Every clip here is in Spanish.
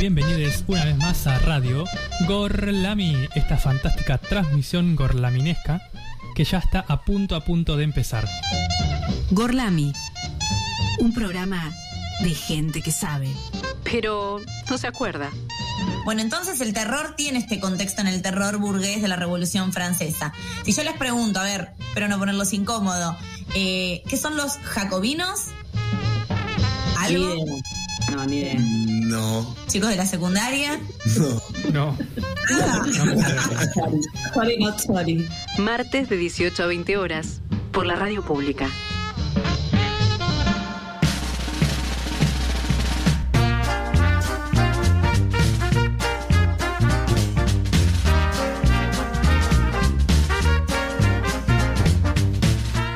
bienvenidos una vez más a Radio Gorlami, esta fantástica transmisión gorlaminesca que ya está a punto a punto de empezar. Gorlami, un programa de gente que sabe. Pero no se acuerda. Bueno, entonces el terror tiene este contexto en el terror burgués de la Revolución Francesa. Si yo les pregunto, a ver, pero no ponerlos incómodo, eh, ¿qué son los jacobinos? ¿Algo? Ni idea. No, ni idea. No, ¿Chicos de la secundaria? no. No, Ah. Sorry. Sorry, not sorry. Martes de 18 a 20 horas por la radio pública.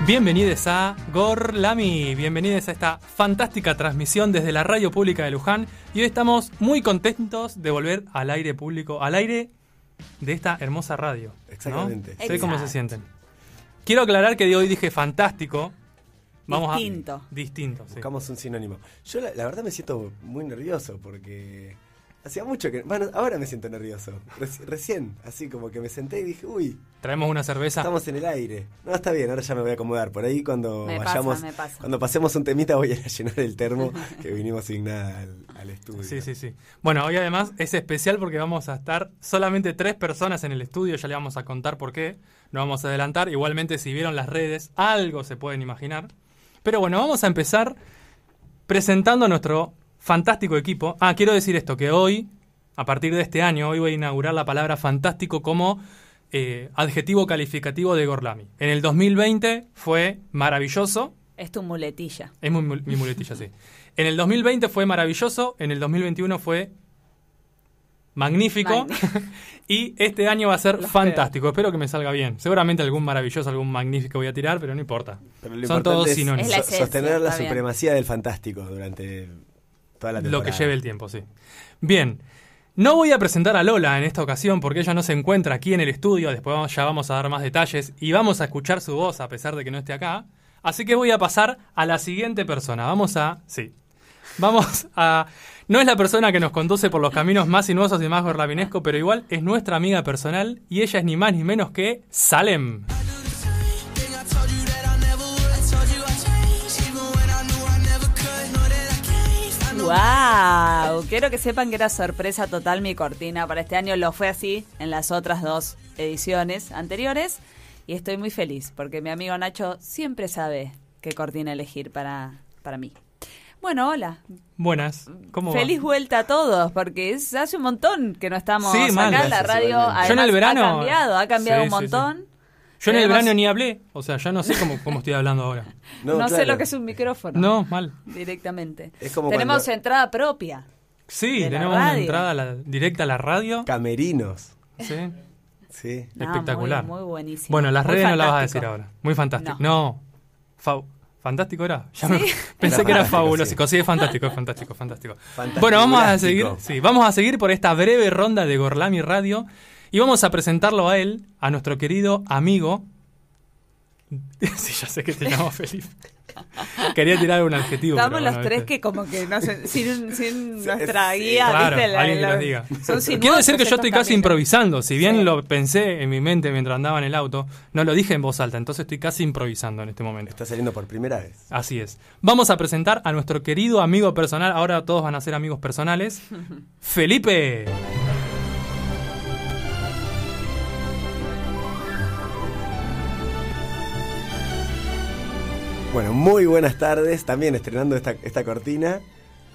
Bienvenidos a Gorlami, bienvenidos a esta fantástica transmisión desde la radio pública de Luján y hoy estamos muy contentos de volver al aire público, al aire de esta hermosa radio. ¿no? Exactamente. Sé cómo se sienten. Quiero aclarar que de hoy dije fantástico. Vamos Distinto. A, distinto, sí. Buscamos un sinónimo. Yo la, la verdad me siento muy nervioso porque hacía mucho que... Bueno, ahora me siento nervioso. Reci- recién, así como que me senté y dije, uy, Traemos una cerveza. estamos en el aire. No, está bien, ahora ya me voy a acomodar. Por ahí cuando Me pasa, vayamos... me pasa. Cuando pasemos un temita voy a llenar el termo que vinimos sin nada al, al estudio. Sí, sí, sí. Bueno, hoy además es especial porque vamos a estar solamente tres personas en el estudio, ya le vamos a contar por qué, no vamos a adelantar, igualmente si vieron las redes, algo se pueden imaginar. Pero bueno, vamos a empezar presentando a nuestro fantástico equipo. Ah, quiero decir esto, que hoy, a partir de este año, hoy voy a inaugurar la palabra fantástico como eh, adjetivo calificativo de Gorlami. En el 2020 fue maravilloso, Es tu muletilla. es muy mul- mi muletilla, sí. En el 2020 fue maravilloso, en el 2021 fue magnífico y este año va a ser Los fantástico. Espero que me salga bien. Seguramente algún maravilloso, algún magnífico voy a tirar, pero no importa. Pero lo Son todos sinónimos. Es la so- esencia, sostener la bien. supremacía del fantástico durante toda la Lo que lleve el tiempo, sí. Bien. No voy a presentar a Lola en esta ocasión porque ella no se encuentra aquí en el estudio. Después vamos- ya vamos a dar más detalles y vamos a escuchar su voz a pesar de que no esté acá. Así que voy a pasar a la siguiente persona. Vamos a. Sí. Vamos a. No es la persona que nos conduce por los caminos más sinuosos y más gorlavinesco, pero igual es nuestra amiga personal y ella es ni más ni menos que Salem. ¡Wow! Quiero que sepan que era sorpresa total mi cortina para este año. Lo fue así en las otras dos ediciones anteriores. Y estoy muy feliz porque mi amigo Nacho siempre sabe qué cortina elegir para, para mí. Bueno, hola. Buenas. ¿Cómo va? Feliz vuelta a todos porque es, hace un montón que no estamos Sí, mal. acá. La Gracias, radio. Yo en el verano- ha cambiado, ha cambiado Sí, un sí. Yo en el verano ni hablé. O sea, ya no sé cómo, cómo estoy hablando ahora. No, sé claro. lo que es un micrófono. No, mal. Directamente. Es como Tenemos cuando- entrada propia. Sí, tenemos una entrada a la- directa a la radio. Camerinos. Sí. Sí. No, Espectacular. Muy, muy buenísimo. Bueno, las Muy redes no las vas a decir ahora. Muy fantástico. No. Fa- ¿Fantástico era? Ya me- Era pensé que era fabuloso. Sí. es fantástico, es fantástico, fantástico. Fantástico, Bueno, vamos a seguir. Sí, vamos a seguir por esta breve ronda de Gorlami Radio. Y vamos a presentarlo a él, a nuestro querido amigo. Sí, ya sé que te llamo Felipe. Quería tirar un adjetivo. Estamos los bueno, tres ¿viste? que como que no sé, sin, sin nuestra sí, guía, Claro, ¿viste? La- alguien que diga. son Quiero decir que yo estoy casi caminos. improvisando. Si bien Sí. lo pensé en mi mente mientras andaba en el auto, no lo dije en voz alta. Entonces estoy casi improvisando en este momento. Está saliendo por primera vez. Así es. Vamos a presentar a nuestro querido amigo personal. Ahora todos van a ser amigos personales. Felipe. Bueno, muy buenas tardes. También estrenando esta, esta cortina.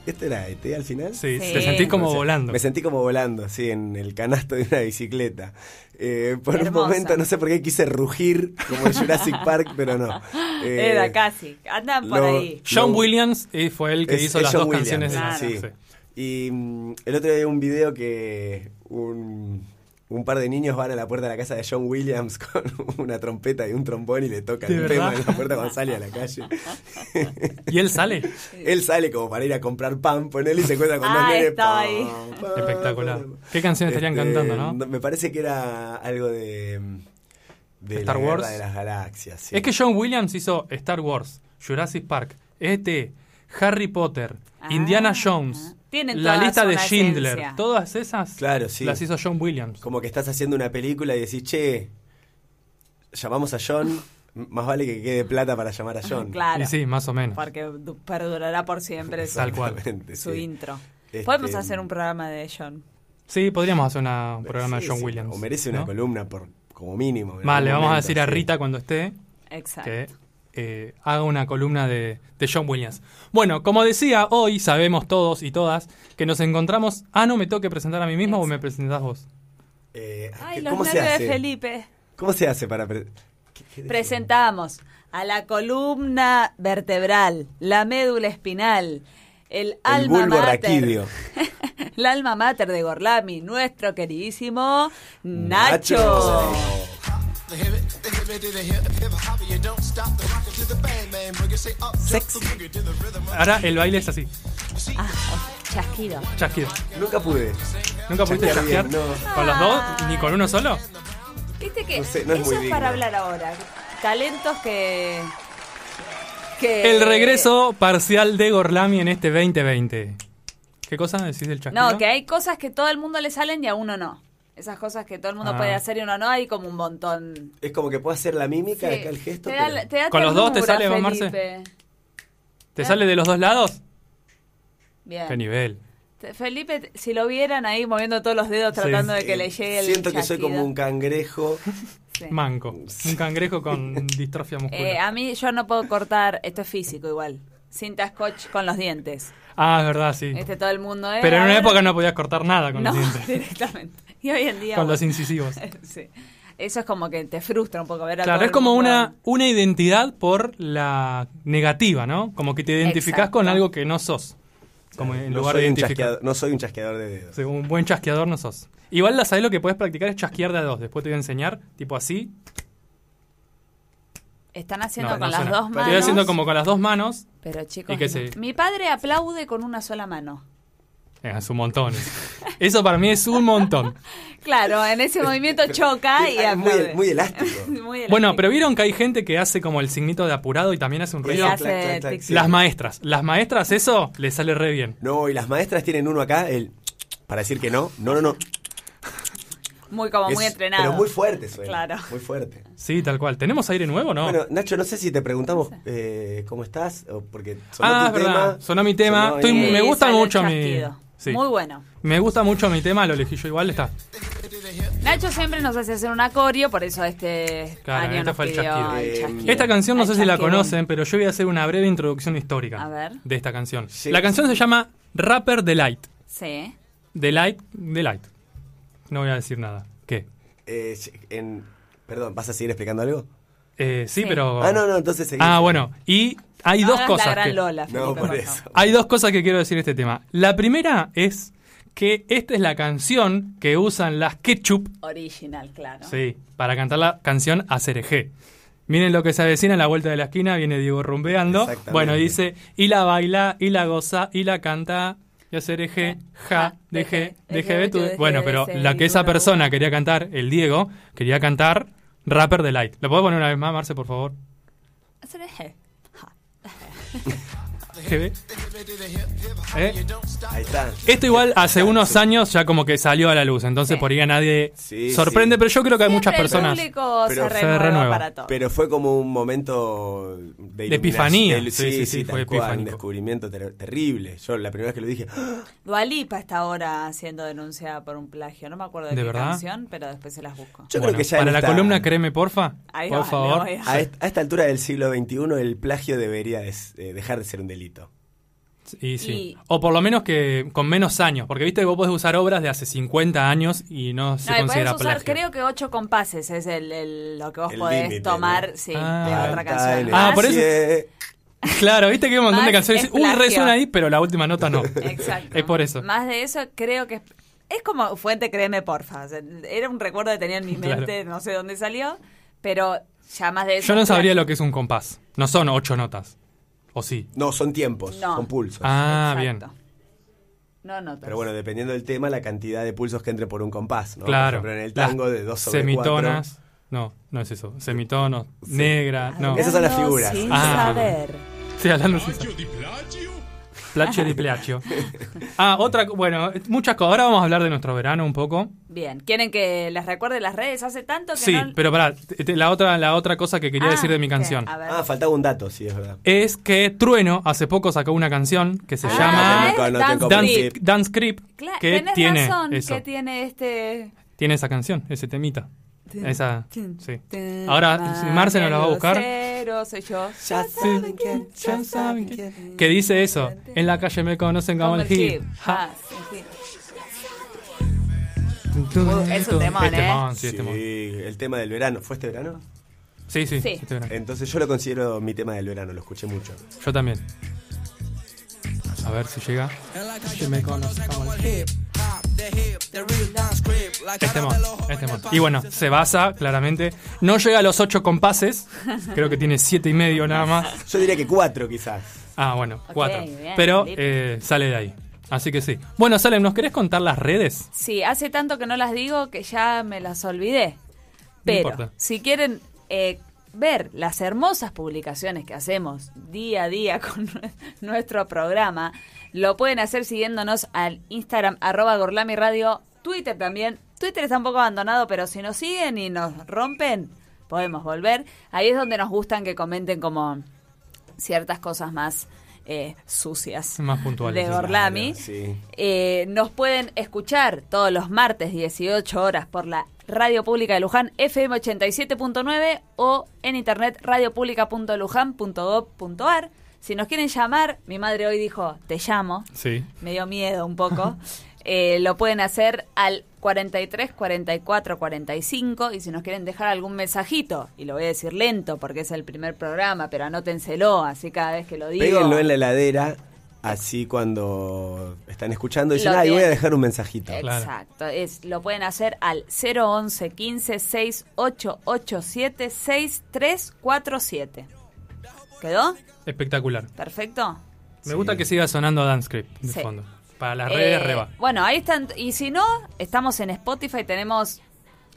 ¿Este era ET al final? Sí, Sí. te sentís como volando. Me sentí como volando, sí, en el canasto de una bicicleta. Eh, por Hermosa. un momento, no sé por qué quise rugir como en Jurassic Park, pero no. Eh, Era casi. Andan por lo- ahí. John Lo- Williams eh, fue el que Es- hizo es las John dos Williams, canciones de Claro. Sí. Sí. Y mm, el otro día vi un video que un, un par de niños van a la puerta de la casa de John Williams con una trompeta y un trombón y le tocan ¿De el tema verdad? en la puerta cuando sale a la calle. Y él sale. Él sale como para ir a comprar pan, ponele y se encuentra con Ah, dos nenes. pam, Espectacular. ¿Qué canciones estarían Este, cantando, no? Me parece que era algo de. de Star la Wars. de las galaxias. sí. Es que John Williams hizo Star Wars, Jurassic Park, E.T., Harry Potter, Ah, Indiana Jones, Tienen La lista de Schindler. esencia. Todas esas Claro, sí. las hizo John Williams. Como que estás haciendo una película y decís, che, llamamos a John, más vale que quede plata para llamar a John. Claro. Y sí, más o menos. Porque du- perdurará por siempre su, Tal cual. Exactamente, su sí. intro. Este, Podemos hacer un programa de John. Sí, podríamos hacer una- un programa Sí, de John sí, Williams. O merece una ¿no? columna por como mínimo. Vale, vamos a decir a. Rita cuando esté Exacto. que eh, haga una columna de, de John Williams. Bueno, como decía, hoy sabemos todos y todas que nos encontramos. Ah, no, me tengo que presentar a mí mismo o me presentás vos. Eh, Ay, ¿qué- los ¿Cómo se nervios hace? de Felipe. ¿Cómo se hace para... pre- ¿Qué- qué- Presentamos a la columna vertebral, la médula espinal, el, El alma bulbo mater. el alma mater de Gorlami, nuestro queridísimo Nacho. Nacho. Sex. Ahora el baile es así. Ah, chasquido. Chasquido. Nunca pude. ¿Nunca pudiste Chasquear chasquear? bien, no. ¿Con los dos? ¿Ni con uno solo? Viste que No sé, no es eso muy es digno. para hablar ahora. Talentos que. que El regreso parcial de Gorlami en este 2020. ¿Qué cosa decís del chasquido? No, que hay cosas que todo el mundo le salen y a uno no. Esas cosas que todo el mundo Ah. puede hacer y uno no, hay como un montón. Es como que puedo hacer la mímica, Sí. acá el gesto. Te da, pero- te da ¿Con los dos te sale, vos, Marce? Felipe. ¿Te sale de los dos lados? Bien. ¿Qué nivel? Felipe, si lo vieran ahí moviendo todos los dedos tratando de que Eh, le llegue el Siento que soy como un cangrejo. Sí. Manco. Un cangrejo con distrofia muscular. Eh, a mí yo no puedo cortar, esto es físico igual, cinta scotch con los dientes. Ah, es verdad, sí. Este todo el mundo es. Pero en una época no podías cortar nada con no, los dientes. directamente. Y hoy en día. Con bueno, los incisivos. sí. Eso es como que te frustra un poco ver a Claro, todo es como una, una identidad por la negativa, ¿no? Como que te identificás Exacto. con algo que no sos. Como en no, lugar soy de un identificar. chasqueador, no soy un chasqueador de dedos. Sí, un buen chasqueador no sos. Igual la sabés lo que puedes practicar es chasquear de a dos. Después te voy a enseñar, tipo así. Están haciendo No, con no las suena. dos manos. Estoy haciendo como con las dos manos. Pero chicos, Y que no. se- mi padre aplaude con una sola mano. Eh, Es un montón. Eso para mí es un montón. Claro, en ese movimiento choca y Es muy, muy elástico. Muy Bueno, elástico. pero vieron que hay gente que hace como el signito de apurado y también hace un ruido. Hace clac, clac, clac, tic- sí. Las maestras. Las maestras eso les sale re bien. No, y las maestras tienen uno acá, el para decir que no. No, no, no. muy como muy entrenado. Pero muy fuerte suena. Claro. Muy fuerte. Sí, tal cual. ¿Tenemos aire nuevo o no? Bueno, Nacho, no sé si te preguntamos eh, cómo estás, o porque sonó ah, tu verdad. tema. Sonó mi tema. sonó Estoy- ahí. me gusta mucho mi. Sí. Muy bueno. Me gusta mucho mi tema, lo elegí yo igual, está. Nacho siempre nos hace hacer un acorio, por eso este Claro, año este nos fue el chasquido. el chasquido. Esta canción no El sé si la conocen, pero yo voy a hacer una breve introducción histórica A ver. de esta canción. Sí. La canción se llama Rapper Delight. Sí. Delight, Delight. No voy a decir nada. ¿Qué? Eh, en, perdón, ¿vas a seguir explicando algo? Eh, sí, Sí. pero. Ah, no, no, entonces seguí. Ah, bueno. Y hay No dos hagas cosas. La gran que- Lola, No, por por eso. Hay dos cosas que quiero decir de este tema. La primera es que esta es la canción que usan las Ketchup Original, claro. Sí, para cantar la canción Acereje. Miren lo que se avecina en la vuelta de la esquina, viene Diego rumbeando. Exactamente. Bueno, dice, y la baila, y la goza, y la canta, y Acereje, ja, deje, deje de tu... Bueno, pero la que esa persona quería cantar, el Diego, quería cantar Rapper Delight. ¿Lo puedo poner una vez más, Marce, por favor? ¿Eh? Ahí está. Esto igual hace unos años ya como que salió a la luz, entonces Sí. por ahí a nadie Sí, sorprende, sí. pero yo creo que hay muchas Siempre personas... El público Pero se se renueva, renueva. para todo. Pero fue como un momento de, De epifanía. Sí, sí, sí, tal fue cual, un epifánico. descubrimiento ter- terrible. Yo la primera vez que lo dije, ¡ah! Dualipa está ahora siendo denunciada por un plagio. No me acuerdo de, ¿De qué verdad? canción, pero después se las busco. yo Bueno, creo que ya para la esta- columna créeme porfa, Ahí por va, favor. le voy a- a, est- a esta altura del siglo XXI el plagio debería des- eh, dejar de ser un delito. Sí. Y- O por lo menos que con menos años, porque viste que vos podés usar obras de hace 50 años y no se No, considera podés usar, plagio. creo que ocho compases es el, el- lo que vos El podés tomar ¿no? sí, Ah. de otra canción. Ah, por eso-. Claro, viste que hay un montón de canciones. es Uy, plagio. resuena ahí, pero la última nota no. Exacto. Es por eso. Más de eso, creo que es, es como fuente, créeme, porfa. O sea, era un recuerdo que tenía en mi Claro. mente, no sé dónde salió, pero ya más de eso. Yo no sabría lo que es un compás. No son ocho notas. ¿O sí? No, son tiempos, No. son pulsos. Ah, bien. No notas. Pero bueno, dependiendo del tema, la cantidad de pulsos que entre por un compás. ¿no? Claro. Por ejemplo, en el Las tango de dos sobre Semitonas. No, no es eso. Semitonos, negra, no. Esas son las Hablando figuras. Sin Ah. saber. Sí, hablando sí. Placio di Placio. Ah, otra, bueno, muchas cosas. Ahora vamos a hablar de nuestro verano un poco. Bien, ¿quieren que les recuerde las redes? Hace tanto que Sí, no... pero pará, la otra, la otra cosa que quería Ah, decir de mi ¿qué? canción A ver. Ah, faltaba un dato, sí, es verdad. es que Trueno hace poco sacó una canción que se Ah, llama es No, no Dance tengo Dance. Dance Creep, Cla- que tenés tiene razón, eso. que tiene este... Tiene esa canción, ese temita. Esa, sí. Ahora, si Marce nos la va a buscar. Cero soy yo. Ya Sí, saben quién, ya saben quién. Que dice eso. En la calle me conocen como el hip. Ah, sí. es un temón, Es ¿eh? temón, sí, Sí, temón. el tema del verano. ¿Fue este verano? Sí, sí, Sí. este verano. Entonces yo lo considero mi tema del verano, lo escuché mucho. Yo también. A ver si llega. Que me conocen como el hip. Es temón, es temón. Y bueno, se basa claramente. No llega a los ocho compases. Creo que tiene siete y medio nada más. Yo diría que cuatro quizás. Ah, bueno, cuatro. bien, Pero eh, sale de ahí. Así que sí. Bueno, Salem, ¿nos querés contar las redes? Sí, hace tanto que no las digo que ya me las olvidé. Pero si quieren eh, ver las hermosas publicaciones que hacemos día a día con nue- nuestro programa, lo pueden hacer siguiéndonos al Instagram arroba Gorlami Radio, Twitter también. Twitter está un poco abandonado, pero si nos siguen y nos rompen, podemos volver. Ahí es donde nos gustan que comenten como ciertas cosas más eh, sucias Más puntuales. de. Gorlami. Sí. Eh, nos pueden escuchar todos los martes 18 horas por la Radio Pública de Luján FM 87.9 o en internet radiopublica.luján.gov.ar. Si nos quieren llamar, mi madre hoy dijo, te llamo, Sí. me dio miedo un poco. Eh, lo pueden hacer al 43 44 45 y si nos quieren dejar algún mensajito, y lo voy a decir lento porque es el primer programa, pero anótenselo, así cada vez que lo digo. Péguenlo en la heladera, así cuando están escuchando dicen, Lo ay, voy a dejar un mensajito. Claro. Exacto, es, lo pueden hacer al 011 15 6887 6347. ¿Quedó? Espectacular. ¿Perfecto? Me gusta que siga sonando Dance Script de Sí. fondo. Para las redes, Eh, reba. Bueno, ahí están. Y si no, estamos en Spotify, tenemos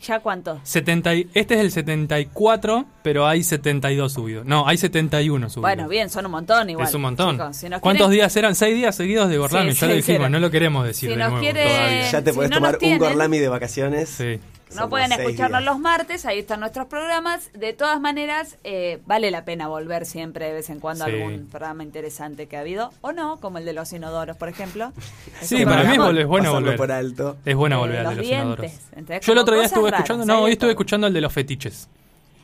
ya cuánto. 70 y- este es el 74, pero hay 72 subidos. No, hay 71 subidos. Bueno, bien, son un montón igual. es un montón. chicos. Si nos ¿Cuántos quieren- días eran? Seis días seguidos de Gorlami, Sí, ya lo dijimos, no lo queremos decir Si de nos nuevo quiere-. Ya te si podés no tomar un tienen- Gorlami de vacaciones. Sí. No pueden escucharnos días. los martes, ahí están nuestros programas. De todas maneras, eh, vale la pena volver siempre de vez en cuando a Sí. algún programa interesante que ha habido, o no, como el de los inodoros, por ejemplo. Es Sí, para mí es, bueno volver. por alto. Es bueno Eh, volver al de los inodoros. Yo el otro día estuve raras, escuchando, no, hoy estuve escuchando el de los fetiches.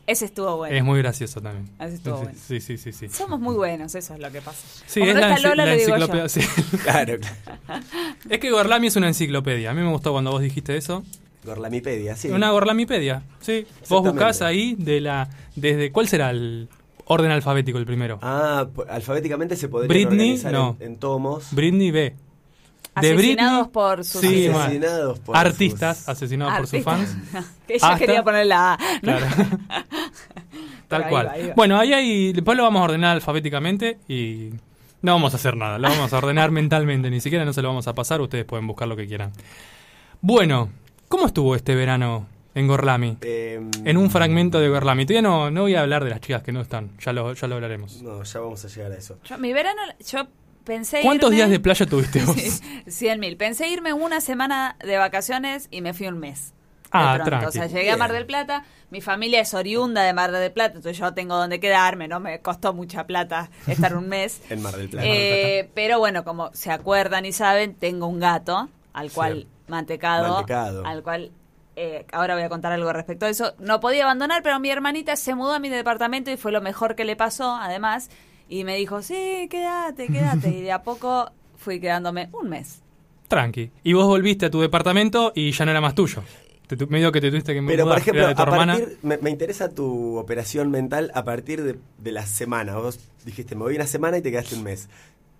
Ese estuvo bueno. Es muy gracioso también. Ese estuvo sí, bueno. sí, sí, sí, sí. Somos muy buenos, eso es lo que pasa. Sí, Como es no la, Lola, enciclopedia. sí. Claro, claro. Es que Gorlami es una enciclopedia. A mí me gustó cuando vos dijiste eso. Gorlamipedia, sí. Una Gorlamipedia. Sí. Vos buscás ahí de la. desde ¿Cuál será el orden alfabético el primero? Ah, alfabéticamente se podría Britney, organizar no. en, en tomos. Britney B. De Asesinados Britney, por sus sí. Asesinados por Artistas sus- asesinados por sus fans. que ella Hasta- quería poner la A. ¿no? Claro. Tal ahí cual. va, ahí va. Bueno, ahí hay. Después lo vamos a ordenar alfabéticamente y. No vamos a hacer nada, lo vamos a ordenar mentalmente, ni siquiera no se lo vamos a pasar, ustedes pueden buscar lo que quieran. Bueno, ¿cómo estuvo este verano en Gorlami? Eh, En un fragmento de Gorlami. Todavía no, no voy a hablar de las chicas que no están, ya lo, ya lo hablaremos. No, ya vamos a llegar a eso. Yo, mi verano, yo pensé ¿Cuántos irme- días de playa tuviste vos? Cien mil. Pensé irme una semana de vacaciones y me fui un mes. de Ah. O sea, llegué a Mar del Plata. Mi familia es oriunda de Mar del Plata, entonces yo tengo donde quedarme. No me costó mucha plata estar un mes. En Mar del Plata. Eh, pero bueno, como se acuerdan y saben, tengo un gato al cual. Mantecado, Mantecado. al cual eh, ahora voy a contar algo respecto a eso. No podía abandonar, pero mi hermanita se mudó a mi departamento y fue lo mejor que le pasó, además, y me dijo, sí, quédate, quédate. y de a poco fui quedándome un mes. Tranqui. Y vos volviste a tu departamento y ya no era más tuyo. Te tu- medio que te tuviste que Pero, por mudar, ejemplo, era de tu a hermana. partir, me, me interesa tu operación mental a partir de, de la semana. Vos dijiste, me voy una semana y te quedaste un mes.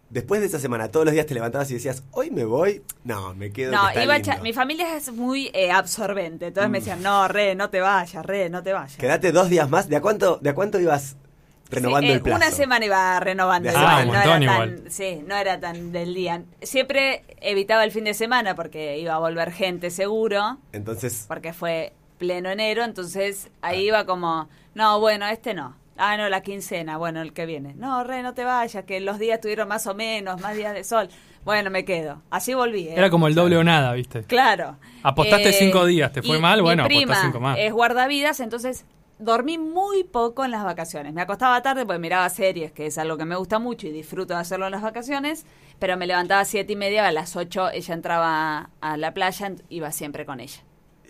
Después de esa semana, todos los días te levantabas y decías, hoy me voy. No, me quedo. No, que está iba lindo. mi familia es muy eh, absorbente, entonces Mm. me decían, no, re, no te vayas, re, no te vayas. Quedate dos días más. ¿De a cuánto, de a cuánto ibas renovando Sí, eh, el plazo? Una semana iba renovando Ah, igual, no era igual. tan, sí, no era tan del día. Siempre evitaba el fin de semana porque iba a volver gente seguro, Entonces, porque fue pleno enero, entonces ahí iba como, no, bueno, este no. Ah, no, la quincena, bueno, el que viene. No, re, no te vayas, que los días tuvieron más o menos, más días de sol. Bueno, me quedo. Así volví. ¿eh? Era como el doble o nada, ¿viste? Claro. Eh, Apostaste cinco días, ¿te fue y mal? mi Bueno, apostá prima cinco más. Es guardavidas, entonces dormí muy poco en las vacaciones. Me acostaba tarde porque miraba series, que es algo que me gusta mucho y disfruto de hacerlo en las vacaciones, pero me levantaba a siete y media, a las ocho ella entraba a la playa, iba siempre con ella.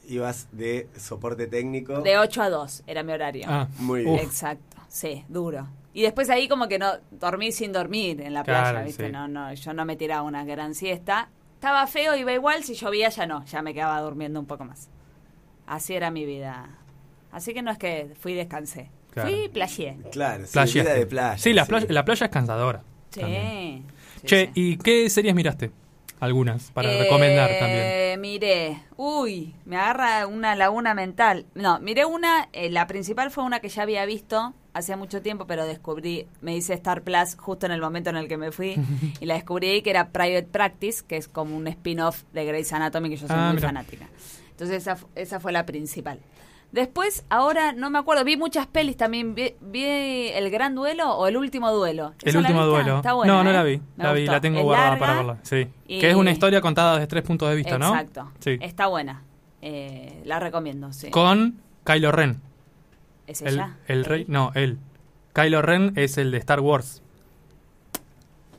Ibas de soporte técnico. De 8 a 2 era mi horario. Ah, Muy uf. bien. Exacto, sí, duro. Y después ahí como que no dormí sin dormir en la playa, ¿viste? sí. No, no, yo no me tiraba una gran siesta. Estaba feo, iba igual, si llovía ya no, ya me quedaba durmiendo un poco más. Así era mi vida. Así que no es que fui y descansé. Claro. Fui y playé. Claro, sí, vida de playa. Sí, la, playa, la playa es cansadora. Sí. también. sí, Che, sí. ¿y qué series miraste? Algunas, para Eh, recomendar también. Miré, uy, me agarra una laguna mental. No, miré una, eh, la principal fue una que ya había visto hacía mucho tiempo, pero descubrí, me hice Star Plus justo en el momento en el que me fui, y la descubrí ahí que era Private Practice, que es como un spin-off de Grey's Anatomy, que yo soy Ah, muy mira. fanática. Entonces esa, esa fue la principal. Después, ahora no me acuerdo, vi muchas pelis también. Vi, vi El Gran Duelo o El Último Duelo. El ¿Esa la último duelo. Está buena, no, no ¿eh? la vi. Me La vi, la tengo Es guardada larga para verla. Sí. y- Que es una historia contada desde tres puntos de vista, ¿no? Exacto. Sí. Está buena. Eh, la recomiendo, sí. Con Kylo Ren. ¿Es El, ella? el rey. No, él. Kylo Ren es el de Star Wars.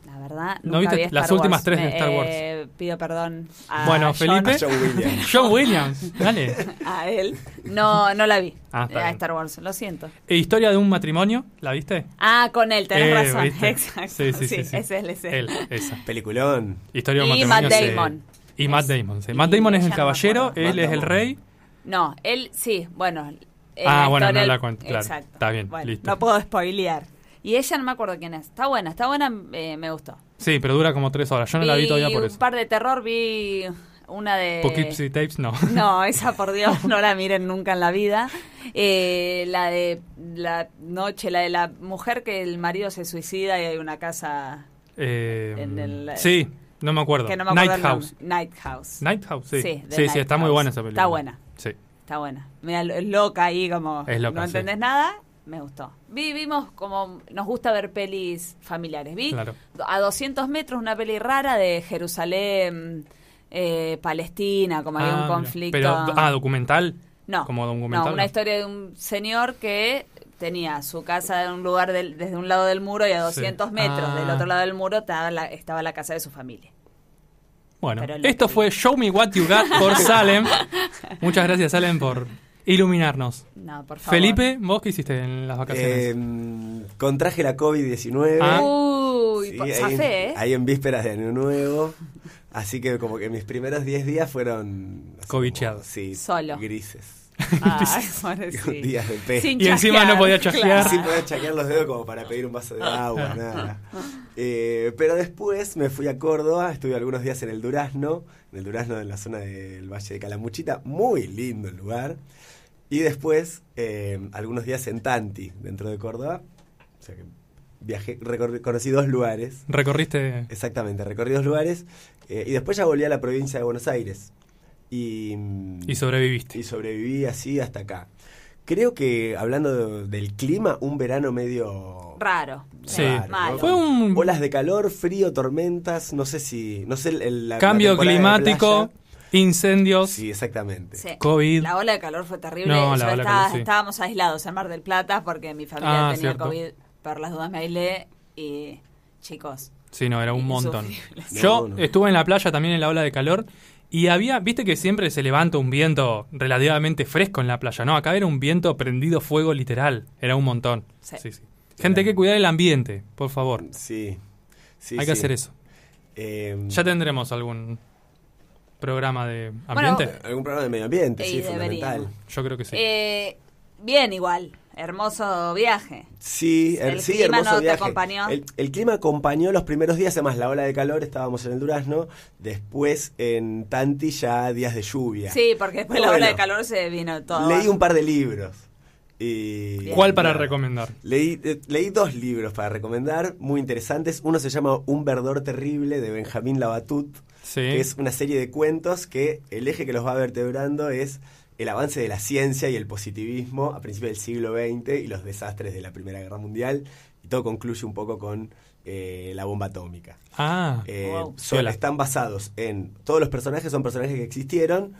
La verdad, ¿No nunca viste vi Star las últimas tres de Me- Star Wars? eh, pido perdón a Bueno, John, Felipe. John Williams. John Williams. Dale. a él. No, no la vi. Ah, está a bien. Star Wars, lo siento. E Historia de un matrimonio. ¿La viste? Ah, con él, tenés Eh, razón. ¿viste? Exacto. Sí, sí, sí, sí. Ese es ese. Él, esa. Peliculón. Historia de un Y matrimonio. Matt sí. Damon. Y Matt Damon, sí. y Matt Damon es ella el no me caballero, acuerdo. él Matt es el Damon. rey. No, él sí, bueno. Ah, la bueno, no la cuento, claro. Exacto. Está bien, Bueno, listo. No puedo spoilear. Y ella no me acuerdo quién es. Está buena, está buena, eh, me gustó. Sí, pero dura como tres horas. Yo no la vi todavía por un eso. par de terror, vi una de... Poughkeepsie Tapes, no. No, esa por Dios, no la miren nunca en la vida. Eh, la de la noche, la de la mujer que el marido se suicida y hay una casa Eh, En el- sí, no me acuerdo. que no me acuerdo Night House. Night House. Night House, sí. Sí, Sí, sí, está muy buena esa película. Está buena. Sí. Está buena. Mira, es loca ahí como Es loca, no sí. entendés nada. Me gustó. Vi- Vimos como nos gusta ver pelis familiares. Vi Claro. a 200 metros una peli rara de Jerusalén, eh, Palestina, como hay Ah, un mira. conflicto. Pero, ah, documental. No, Como documental. no, una no. historia de un señor que tenía su casa en un lugar del- desde un lado del muro y a 200 metros Ah. del otro lado del muro estaba la, estaba la casa de su familia. Bueno, esto fue Show Me What You Got por Salem. Muchas gracias, Salem, por iluminarnos. No, por favor. Felipe, ¿vos qué hiciste en las vacaciones? Eh, contraje la COVID-19. Ah. Uy, Sí, po- ahí, ¿eh? ahí en vísperas de Año Nuevo. Así que como que mis primeros 10 días fueron... Covicheados. Sí, Solo. grises. Ay, bueno, sí. Días de pe. Sin Y encima no podía chasquear. Sin poder chaquear los dedos como para pedir un vaso de agua, nada. Eh, pero después me fui a Córdoba, estuve algunos días en el Durazno, en el Durazno en la zona del Valle de Calamuchita, muy lindo el lugar. Y después eh, algunos días en Tanti, dentro de Córdoba. O sea que viajé, recorrí- conocí dos lugares. Recorriste. Exactamente, recorrí dos lugares. eh, y después ya volví a la provincia de Buenos Aires. Y, Y sobreviviste. y sobreviví así hasta acá. Creo que hablando de- del clima, un verano medio Raro. Sí. raro, ¿no? Malo. Fue un- olas de calor, frío, tormentas, no sé si, no sé el- el- la, Cambio la climático, incendios, Sí, exactamente. Sí. COVID. La ola de calor fue terrible. No, Yo la ola de estaba- calor, sí. Estábamos aislados en Mar del Plata porque mi familia Ah, tenía cierto. COVID. Por las dudas me aislé y chicos. Sí, no, era un montón. Yo No, no. estuve en la playa también en la ola de calor y había, viste que siempre se levanta un viento relativamente fresco en la playa, ¿no? Acá era un viento prendido fuego literal, era un montón. Sí. Sí, sí. Gente, hay que cuidar el ambiente, por favor. Sí. sí, hay que sí. hacer eso. Eh, Ya tendremos algún programa de Bueno, ambiente. algún programa de medio ambiente, sí, fundamental. Yo creo que sí. Eh, bien, igual. Hermoso viaje. Sí, El el, sí, clima hermoso no te acompañó. El, el clima acompañó los primeros días, además la ola de calor, estábamos en el Durazno, después en Tanti ya días de lluvia. Sí, porque después Pero la ola de calor se vino todo. Leí un par de libros. Y, ¿Cuál para recomendar? Leí, eh, leí dos libros para recomendar, muy interesantes. Uno se llama Un verdor terrible de Benjamín Labatut, Sí. que es una serie de cuentos que el eje que los va vertebrando es el avance de la ciencia y el positivismo a principios del siglo XX y los desastres de la Primera Guerra Mundial. Y todo concluye un poco con eh, la bomba atómica. Ah, Eh, Wow. son- Piola. están basados en. Todos los personajes son personajes que existieron.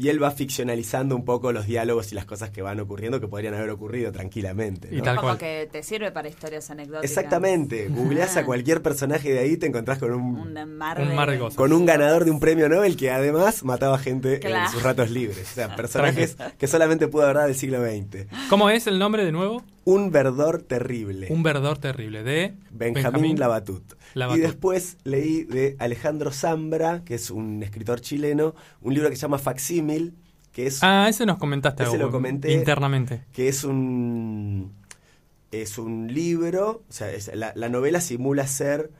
Y él va ficcionalizando un poco los diálogos y las cosas que van ocurriendo que podrían haber ocurrido tranquilamente. Y ¿no? tal Como cual. que te sirve para historias anecdóticas. Exactamente. Googleás a Ah. cualquier personaje de ahí te encontrás con un, Un mar Un de, mar de cosas. con un ganador de un premio Nobel que además mataba gente Claro. en sus ratos libres. O sea, personajes que solamente pudo haber dado del siglo XX. ¿Cómo es el nombre de nuevo? Un verdor terrible. Un verdor terrible de Benjamín Labatut. Labatut. Y después leí de Alejandro Zambra, que es un escritor chileno, un libro que se llama Facsímil, que es, Ah, ese nos comentaste Ese lo comenté. internamente. que es un es un libro, o sea, es- la, la novela simula ser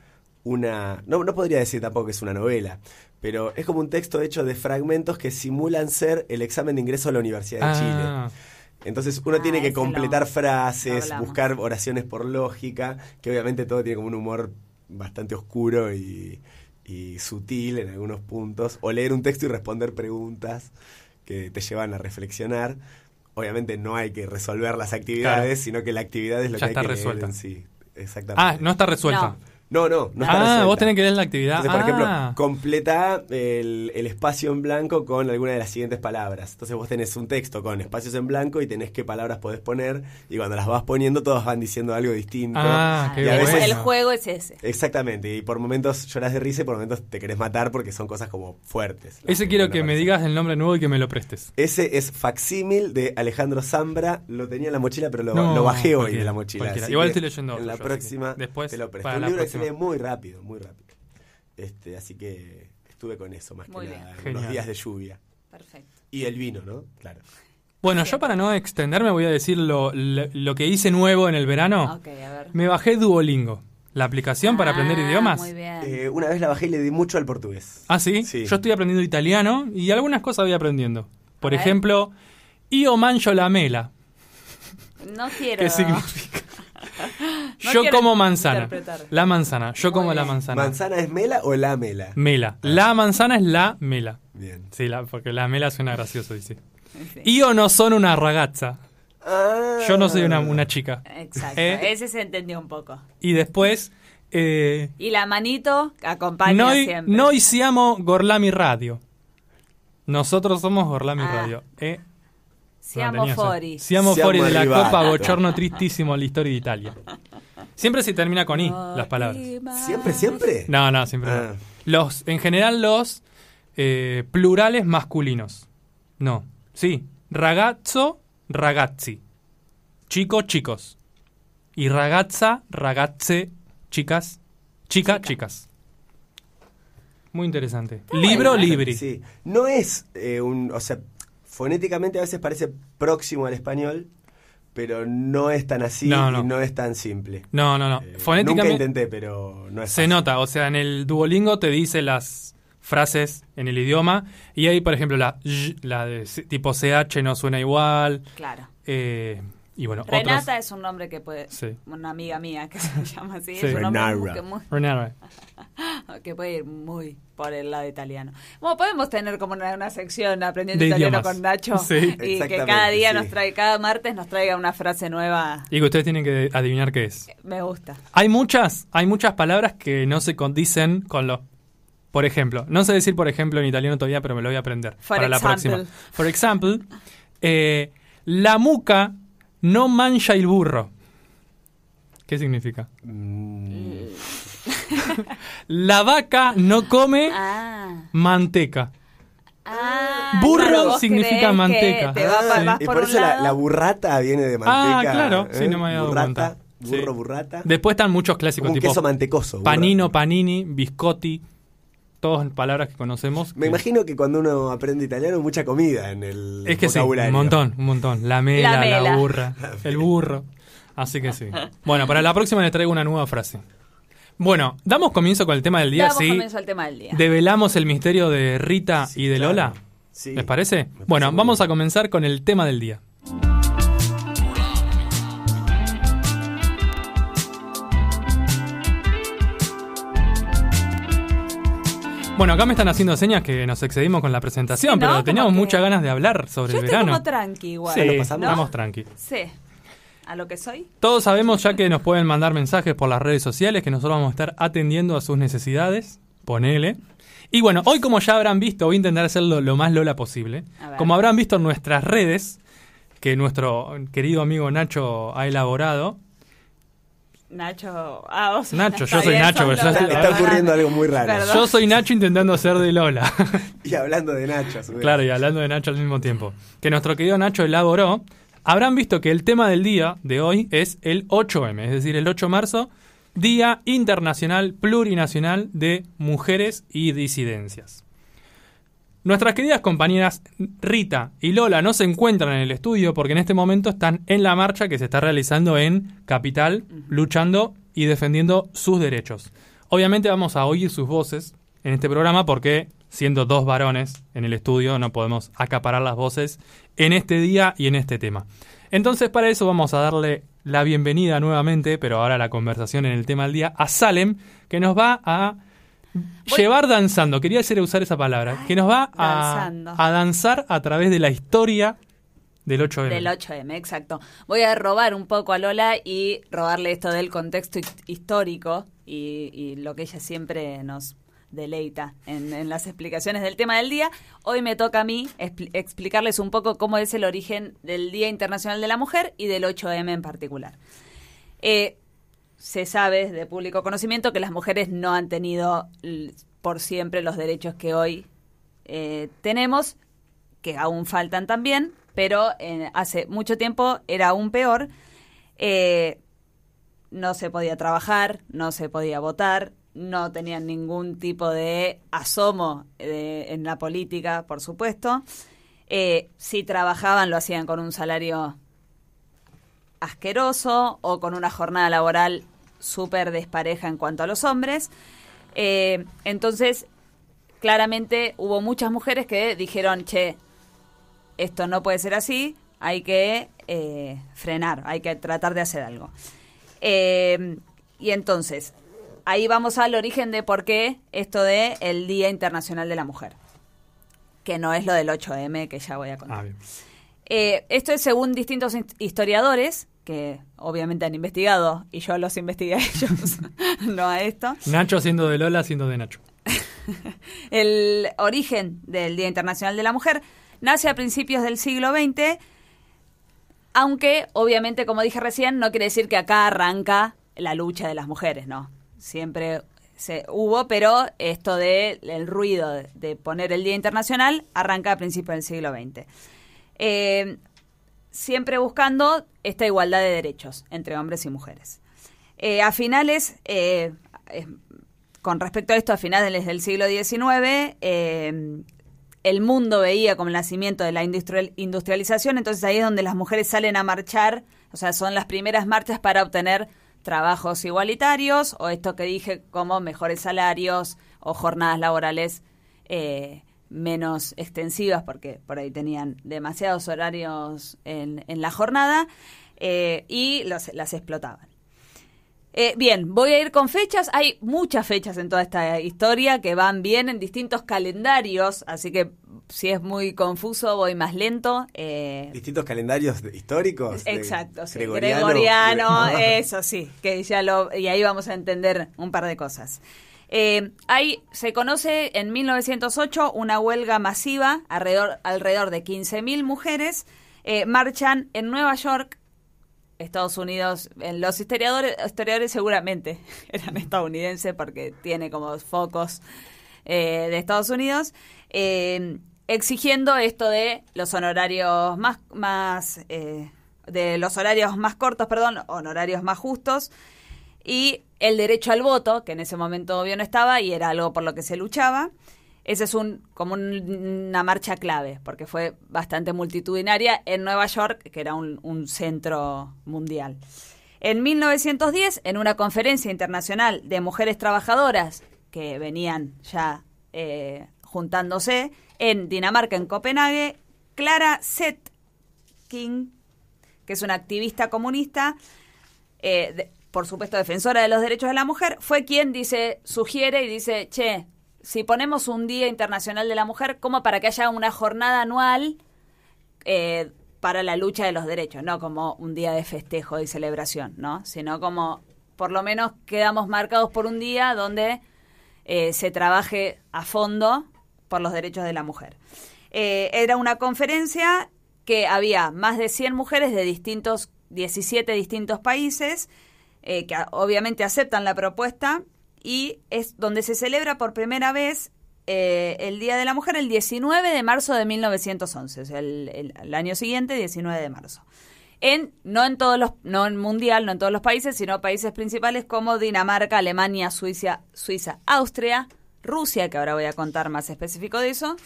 una... No, no podría decir tampoco que es una novela, pero es como un texto hecho de fragmentos que simulan ser el examen de ingreso a la Universidad de Chile. Ah, Entonces uno Ah, tiene que ese lo- completar lo frases, buscar oraciones por lógica, que obviamente todo tiene como un humor bastante oscuro y, y sutil en algunos puntos, o leer un texto y responder preguntas que te llevan a reflexionar. Obviamente no hay que resolver las actividades, Claro. sino que la actividad es lo Ya que está hay que resuelta. en sí. Exactamente. ah, no está resuelta. No, no, no está ah, resuelta. vos tenés que leer la actividad. Entonces, por ejemplo, Ah. completa el, el espacio en blanco con alguna de las siguientes palabras. Entonces vos tenés un texto con espacios en blanco y tenés qué palabras podés poner y cuando las vas poniendo todas van diciendo algo distinto. Ah, qué Y a el- veces- El juego es ese. Exactamente, y por momentos lloras de risa y por momentos te querés matar porque son cosas como fuertes. Ese quiero que me digas el nombre nuevo y que me lo prestes. Ese es Facsímil de Alejandro Zambra. Lo tenía en la mochila, pero lo, No, lo bajé hoy de la mochila. Igual estoy leyendo En la próxima después, te lo presto. para Un la muy rápido, muy rápido. Este, así que estuve con eso más Muy que bien. nada. Genial. Los días de lluvia. Perfecto. Y el vino, ¿no? Claro. Bueno, yo para no extenderme voy a decir lo, lo, lo que hice nuevo en el verano. Ok, a ver. Me bajé Duolingo, la aplicación para aprender Ah, idiomas. Muy bien. Eh, una vez la bajé y le di mucho al portugués. Ah, ¿sí? Sí. Yo estoy aprendiendo italiano y algunas cosas voy aprendiendo. Por A ver. ejemplo, io mangio la mela. no quiero. ¿Qué significa? No yo como manzana. interpretar. La manzana. Yo como la manzana. ¿Manzana es mela o la mela? Mela. La manzana es la mela. Bien. Sí, la, porque la mela suena gracioso, dice. Sí. Io no sono una ragazza. Ah. Yo no soy una, una chica. Exacto. Eh. Ese se entendió un poco. Y después, eh, Y la manito acompaña noi, siempre. noi siamo Gorlami Radio. Nosotros somos Gorlami Ah. Radio. Eh, Siamo no fuori. Siamo, Siamo fuori de la arrivati. Copa Bochorno Tristísimo la historia de Italia. Siempre se termina con I, las palabras. ¿Siempre, siempre? No, no, siempre Ah. no. Los, en general los eh, plurales masculinos. No. Sí. Ragazzo, ragazzi. Chico, chicos. Y ragazza, ragazze, chicas. Chica, chicas. Muy interesante. Libro, libri. Sí. No es eh, un. O sea, fonéticamente a veces parece próximo al español, pero no es tan así No, no. y no es tan simple. No, no, no. Eh, Nunca Fonéticamente intenté, pero no es se fácil. nota. O sea, en el Duolingo te dice las frases en el idioma. Y ahí, por ejemplo, la, y, la de tipo CH no suena igual. Claro. Eh, y bueno, Renata otras. es un nombre que puede. Sí. Una amiga mía que se llama así. Sí. Es un nombre muy- Renara. que, muy- Renata. que puede ir muy por el lado italiano. Bueno, podemos tener como una, una sección aprendiendo De italiano idiomas. con Nacho. Sí. Y que cada día sí. nos trae, cada martes nos traiga una frase nueva. Y que ustedes tienen que adivinar qué es. Me gusta. Hay muchas, hay muchas palabras que no se condicen con lo. Por ejemplo, no sé decir por ejemplo en italiano todavía, pero me lo voy a aprender For para la example. próxima. Por ejemplo, eh, la muca no mancha el burro. ¿Qué significa? Mm, La vaca no come Ah. manteca. Ah, Burro claro, vos significa manteca. Te va, ah, vas y por, eso la, burrata viene de manteca. Ah, claro, sí, ¿eh? no me había dado burrata, cuenta. Burro, Sí. burrata. Después están muchos clásicos, Como un tipo queso mantecoso. burro. panino, panini, biscotti, todas palabras que conocemos. Me que- imagino que cuando uno aprende italiano, mucha comida en el Es que sí, vocabulario. un montón, un montón. La mela, La la, mela. burra, el burro. Así que sí. Bueno, para la próxima les traigo una nueva frase. Bueno, damos comienzo con el tema del día, Damos ¿sí? comienzo al tema del día. Develamos el misterio de Rita Sí, y de claro. Lola. Sí. ¿Les parece? parece bueno, vamos bien. a comenzar con el tema del día. Bueno, acá me están haciendo señas que nos excedimos con la presentación, Sí, ¿no? pero teníamos que- muchas ganas de hablar sobre Yo el verano. como tranqui igual. Sí, ¿Lo pasamos? estamos tranqui. Sí. A lo que soy. Todos sabemos ya que nos pueden mandar mensajes por las redes sociales, que nosotros vamos a estar atendiendo a sus necesidades. Ponele. Y bueno, hoy como ya habrán visto, voy a intentar hacerlo lo más Lola posible. Como habrán visto en nuestras redes, que nuestro querido amigo Nacho ha elaborado. Nacho. Ah, vos Nacho, yo soy Nacho, pero estoy- Está ocurriendo algo muy raro. Perdón. Yo soy Nacho intentando hacer de Lola. Y hablando de Nacho, a su vez. Claro, y hablando de Nacho al mismo tiempo. Que nuestro querido Nacho elaboró. Habrán visto que el tema del día de hoy es el 8M, es decir, el 8 de marzo, Día Internacional Plurinacional de Mujeres y Disidencias. Nuestras queridas compañeras Rita y Lola no se encuentran en el estudio porque en este momento están en la marcha que se está realizando en Capital, luchando y defendiendo sus derechos. Obviamente vamos a oír sus voces en este programa porque siendo dos varones en el estudio no podemos acaparar las voces en este día y en este tema. Entonces para eso vamos a darle la bienvenida nuevamente, pero ahora la conversación en el tema del día, a Salem, que nos va a llevar danzando, quería hacer usar esa palabra, que nos va a, a danzar a través de la historia del 8M. Del 8M, exacto. Voy a robar un poco a Lola y robarle esto del contexto hi- histórico y, y lo que ella siempre nos deleita en, en las explicaciones del tema del día. Hoy me toca a mí expli- explicarles un poco cómo es el origen del Día Internacional de la Mujer y del 8M en particular. Eh, se sabe de público conocimiento que las mujeres no han tenido por siempre los derechos que hoy eh, tenemos, que aún faltan también, pero eh, hace mucho tiempo era aún peor. Eh, no se podía trabajar, no se podía votar, no tenían ningún tipo de asomo eh, en la política, por supuesto. Si trabajaban, lo hacían con un salario asqueroso o con una jornada laboral súper despareja en cuanto a los hombres. Eh, entonces, claramente hubo muchas mujeres que dijeron, che, esto no puede ser así, hay que eh, frenar, hay que tratar de hacer algo. Eh, y entonces, ahí vamos al origen de por qué esto de el Día Internacional de la Mujer, que no es lo del 8M que ya voy a contar. Ah. Eh, esto es según distintos hist- historiadores que obviamente han investigado y yo los investigué a ellos, no a esto. Nacho siendo de Lola, siendo de Nacho. El origen del Día Internacional de la Mujer nace a principios del siglo XX, aunque obviamente, como dije recién, no quiere decir que acá arranca la lucha de las mujeres, ¿no? Siempre se hubo, pero esto de el ruido de, de poner el Día Internacional arranca a principios del siglo XX. Eh, siempre buscando esta igualdad de derechos entre hombres y mujeres. Eh, a finales, eh, con respecto a esto, a finales del siglo XIX, eh, el mundo veía como el nacimiento de la industrial- industrialización, entonces ahí es donde las mujeres salen a marchar, o sea, son las primeras marchas para obtener trabajos igualitarios o esto que dije como mejores salarios o jornadas laborales eh, menos extensivas porque por ahí tenían demasiados horarios en, en la jornada eh, y los- las explotaban. Eh, bien, voy a ir con fechas. Hay muchas fechas en toda esta historia que van bien en distintos calendarios, así que si es muy confuso voy más lento. eh, Distintos calendarios históricos. Exacto, sí. Gregoriano. Gregoriano, eso sí, que ya lo y ahí vamos a entender un par de cosas. Eh, hay, se conoce en 1908 una huelga masiva, alrededor, alrededor de 15.000 mujeres eh, marchan en Nueva York, Estados Unidos. En los historiadores, historiadores seguramente eran estadounidenses porque tiene como focos eh, de Estados Unidos, eh, exigiendo esto de los honorarios más, más de los horarios más cortos, perdón, honorarios más justos y el derecho al voto, que en ese momento obvio no estaba y era algo por lo que se luchaba. Ese es un como un- una marcha clave, porque fue bastante multitudinaria en Nueva York, que era un, centro mundial. En 1910, en una conferencia internacional de mujeres trabajadoras que venían ya eh, juntándose en Dinamarca, en Copenhague, Clara Zetkin, que es una activista comunista, eh, por supuesto defensora de los derechos de la mujer, fue quien dice, sugiere y dice, che, si ponemos un Día Internacional de la Mujer como para que haya una jornada anual eh, para la lucha de los derechos, no como un día de festejo y celebración, ¿no? Sino como por lo menos quedamos marcados por un día donde eh, se trabaje a fondo por los derechos de la mujer. Eh, era una conferencia que había más de 100 mujeres de distintos, 17 distintos países, eh, que obviamente aceptan la propuesta, y es donde se celebra por primera vez eh, el Día de la Mujer el 19 de marzo de 1911, o sea, el año siguiente, 19 de marzo. En, no en todos los, no en mundial, no en todos los países, sino países principales como Dinamarca, Alemania, Suiza, Suiza, Austria, Rusia, que ahora voy a contar más específico de eso.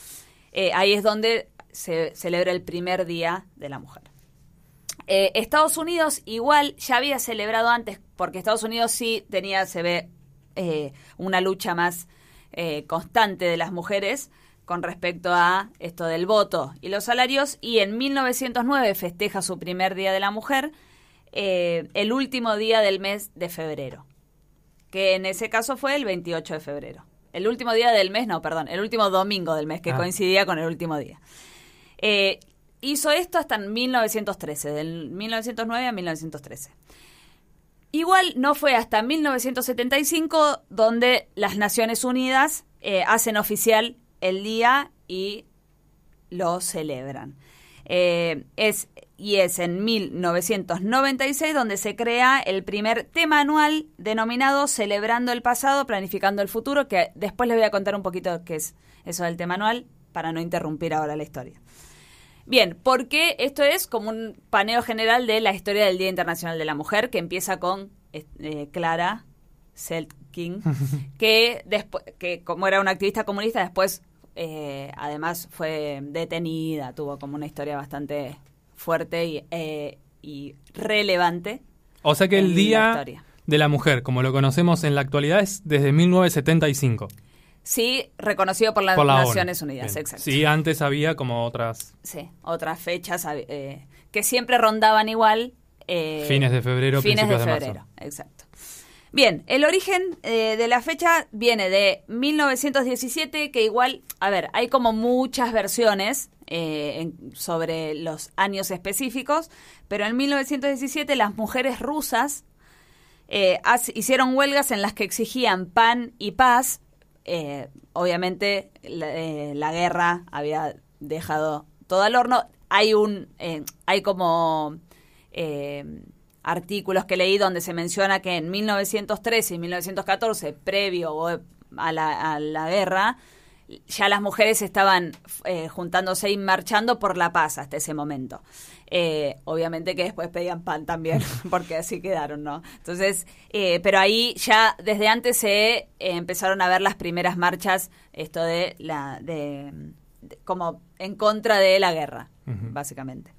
Eh, ahí es donde se celebra el primer Día de la Mujer. Eh, Estados Unidos igual ya había celebrado antes, porque Estados Unidos sí tenía, se ve, eh, una lucha más eh, constante de las mujeres con respecto a esto del voto y los salarios, y en 1909 festeja su primer Día de la Mujer, eh, el último día del mes de febrero, que en ese caso fue el 28 de febrero. El último día del mes, no, perdón, el último domingo del mes, que Ah. coincidía con el último día. Eh, hizo esto hasta en 1913, del 1909 a 1913. Igual no fue hasta 1975 donde las Naciones Unidas eh, hacen oficial el día y lo celebran. Eh, es, y es en 1996 donde se crea el primer tema anual denominado Celebrando el pasado, planificando el futuro, que después les voy a contar un poquito qué es eso del tema anual para no interrumpir ahora la historia. Bien, porque esto es como un paneo general de la historia del Día Internacional de la Mujer, que empieza con eh, Clara Selkin, que, después, que como era una activista comunista, después eh, además fue detenida, tuvo como una historia bastante fuerte y, eh, y relevante. O sea que el Día de la Mujer, como lo conocemos en la actualidad, es desde 1975. Sí, reconocido por las por la ONU. Naciones Unidas, Bien. exacto. Sí, antes había como otras Sí, otras fechas eh, que siempre rondaban igual. eh, Fines de febrero, Fines de de marzo. febrero, exacto. Bien, el origen eh, de la fecha viene de 1917, que igual, a ver, hay como muchas versiones eh, en- sobre los años específicos, pero en 1917 las mujeres rusas eh, hicieron huelgas en las que exigían pan y paz. Eh, obviamente la, eh, la guerra había dejado todo al horno. Hay un, eh, hay como eh, artículos que leí donde se menciona que en 1913 y 1914, previo o, a la, a la guerra, ya las mujeres estaban eh, juntándose y marchando por la paz hasta ese momento. Eh, obviamente que después pedían pan también, porque así quedaron, ¿no? Entonces, eh, pero ahí ya desde antes se empezaron a ver las primeras marchas, esto de la, de, de- como en contra de la guerra, básicamente.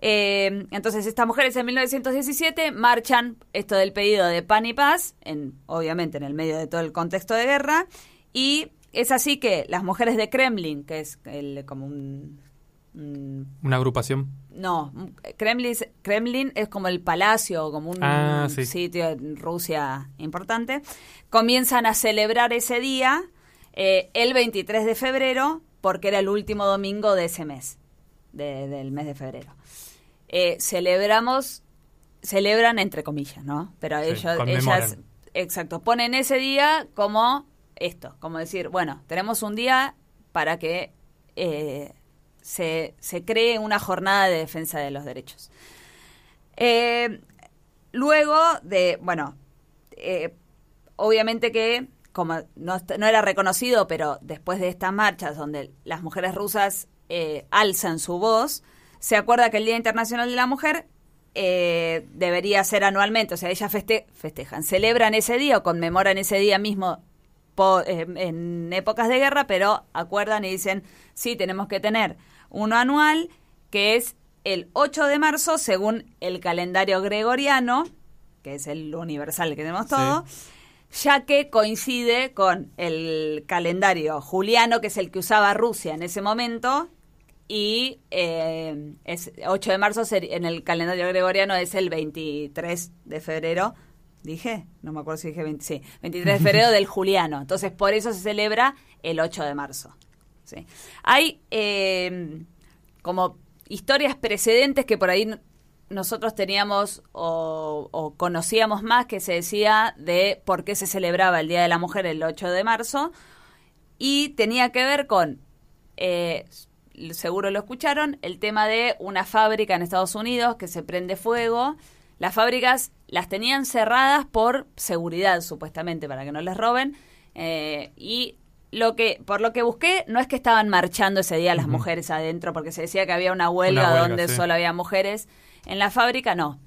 Entonces estas mujeres en 1917 marchan esto del pedido de pan y paz, en, obviamente en el medio de todo el contexto de guerra, y es así que las mujeres de Kremlin, que es el- como un, un- Una agrupación. no, Kremlin, Kremlin es como el palacio, como un Ah, sí. sitio en Rusia importante, comienzan a celebrar ese día eh, el 23 de febrero, porque era el último domingo de ese mes, de- del mes de febrero. Eh, celebramos, celebran entre comillas, ¿no? Pero ellos, ellas, exacto, ponen ese día como esto, como decir, bueno, tenemos un día para que eh, se, se cree una jornada de defensa de los derechos. Eh, luego de, bueno, eh, obviamente que como no, era reconocido, pero después de estas marchas donde las mujeres rusas alzan su voz, se acuerda que el Día Internacional de la Mujer debería ser anualmente, o sea, ellas feste- festejan, celebran ese día o conmemoran ese día mismo en épocas de guerra, pero acuerdan y dicen, sí, tenemos que tener uno anual, que es el 8 de marzo, según el calendario gregoriano, que es el universal que tenemos todo, ya que coincide con el calendario juliano, que es el que usaba Rusia en ese momento, y eh, es 8 de marzo en el calendario gregoriano es el 23 de febrero dije, no me acuerdo si dije 20, sí, 23 de febrero del Juliano. Entonces, por eso se celebra el 8 de marzo. ¿sí? Hay eh, como historias precedentes que por ahí nosotros teníamos o, o conocíamos más que se decía de por qué se celebraba el Día de la Mujer el 8 de marzo y tenía que ver con, eh, seguro lo escucharon, el tema de una fábrica en Estados Unidos que se prende fuego. Las fábricas las tenían cerradas por seguridad, supuestamente, para que no les roben. eh, y lo que, por lo que busqué, no es que estaban marchando ese día las mujeres adentro, porque se decía que había una huelga, Una huelga, donde sí. solo había mujeres. En la fábrica no.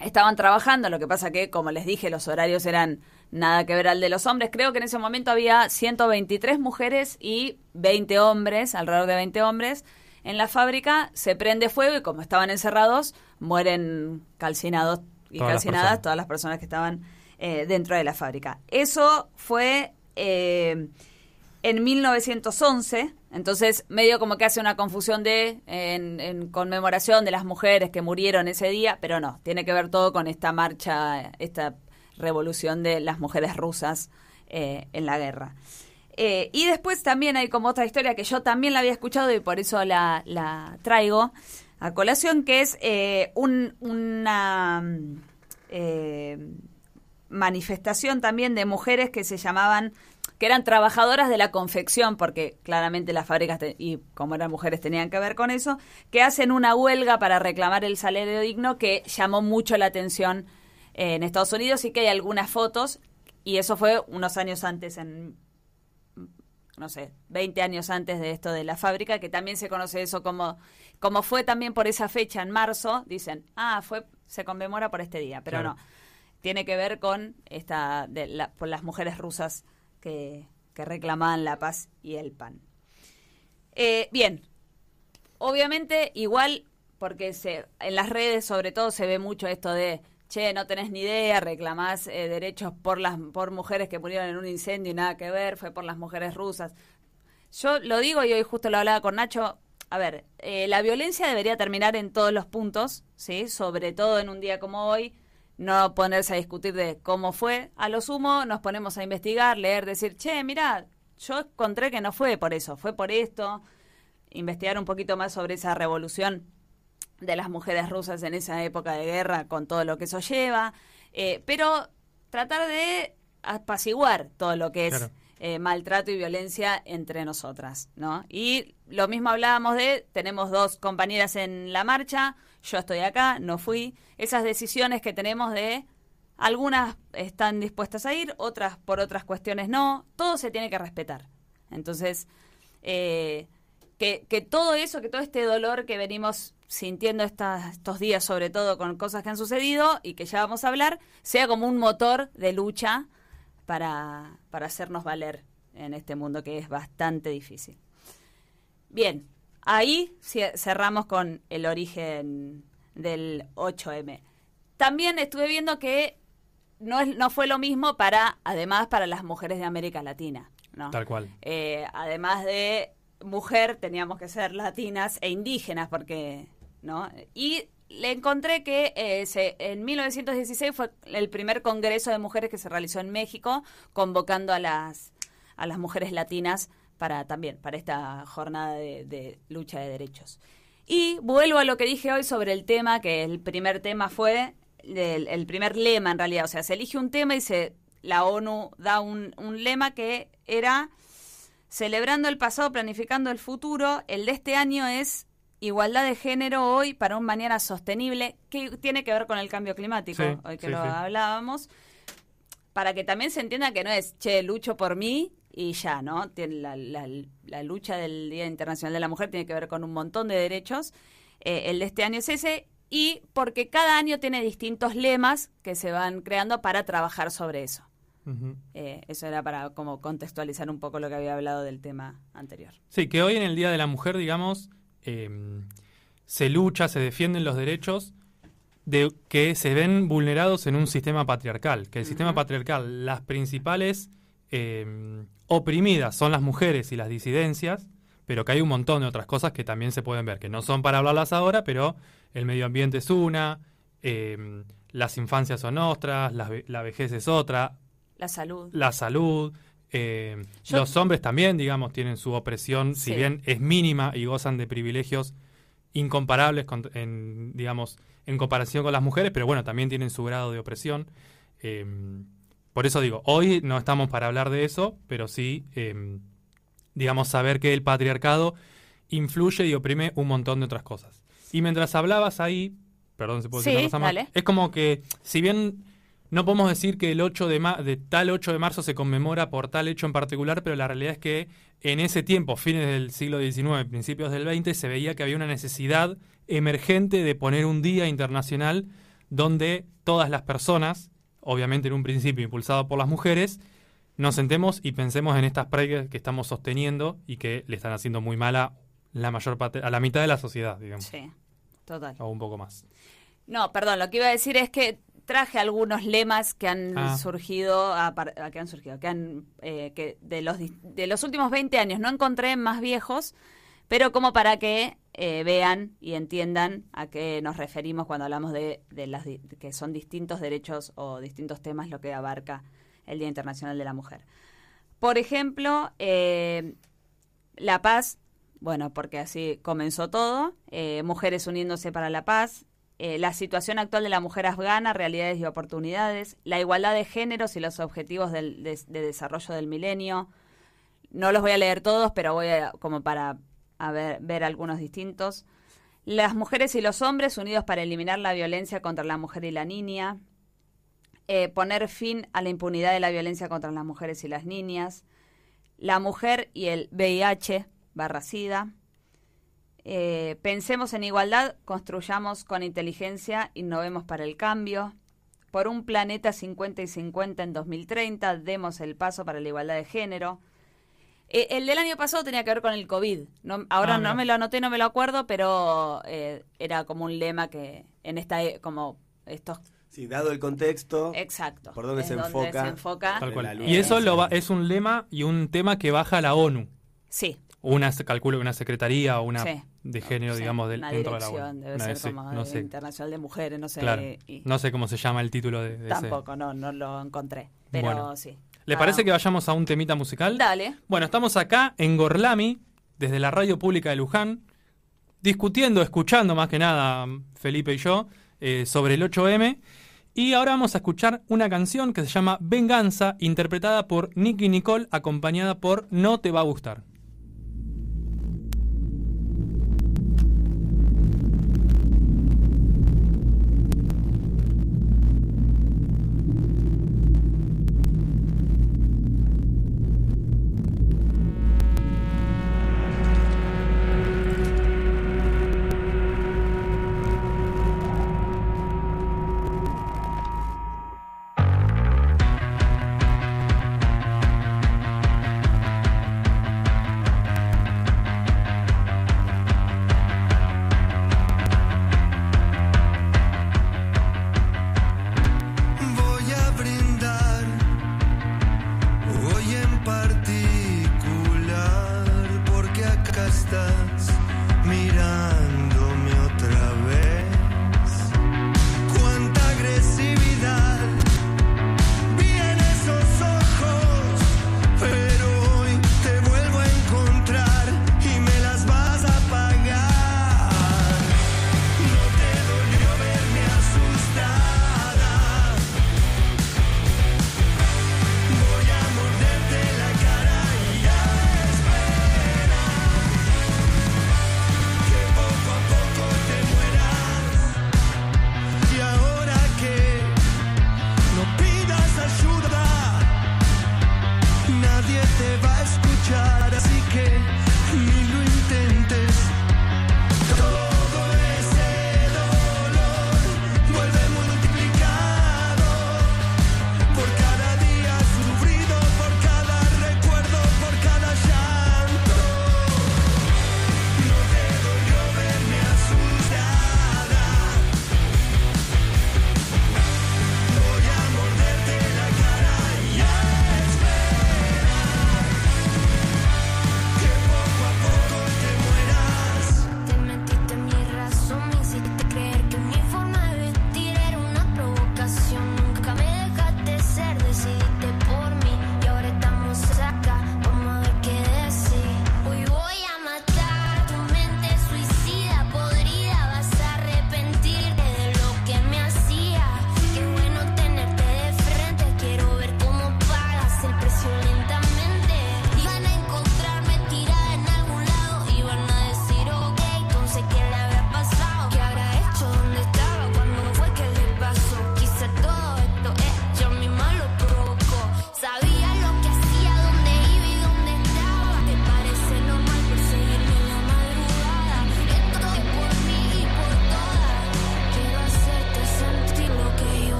Estaban trabajando, lo que pasa que, como les dije, los horarios eran nada que ver al de los hombres. Creo que en ese momento había 123 mujeres y 20 hombres, alrededor de 20 hombres. En la fábrica se prende fuego y como estaban encerrados, mueren calcinados y Todas las calcinadas personas. todas las personas que estaban eh, dentro de la fábrica. Eso fue eh, en 1911, entonces medio como que hace una confusión de en, en conmemoración de las mujeres que murieron ese día, pero no, tiene que ver todo con esta marcha, esta revolución de las mujeres rusas eh, en la guerra. Eh, y después también hay como otra historia que yo también la había escuchado y por eso la, la traigo a colación, que es eh, un- una mm, eh, manifestación también de mujeres que se llamaban, que eran trabajadoras de la confección, porque claramente las fábricas, y como eran mujeres tenían que ver con eso, que hacen una huelga para reclamar el salario digno que llamó mucho la atención eh, en Estados Unidos y que hay algunas fotos, y eso fue unos años antes, en no sé, 20 años antes de esto de la fábrica, que también se conoce eso como, como fue también por esa fecha en marzo, dicen, ah, fue, se conmemora por este día, pero Claro. no, tiene que ver con esta, de la- por las mujeres rusas que, que reclamaban la paz y el pan. Eh, bien, obviamente igual, porque se, en las redes sobre todo se ve mucho esto de, che, no tenés ni idea, reclamás eh, derechos por las por mujeres que murieron en un incendio y nada que ver, fue por las mujeres rusas. Yo lo digo y hoy justo lo hablaba con Nacho. A ver, eh, la violencia debería terminar en todos los puntos, ¿sí? Sobre todo en un día como hoy, no ponerse a discutir de cómo fue. A lo sumo nos ponemos a investigar, leer, decir, che, mira, yo encontré que no fue por eso, fue por esto. Investigar un poquito más sobre esa revolución de las mujeres rusas en esa época de guerra, con todo lo que eso lleva. Eh, pero tratar de apaciguar todo lo que es Claro. eh, maltrato y violencia entre nosotras, ¿no? Y lo mismo hablábamos de, tenemos dos compañeras en la marcha, yo estoy acá, no fui. Esas decisiones que tenemos de, algunas están dispuestas a ir, otras por otras cuestiones no, todo se tiene que respetar. Entonces, eh, que, que todo eso, que todo este dolor que venimos sintiendo estos días, sobre todo con cosas que han sucedido y que ya vamos a hablar, sea como un motor de lucha para, para hacernos valer en este mundo que es bastante difícil. Bien, ahí cerramos con el origen del 8M. También estuve viendo que no, es, no fue lo mismo para, además, para las mujeres de América Latina. ¿no? Tal cual. Eh, además de mujer, teníamos que ser latinas e indígenas, porque, Y le encontré que eh, en 1916 fue el primer congreso de mujeres que se realizó en México, convocando a las, a las mujeres latinas para también, para esta jornada de, lucha de derechos. Y vuelvo a lo que dije hoy sobre el tema, que el primer tema fue, el, primer lema en realidad, o sea, se elige un tema y se, la ONU da un lema que era celebrando el pasado, planificando el futuro. El de este año es igualdad de género hoy para un mañana sostenible, que tiene que ver con el cambio climático, Sí, hoy que sí, lo sí. hablábamos, para que también se entienda que no es, che, lucho por mí y ya, ¿no? Tiene la, la- la lucha del Día Internacional de la Mujer tiene que ver con un montón de derechos. Eh, el de este año es ese, y porque cada año tiene distintos lemas que se van creando para trabajar sobre eso. Eh, eso era para como contextualizar un poco lo que había hablado del tema anterior. Sí, que hoy en el Día de la Mujer, digamos, eh, se lucha, se defienden los derechos de que se ven vulnerados en un sistema patriarcal. Que el sistema patriarcal, las principales eh, oprimidas son las mujeres y las disidencias, pero que hay un montón de otras cosas que también se pueden ver, que no son para hablarlas ahora, pero el medio ambiente es una, eh, las infancias son otras, la vejez es otra, La salud. la salud. Eh, Yo- los hombres también, digamos, tienen su opresión, si bien es mínima y gozan de privilegios incomparables, con- en, digamos, en comparación con las mujeres, pero bueno, también tienen su grado de opresión. Eh, por eso digo, hoy no estamos para hablar de eso, pero sí, eh, digamos, saber que el patriarcado influye y oprime un montón de otras cosas. Y mientras hablabas ahí, perdón, se puede decir Sí, una cosa más, dale. es como que, si bien no podemos decir que el 8 de, tal 8 de marzo se conmemora por tal hecho en particular, pero la realidad es que en ese tiempo, fines del siglo XIX, principios del XX, se veía que había una necesidad emergente de poner un día internacional donde todas las personas, obviamente en un principio impulsado por las mujeres, nos sentemos y pensemos en estas prácticas que estamos sosteniendo y que le están haciendo muy mala la mayor parte, a la mitad de la sociedad, digamos, Sí, total. o un poco más. No, perdón, lo que iba a decir es que traje algunos lemas que han Ah. surgido, a par- a- que han surgido, que han, eh, que de los de los últimos 20 años no encontré más viejos, pero como para que eh, vean y entiendan a qué nos referimos cuando hablamos de, de las que son distintos derechos o distintos temas lo que abarca el Día Internacional de la Mujer. Por ejemplo, eh, la paz, bueno, porque así comenzó todo, eh, mujeres uniéndose para la paz, eh, la situación actual de la mujer afgana, realidades y oportunidades, la igualdad de géneros y los objetivos de, de desarrollo del milenio. No los voy a leer todos, pero voy a, como para ver, ver algunos distintos. Las mujeres y los hombres unidos para eliminar la violencia contra la mujer y la niña. Eh, poner fin a la impunidad de la violencia contra las mujeres y las niñas. La mujer y el VIH barra SIDA. Eh, pensemos en igualdad, construyamos con inteligencia, innovemos para el cambio. Por un planeta 50 y 50 en 2030, demos el paso para la igualdad de género. Eh, el del año pasado tenía que ver con el COVID. No, ahora Ah, no me lo anoté, no me lo acuerdo, pero eh, era como un lema que en esta, e- como estos, Sí, dado el contexto, exacto. ¿Por dónde es se donde enfoca? se enfoca. Tal de cual. la lucha. Y eso lo va- es un lema y un tema que baja la ONU. Sí, Una, se calculo, una secretaría o una Sí. de género, sí, digamos, del, una dentro de la debe Una ser de- sí, como no de sé. Internacional de Mujeres, no sé. Claro. y- No sé cómo se llama el título de, de ese. tampoco, no, no lo encontré. Pero Bueno. sí. ¿Le Ah, parece que vayamos a un temita musical? Dale. Bueno, estamos acá en Gorlami, desde la radio pública de Luján, discutiendo, escuchando más que nada, Felipe y yo, eh, sobre el 8M. Y ahora vamos a escuchar una canción que se llama Venganza, interpretada por Nicky Nicole, acompañada por No Te Va a Gustar.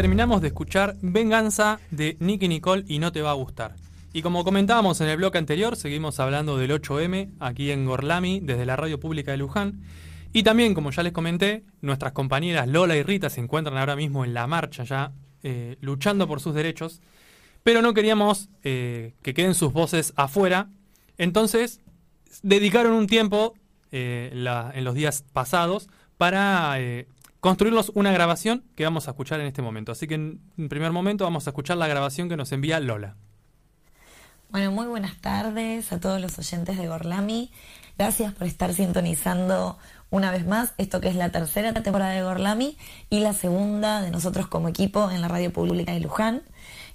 Terminamos de escuchar Venganza de Nicky Nicole y no te va a gustar. Y como comentábamos en el bloque anterior, seguimos hablando del 8M aquí en Gorlami desde la radio pública de Luján. Y también, como ya les comenté, nuestras compañeras Lola y Rita se encuentran ahora mismo en la marcha ya, eh, luchando por sus derechos. Pero no queríamos eh, que queden sus voces afuera. Entonces, dedicaron un tiempo eh, en los días pasados para construirnos una grabación que vamos a escuchar en este momento. Así que en, primer momento vamos a escuchar la grabación que nos envía Lola. Bueno, muy buenas tardes a todos los oyentes de Gorlami. Gracias por estar sintonizando una vez más esto que es la tercera temporada de Gorlami y la segunda de nosotros como equipo en la radio pública de Luján.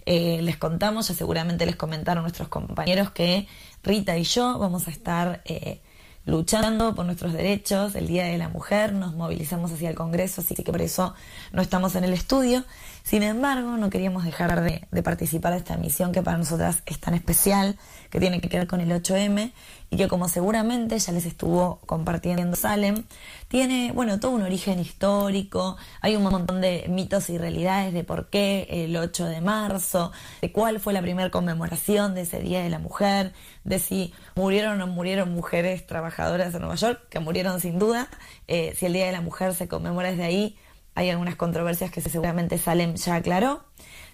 Eh, les contamos, ya seguramente les comentaron nuestros compañeros que Rita y yo vamos a estar eh, luchando por nuestros derechos el Día de la Mujer, nos movilizamos hacia el Congreso, así que por eso no estamos en el estudio. Sin embargo, no queríamos dejar de, de participar de esta misión que para nosotras es tan especial, que tiene que ver con el 8M y que como seguramente ya les estuvo compartiendo Salem, tiene, bueno, todo un origen histórico, hay un montón de mitos y realidades de por qué el 8 de marzo, de cuál fue la primera conmemoración de ese Día de la Mujer, de si murieron o no murieron mujeres trabajadoras en Nueva York, que murieron sin duda, eh, si el Día de la Mujer se conmemora desde ahí, hay algunas controversias que seguramente Salem ya aclaró.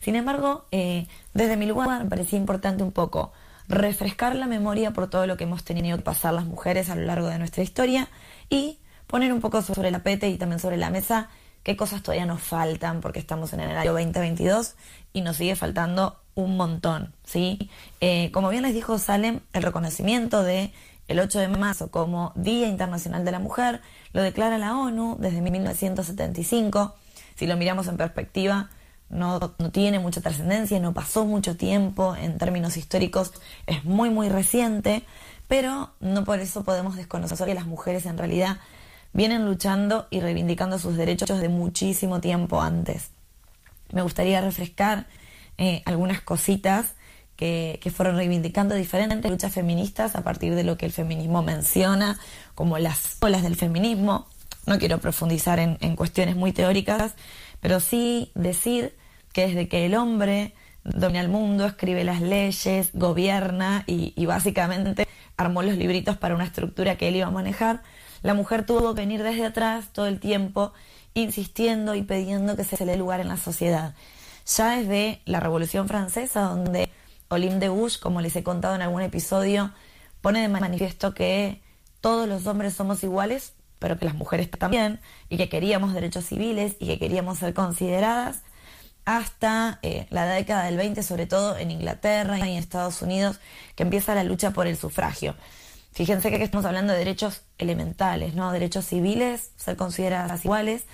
Sin embargo, eh, desde mi lugar me parecía importante un poco refrescar la memoria por todo lo que hemos tenido que pasar las mujeres a lo largo de nuestra historia y poner un poco sobre el tapete y también sobre la mesa qué cosas todavía nos faltan porque estamos en el año 2022 y nos sigue faltando un montón, ¿sí? Eh, como bien les dijo Salem, el reconocimiento de el 8 de marzo como Día Internacional de la Mujer lo declara la ONU desde 1975. Si lo miramos en perspectiva, no, no tiene mucha trascendencia, no pasó mucho tiempo en términos históricos, es muy, muy reciente, pero no por eso podemos desconocer que las mujeres en realidad vienen luchando y reivindicando sus derechos de muchísimo tiempo antes. Me gustaría refrescar eh, algunas cositas que, que, fueron reivindicando diferentes luchas feministas a partir de lo que el feminismo menciona como las olas del feminismo. No quiero profundizar en, en cuestiones muy teóricas, pero sí decir que desde que el hombre domina el mundo, escribe las leyes, gobierna y, básicamente armó los libritos para una estructura que él iba a manejar, la mujer tuvo que venir desde atrás todo el tiempo insistiendo y pidiendo que se le dé lugar en la sociedad. Ya desde la Revolución Francesa, donde Olympe de Gouges, como les he contado en algún episodio, pone de manifiesto que todos los hombres somos iguales, pero que las mujeres también, y que queríamos derechos civiles y que queríamos ser consideradas, hasta eh, la década del 20, sobre todo en Inglaterra y en Estados Unidos, que empieza la lucha por el sufragio. Fíjense que aquí estamos hablando de derechos elementales, ¿no? Derechos civiles, ser consideradas iguales,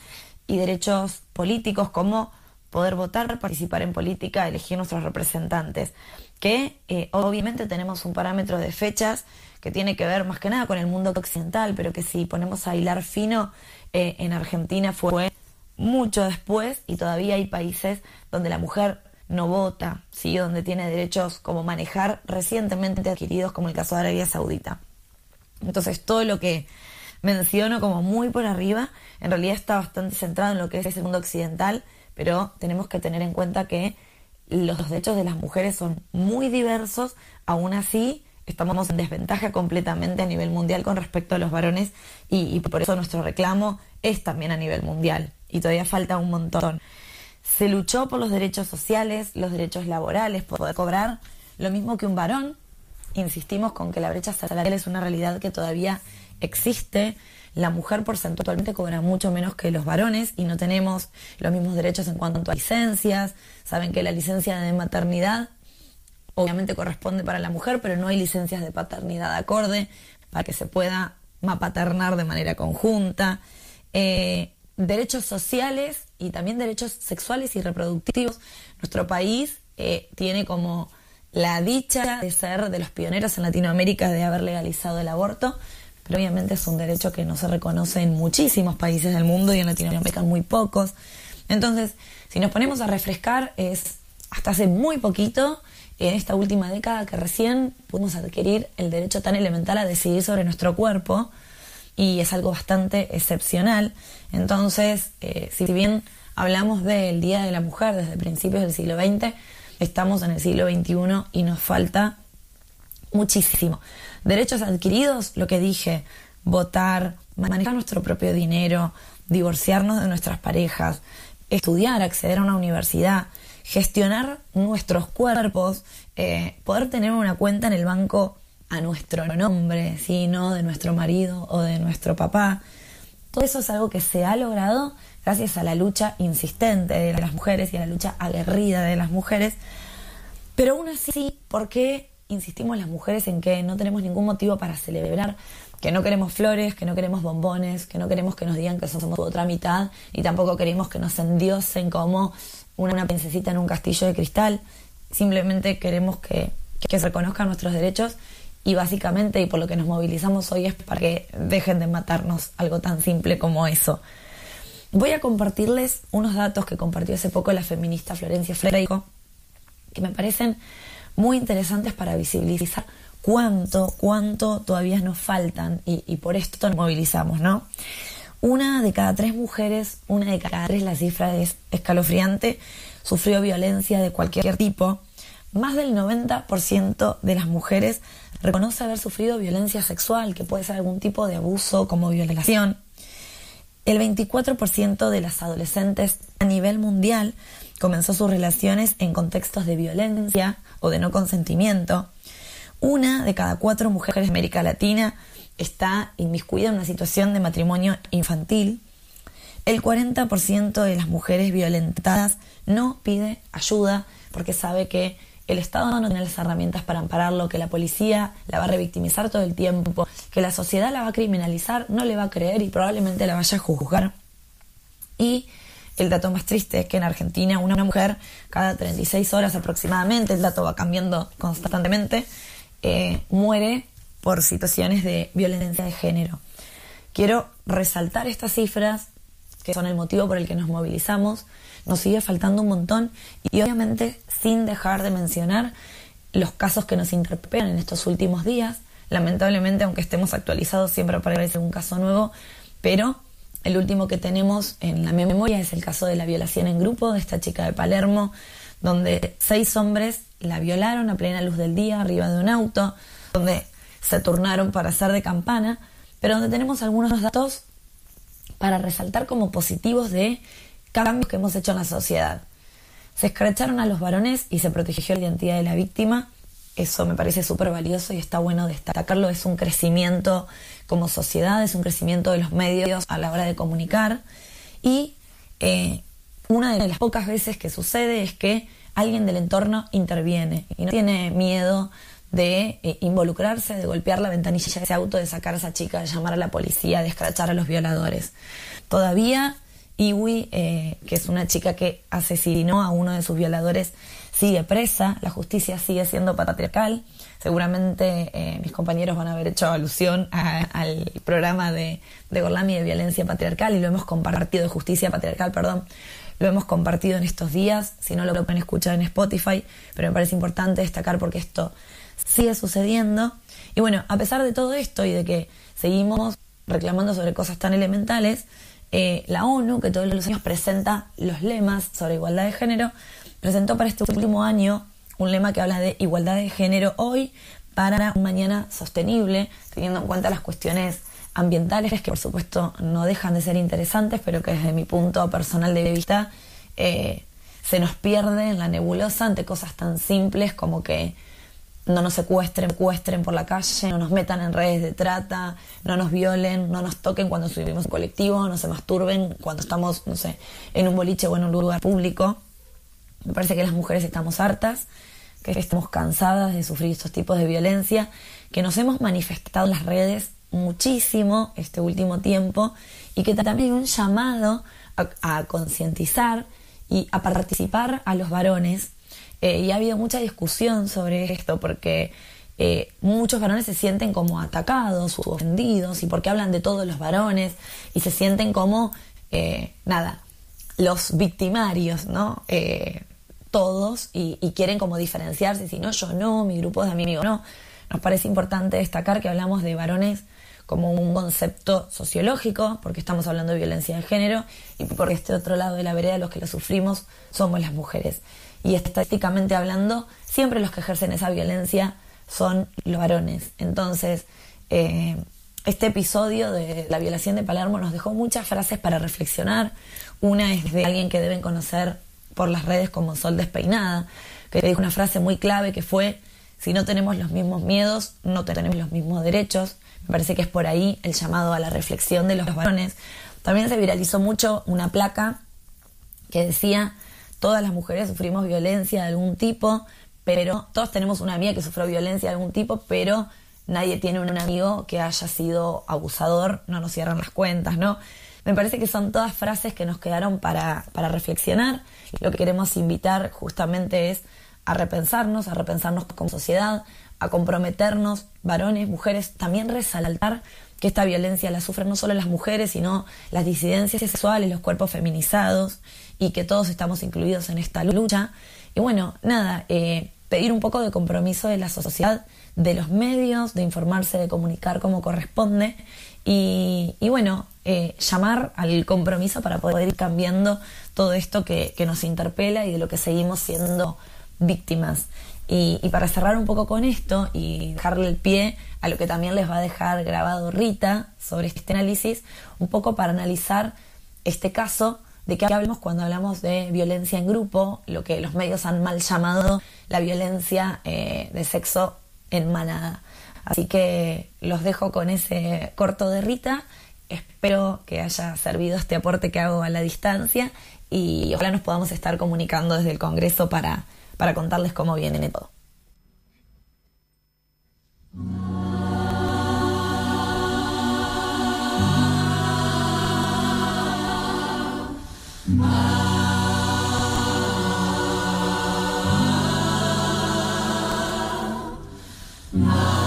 y derechos políticos como poder votar, participar en política, elegir nuestros representantes. Que eh, obviamente tenemos un parámetro de fechas que tiene que ver más que nada con el mundo occidental, pero que si ponemos a hilar fino, eh, en Argentina fue mucho después y todavía hay países donde la mujer no vota, ¿sí? donde tiene derechos como manejar recientemente adquiridos, como el caso de Arabia Saudita. Entonces, todo lo que menciono como muy por arriba, en realidad está bastante centrado en lo que es el mundo occidental, pero tenemos que tener en cuenta que los derechos de las mujeres son muy diversos, aún así estamos en desventaja completamente a nivel mundial con respecto a los varones y, y por eso nuestro reclamo es también a nivel mundial y todavía falta un montón. Se luchó por los derechos sociales, los derechos laborales, por poder cobrar lo mismo que un varón. Insistimos con que la brecha salarial es una realidad que todavía existe. La mujer porcentualmente cobra mucho menos que los varones y no tenemos los mismos derechos en cuanto a licencias. Saben que la licencia de maternidad obviamente corresponde para la mujer, pero no hay licencias de paternidad acorde para que se pueda mapaternar de manera conjunta. Eh, derechos sociales y también derechos sexuales y reproductivos. Nuestro país eh, tiene como la dicha de ser de los pioneros en Latinoamérica de haber legalizado el aborto, pero obviamente es un derecho que no se reconoce en muchísimos países del mundo y en Latinoamérica muy pocos. Entonces, si nos ponemos a refrescar, es hasta hace muy poquito, en esta última década, que recién pudimos adquirir el derecho tan elemental a decidir sobre nuestro cuerpo, y es algo bastante excepcional. Entonces, eh, si bien hablamos del Día de la Mujer desde principios del siglo XX, estamos en el siglo XXI y nos falta muchísimo. Derechos adquiridos, lo que dije, votar, manejar nuestro propio dinero, divorciarnos de nuestras parejas, estudiar, acceder a una universidad, gestionar nuestros cuerpos, eh, poder tener una cuenta en el banco a nuestro nombre, ¿sí? no de nuestro marido o de nuestro papá. Todo eso es algo que se ha logrado gracias a la lucha insistente de las mujeres y a la lucha aguerrida de las mujeres. Pero aún así, ¿por qué insistimos las mujeres en que no tenemos ningún motivo para celebrar? Que no queremos flores, que no queremos bombones, que no queremos que nos digan que somos otra mitad y tampoco queremos que nos endiosen como una princesita en un castillo de cristal. Simplemente queremos que, que se reconozcan nuestros derechos y básicamente, y por lo que nos movilizamos hoy, es para que dejen de matarnos algo tan simple como eso. Voy a compartirles unos datos que compartió hace poco la feminista Florencia Freico, que me parecen muy interesantes para visibilizar cuánto, cuánto todavía nos faltan y, y por esto nos movilizamos, ¿no? Una de cada tres mujeres, una de cada tres, la cifra es escalofriante, sufrió violencia de cualquier tipo. Más del 90% de las mujeres reconoce haber sufrido violencia sexual, que puede ser algún tipo de abuso como violación. El 24% de las adolescentes a nivel mundial comenzó sus relaciones en contextos de violencia o de no consentimiento. Una de cada cuatro mujeres de América Latina está inmiscuida en una situación de matrimonio infantil. El 40% de las mujeres violentadas no pide ayuda porque sabe que el Estado no tiene las herramientas para ampararlo, que la policía la va a revictimizar todo el tiempo, que la sociedad la va a criminalizar, no le va a creer y probablemente la vaya a juzgar. Y el dato más triste es que en Argentina una mujer cada 36 horas aproximadamente, el dato va cambiando constantemente, eh, muere por situaciones de violencia de género. Quiero resaltar estas cifras, que son el motivo por el que nos movilizamos, nos sigue faltando un montón y obviamente sin dejar de mencionar los casos que nos interpelan en estos últimos días. Lamentablemente, aunque estemos actualizados, siempre aparece un caso nuevo, pero el último que tenemos en la memoria es el caso de la violación en grupo de esta chica de Palermo, donde seis hombres la violaron a plena luz del día arriba de un auto, donde se turnaron para hacer de campana, pero donde tenemos algunos datos para resaltar como positivos de cambios que hemos hecho en la sociedad. Se escracharon a los varones y se protegió la identidad de la víctima. Eso me parece súper valioso y está bueno destacarlo. Es un crecimiento como sociedad, es un crecimiento de los medios a la hora de comunicar. Y eh, una de las pocas veces que sucede es que alguien del entorno interviene y no tiene miedo de eh, involucrarse, de golpear la ventanilla de ese auto, de sacar a esa chica, de llamar a la policía, de escrachar a los violadores. Todavía Iwi, eh, que es una chica que asesinó a uno de sus violadores, sigue presa, la justicia sigue siendo patriarcal. Seguramente eh, mis compañeros van a haber hecho alusión al programa de, de Gorlami de violencia patriarcal y lo hemos compartido, justicia patriarcal, perdón, lo hemos compartido en estos días, si no lo pueden escuchar en Spotify, pero me parece importante destacar porque esto sigue sucediendo. Y bueno, a pesar de todo esto y de que seguimos reclamando sobre cosas tan elementales, eh, la ONU, que todos los años presenta los lemas sobre igualdad de género, presentó para este último año un lema que habla de igualdad de género hoy para un mañana sostenible, teniendo en cuenta las cuestiones ambientales que por supuesto no dejan de ser interesantes, pero que desde mi punto personal de vista eh, se nos pierde en la nebulosa ante cosas tan simples como que no nos secuestren, secuestren por la calle, no nos metan en redes de trata, no nos violen, no nos toquen cuando subimos un colectivo, no se masturben cuando estamos, no sé, en un boliche o en un lugar público. Me parece que las mujeres estamos hartas, que estamos cansadas de sufrir estos tipos de violencia, que nos hemos manifestado en las redes muchísimo este último tiempo y que también hay un llamado a, a concientizar y a participar a los varones eh, y ha habido mucha discusión sobre esto porque eh, muchos varones se sienten como atacados o ofendidos y porque hablan de todos los varones y se sienten como, eh, nada, los victimarios, ¿no? todos y, y, quieren como diferenciarse, si no, yo no, mi grupo de amigos no. Nos parece importante destacar que hablamos de varones como un concepto sociológico, porque estamos hablando de violencia de género, y porque este otro lado de la vereda los que lo sufrimos somos las mujeres. Y estadísticamente hablando, siempre los que ejercen esa violencia son los varones. Entonces, eh, este episodio de la violación de Palermo nos dejó muchas frases para reflexionar. Una es de alguien que deben conocer por las redes como Sol Despeinada, que dijo una frase muy clave que fue, si no tenemos los mismos miedos, no tenemos los mismos derechos. Me parece que es por ahí el llamado a la reflexión de los varones. También se viralizó mucho una placa que decía, todas las mujeres sufrimos violencia de algún tipo, pero todos tenemos una amiga que sufrió violencia de algún tipo, pero nadie tiene un amigo que haya sido abusador, no nos cierran las cuentas, ¿no? Me parece que son todas frases que nos quedaron para, para reflexionar. Lo que queremos invitar justamente es a repensarnos, a repensarnos como sociedad, a comprometernos, varones, mujeres, también resaltar que esta violencia la sufren no solo las mujeres, sino las disidencias sexuales, los cuerpos feminizados, y que todos estamos incluidos en esta lucha. Y bueno, nada, eh, pedir un poco de compromiso de la sociedad, de los medios, de informarse, de comunicar como corresponde, y, bueno, eh, llamar al compromiso para poder ir cambiando todo esto que, que nos interpela y de lo que seguimos siendo víctimas. Y, para cerrar un poco con esto y dejarle el pie a lo que también les va a dejar grabado Rita sobre este análisis, un poco para analizar este caso de qué hablamos cuando hablamos de violencia en grupo, lo que los medios han mal llamado la violencia eh, de sexo en manada. Así que los dejo con ese corto de Rita. Espero que haya servido este aporte que hago a la distancia y ojalá nos podamos estar comunicando desde el Congreso para para contarles cómo viene todo. Ah, ah, ah.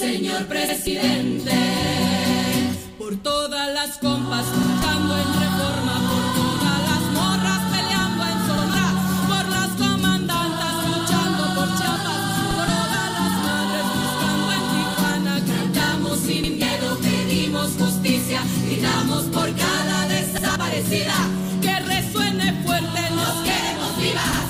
señor presidente. Por todas las compas, luchando en reforma, por todas las morras, peleando en sombra, por las comandantas, luchando por Chiapas, por todas las madres, buscando en Tijuana. Cantamos sin miedo, pedimos justicia, gritamos por cada desaparecida. Que resuene fuerte, nos queremos vivas.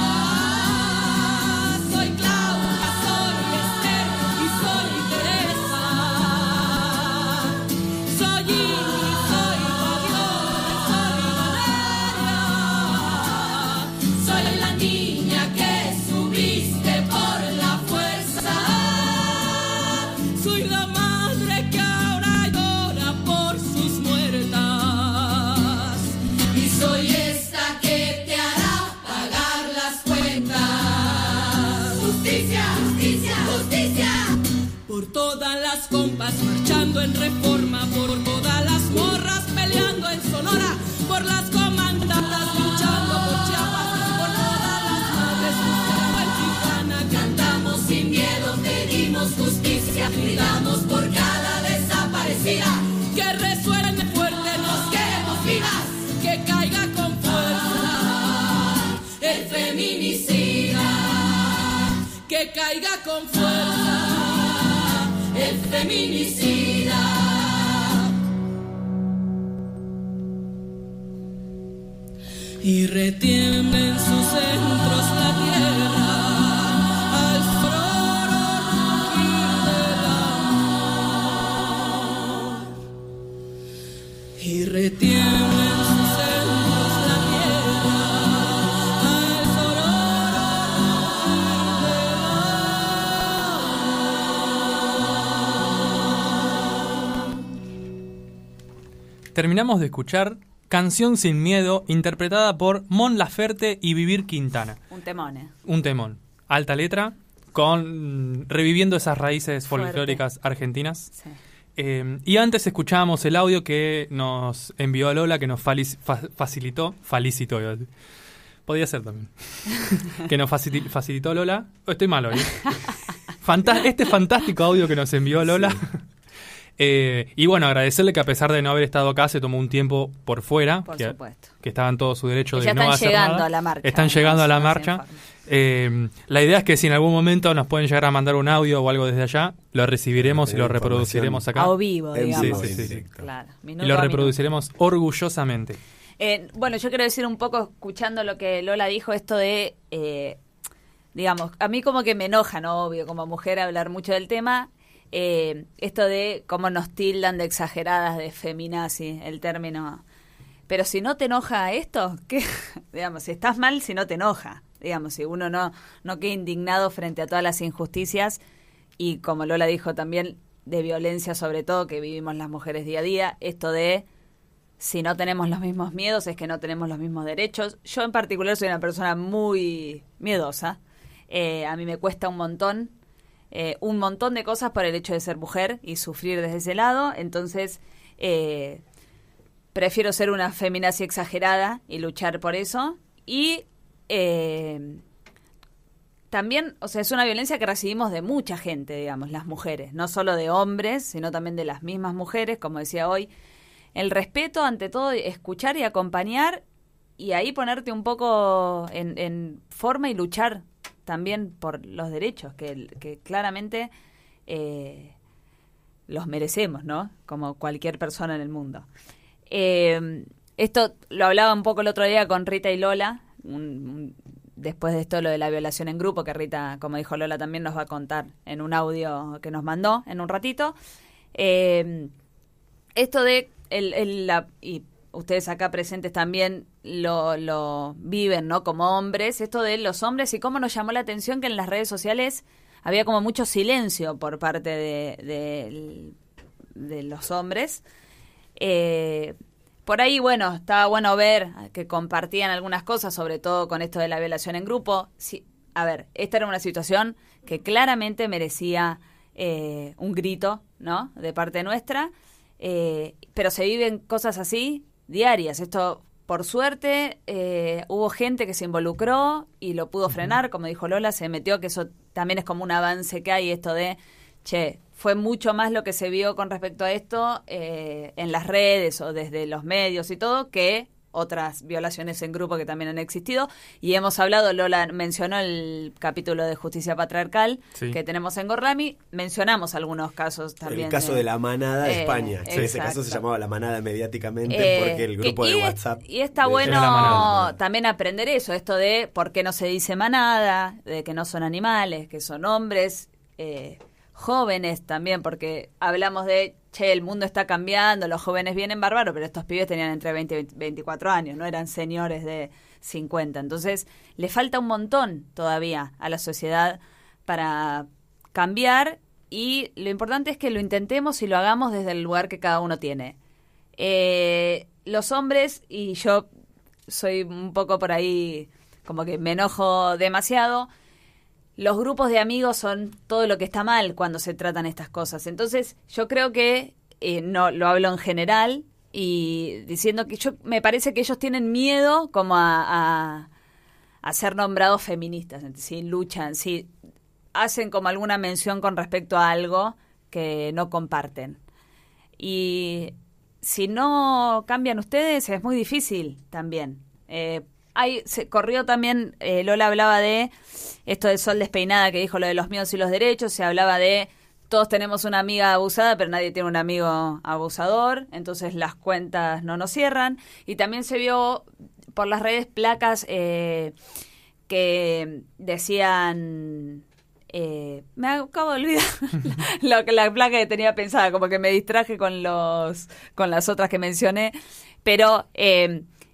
soy la madre que ahora llora por sus muertas. Y soy esta que te hará pagar las cuentas. Justicia, justicia, justicia. Por todas las compas marchando en reforma. Caiga con fuerza el feminicida. Y retiembla en sus centros la tierra al amor. Y retiembla Terminamos de escuchar Canción sin miedo, interpretada por Mon Laferte y Vivir Quintana. Un temón, ¿eh? Un temón. Alta letra, con reviviendo esas raíces Fuerte. folclóricas argentinas. Sí. Eh, y antes escuchábamos el audio que nos envió Lola, que nos falic- fa- facilitó, felicitó, podía ser también, que nos facili- facilitó Lola. Oh, estoy malo, ¿eh? Fantá- este fantástico audio que nos envió Lola. Eh, y bueno, agradecerle que a pesar de no haber estado acá, se tomó un tiempo por fuera, Por que, supuesto. que estaban todos su derecho Que de ya no están hacer llegando nada. a la marcha, Están llegando a la marcha. Eh, la idea es que si en algún momento nos pueden llegar a mandar un audio o algo desde allá, lo recibiremos y lo reproduciremos acá. A vivo, digamos. Sí, sí, sí, sí. directo. Claro. Y lo reproduciremos orgullosamente. Eh, bueno, yo quiero decir un poco, escuchando lo que Lola dijo, esto de, eh, digamos, a mí como que me enoja, ¿no? Obvio, como mujer hablar mucho del tema. Eh, esto de cómo nos tildan de exageradas, de feminazi, el término. Pero si no te enoja esto, ¿qué? digamos, si estás mal, si no te enoja. Digamos, si uno no, no queda indignado frente a todas las injusticias y como Lola dijo también, de violencia sobre todo que vivimos las mujeres día a día, esto de si no tenemos los mismos miedos es que no tenemos los mismos derechos. Yo en particular soy una persona muy miedosa. Eh, a mí me cuesta un montón, eh, un montón de cosas por el hecho de ser mujer y sufrir desde ese lado. Entonces, eh, prefiero ser una feminazi exagerada y luchar por eso. Y eh, también, o sea, es una violencia que recibimos de mucha gente, digamos, las mujeres, no solo de hombres, sino también de las mismas mujeres, como decía hoy. El respeto, ante todo, escuchar y acompañar y ahí ponerte un poco en, en forma y luchar también por los derechos, que, que claramente eh, los merecemos, ¿no? Como cualquier persona en el mundo. Eh, esto lo hablaba un poco el otro día con Rita y Lola, un- después de esto lo de la violación en grupo, que Rita, como dijo Lola, también nos va a contar en un audio que nos mandó en un ratito. Eh, esto de, el, el- la- y ustedes acá presentes también lo, lo viven, ¿no? Como hombres, esto de los hombres y cómo nos llamó la atención que en las redes sociales había como mucho silencio por parte de, de- los hombres. Eh, por ahí, bueno, estaba bueno ver que compartían algunas cosas, sobre todo con esto de la violación en grupo. Sí, a ver, esta era una situación que claramente merecía eh, un grito, ¿no? De parte nuestra. Eh, pero se viven cosas así diarias. Esto, por suerte, eh, hubo gente que se involucró y lo pudo frenar, como dijo Lola, se metió, que eso también es como un avance que hay, esto de, che, fue mucho más lo que se vio con respecto a esto eh, en las redes o desde los medios y todo que otras violaciones en grupo que también han existido. Y hemos hablado, Lola mencionó el capítulo de justicia patriarcal Sí. que tenemos en Gorlami, mencionamos algunos casos también. el caso de la manada de Eh, España. En ese caso se llamaba la manada mediáticamente Eh, porque el que- grupo y de es- WhatsApp. Y está de- bueno manada. también aprender eso, esto de por qué no se dice manada, de que no son animales, que son hombres, eh, jóvenes también, porque hablamos de, che, el mundo está cambiando, los jóvenes vienen bárbaros, pero estos pibes tenían entre 20 y 24 años, no eran señores de 50. Entonces, le falta un montón todavía a la sociedad para cambiar y lo importante es que lo intentemos y lo hagamos desde el lugar que cada uno tiene. Eh, los hombres, y yo soy un poco por ahí, como que me enojo demasiado, los grupos de amigos son todo lo que está mal cuando se tratan estas cosas. Entonces, yo creo que, eh, no lo hablo en general, y diciendo que yo me parece que ellos tienen miedo como a, a, a ser nombrados feministas, si luchan, si hacen como alguna mención con respecto a algo que no comparten. Y si no cambian ustedes, es muy difícil también. Eh, hay, se corrió también, eh, Lola hablaba de esto del sol despeinada que dijo lo de los miedos y los derechos, se hablaba de todos tenemos una amiga abusada, pero nadie tiene un amigo abusador, entonces las cuentas no nos cierran. Y también se vio por las redes placas eh, que decían... eh, me acabo de olvidar la, la- la placa que tenía pensada, como que me distraje con los con las otras que mencioné, pero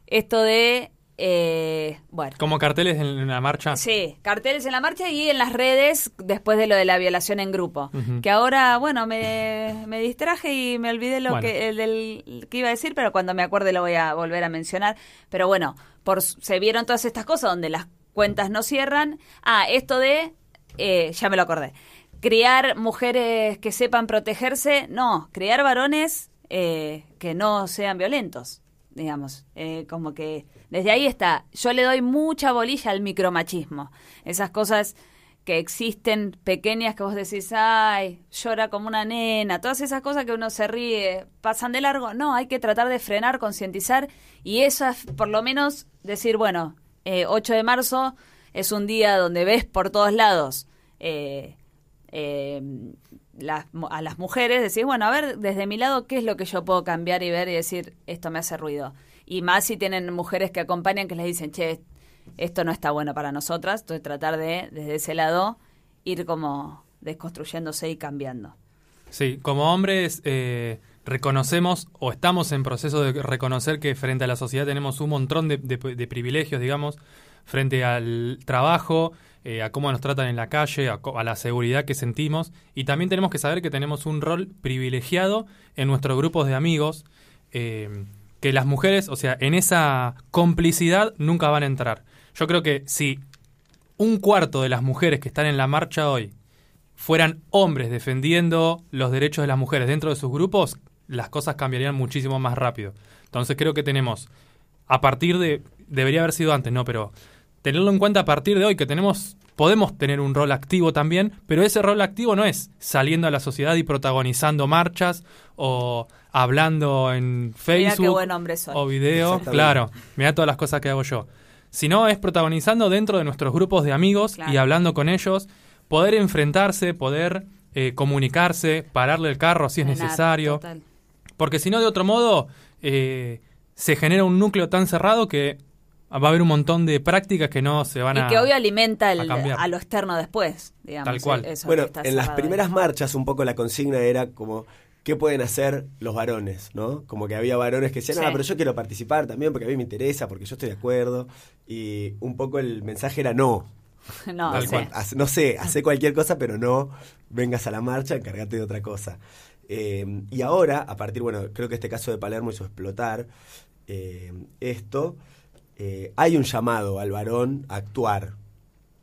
esto de eh, bueno Como carteles en la marcha. Sí, carteles en la marcha y en las redes después de lo de la violación en grupo. Que ahora, bueno, me, me distraje y me olvidé lo Bueno. que, el del, que iba a decir, pero cuando me acuerde lo voy a volver a mencionar. Pero bueno, por, se vieron todas estas cosas donde las cuentas no cierran. Ah, esto de, eh, ya me lo acordé, criar mujeres que sepan protegerse, no, criar varones eh, que no sean violentos digamos, eh, como que desde ahí está. Yo le doy mucha bolilla al micromachismo, esas cosas que existen pequeñas que vos decís, ay, llora como una nena, todas esas cosas que uno se ríe, pasan de largo. No, hay que tratar de frenar, concientizar y esas, por lo menos, decir, bueno, eh, 8 de marzo es un día donde ves por todos lados eh, eh, a las mujeres, decir, bueno, a ver, desde mi lado, ¿qué es lo que yo puedo cambiar y ver y decir, esto me hace ruido? Y más si tienen mujeres que acompañan que les dicen, che, esto no está bueno para nosotras, entonces tratar de, desde ese lado, ir como desconstruyéndose y cambiando. Sí, como hombres eh, reconocemos o estamos en proceso de reconocer que frente a la sociedad tenemos un montón de, privilegios, digamos, frente al trabajo, eh, a cómo nos tratan en la calle, a, a la seguridad que sentimos y también tenemos que saber que tenemos un rol privilegiado en nuestros grupos de amigos, eh, que las mujeres, o sea, en esa complicidad nunca van a entrar. Yo creo que si un cuarto de las mujeres que están en la marcha hoy fueran hombres defendiendo los derechos de las mujeres dentro de sus grupos, las cosas cambiarían muchísimo más rápido. Entonces creo que tenemos, a partir de, debería haber sido antes, no, pero tenerlo en cuenta a partir de hoy, que tenemos, podemos tener un rol activo también, pero ese rol activo no es saliendo a la sociedad y protagonizando marchas o hablando en Facebook qué buen hombre soy. o video, claro, mira todas las cosas que hago yo. Sino es protagonizando dentro de nuestros grupos de amigos Claro. y hablando con ellos, poder enfrentarse, poder eh, comunicarse, pararle el carro si es Frenar, necesario. total. Porque si no, de otro modo, eh, se genera un núcleo tan cerrado que va a haber un montón de prácticas que no se van Y a... que obvio alimenta el- a cambiar. a lo externo después, digamos. Tal cual. eso Bueno, que está en las ahí. primeras marchas un poco la consigna era como qué pueden hacer los varones, ¿no? Como que había varones que decían, Sí. ah, pero yo quiero participar también porque a mí me interesa, porque yo estoy de acuerdo. Y un poco el mensaje era no. No. Haz- no sé, hace cualquier cosa, pero no vengas a la marcha, encárgate de otra cosa. Eh, y ahora, a partir, bueno, creo que este caso de Palermo hizo explotar eh, esto. eh, hay un llamado al varón a actuar,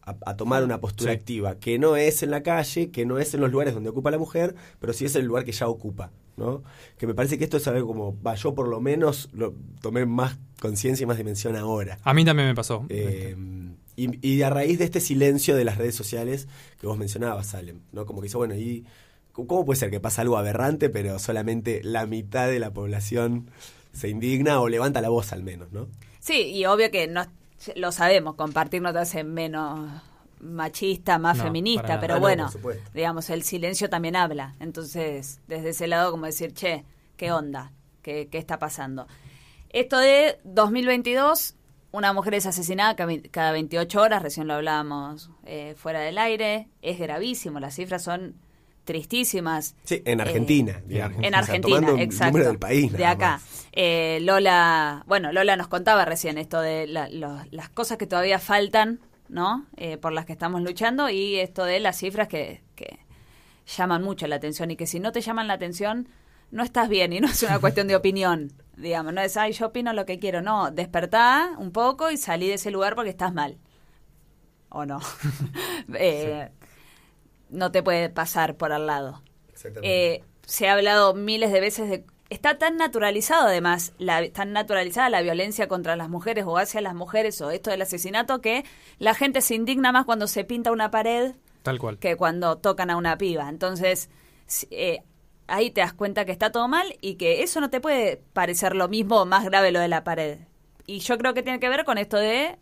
a, a tomar una postura Sí. activa, que no es en la calle, que no es en los lugares donde ocupa la mujer, pero sí es el lugar que ya ocupa. ¿no? Que me parece que esto es algo como, va, yo por lo menos lo tomé más conciencia y más dimensión ahora. A mí también me pasó. Eh, y, y a raíz de este silencio de las redes sociales que vos mencionabas, Salem, ¿no? Como que dice, bueno, ¿y cómo puede ser que pasa algo aberrante, pero solamente la mitad de la población se indigna o levanta la voz al menos, ¿no? Sí, y obvio que no lo sabemos, compartir no te hace menos machista, más No, feminista, pero Ah, no, bueno, digamos, el silencio también habla. Entonces, desde ese lado, como decir, che, ¿qué onda? ¿Qué, qué está pasando? Esto de 2022, una mujer es asesinada ca- cada 28 horas, recién lo hablábamos eh, fuera del aire, es gravísimo, las cifras son tristísimas. Sí, en Eh, Argentina, digamos. En O sea, Argentina, exacto. número del país, de acá. Eh, Lola, bueno, Lola nos contaba recién esto de la- los- las cosas que todavía faltan, ¿no? Eh, por las que estamos luchando y esto de las cifras que, que llaman mucho la atención y que si no te llaman la atención, no estás bien y no es una cuestión de opinión, digamos, no es, ay, yo opino lo que quiero, no, despertá un poco y salí de ese lugar porque estás mal. ¿O no? Eh, No te puede pasar por al lado. Exactamente. Eh, se ha hablado miles de veces de... Está tan naturalizado además, la, tan naturalizada la violencia contra las mujeres o hacia las mujeres o esto del asesinato que la gente se indigna más cuando se pinta una pared Tal cual. que cuando tocan a una piba. Entonces, eh, ahí te das cuenta que está todo mal y que eso no te puede parecer lo mismo o más grave lo de la pared. y yo creo que tiene que ver con esto de,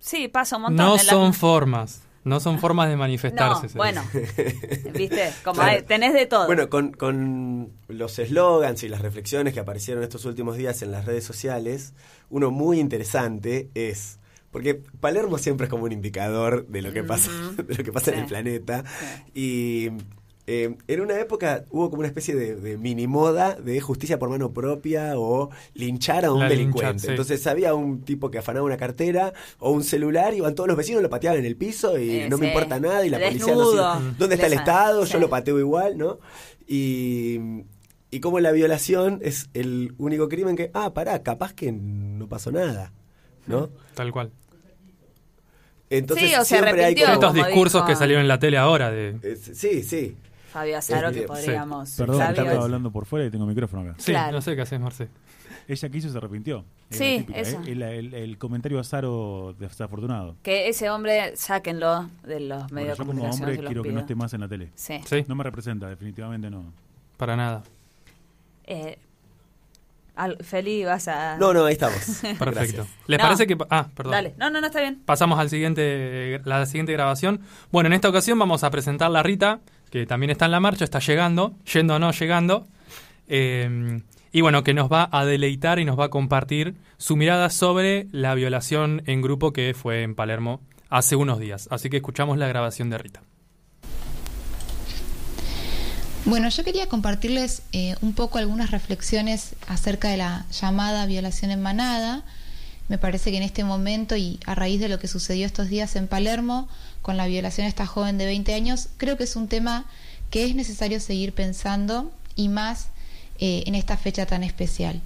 sí, pasa un montón. No en la- son formas. No son formas de manifestarse. No, se bueno, viste, como Claro. hay- tenés de todo. Bueno, con, con los eslogans y las reflexiones que aparecieron estos últimos días en las redes sociales, uno muy interesante es. Porque Palermo siempre es como un indicador de lo que pasa, de lo que pasa en el planeta. Y eh, en una época hubo como una especie de, de mini moda de justicia por mano propia o linchar a un La delincuente. sí. Entonces había un tipo que afanaba una cartera o un celular, iban todos los vecinos, lo pateaban en el piso y Eh, no me importa nada y la policía no Desnudo. sigue- ¿Dónde está el Estado? sí. Yo lo pateo igual, ¿no? Y, y como la violación es el único crimen que, ah, pará, capaz que no pasó nada, ¿no? Tal cual. Entonces Sí, o se siempre hay como... Estos como discursos dijo- que salieron en la tele ahora de... Eh, sí, sí. Fabio Azaro, que Sí. podríamos... Perdón, Fabio- estaba hablando por fuera y tengo micrófono acá. Sí, Claro. no sé qué haces, Marce. Ella quiso y se arrepintió. Es Sí, típica, eso. ¿eh? El, el- el comentario Azaro desafortunado. Que ese hombre, sáquenlo de los Bueno, medios yo de como comunicación. hombre se los quiero que pido. no esté más en la tele. Sí. Sí, No me representa, definitivamente no. para nada. Eh, al- Feli, vas a... No, no, ahí estamos. Perfecto. ¿Les No. parece que... Ah, perdón. Dale. No, no, no, está bien. Pasamos al siguiente, la siguiente grabación. Bueno, en esta ocasión vamos a presentar la Rita, que también está en la marcha, está llegando, yendo o no llegando. Eh, y bueno, que nos va a deleitar y nos va a compartir su mirada sobre la violación en grupo que fue en Palermo hace unos días. Así que escuchamos la grabación de Rita. Bueno, yo quería compartirles eh, un poco algunas reflexiones acerca de la llamada violación en manada. Me parece que en este momento y a raíz de lo que sucedió estos días en Palermo con la violación de esta joven de 20 años, creo que es un tema que es necesario seguir pensando y más eh, en esta fecha tan especial.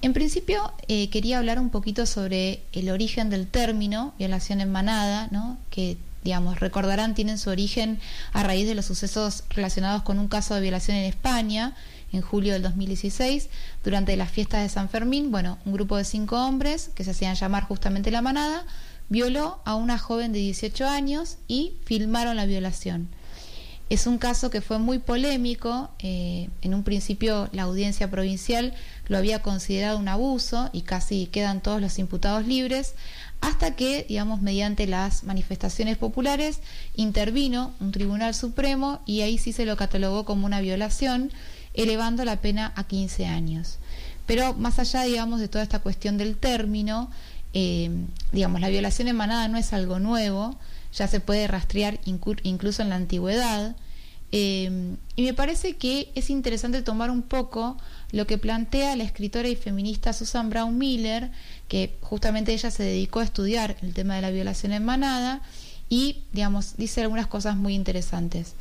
En principio, eh, quería hablar un poquito sobre el origen del término violación en manada, ¿no? que, digamos, recordarán, tienen su origen a raíz de los sucesos relacionados con un caso de violación en España en julio del 2016, durante las fiestas de San Fermín. Bueno, un grupo de cinco hombres, que se hacían llamar justamente la manada, violó a una joven de 18 años y filmaron la violación. Es un caso que fue muy polémico. eh, en un principio la audiencia provincial lo había considerado un abuso y casi quedan todos los imputados libres, hasta que, digamos, mediante las manifestaciones populares intervino un tribunal supremo y ahí sí se lo catalogó como una violación, elevando la pena a 15 años. Pero más allá, digamos, de toda esta cuestión del término, eh, digamos, la violación en manada no es algo nuevo, ya se puede rastrear inclu- incluso en la antigüedad. Eh, y me parece que es interesante tomar un poco lo que plantea la escritora y feminista Susan Brown Miller, que justamente ella se dedicó a estudiar el tema de la violación en manada y, digamos, dice algunas cosas muy interesantes.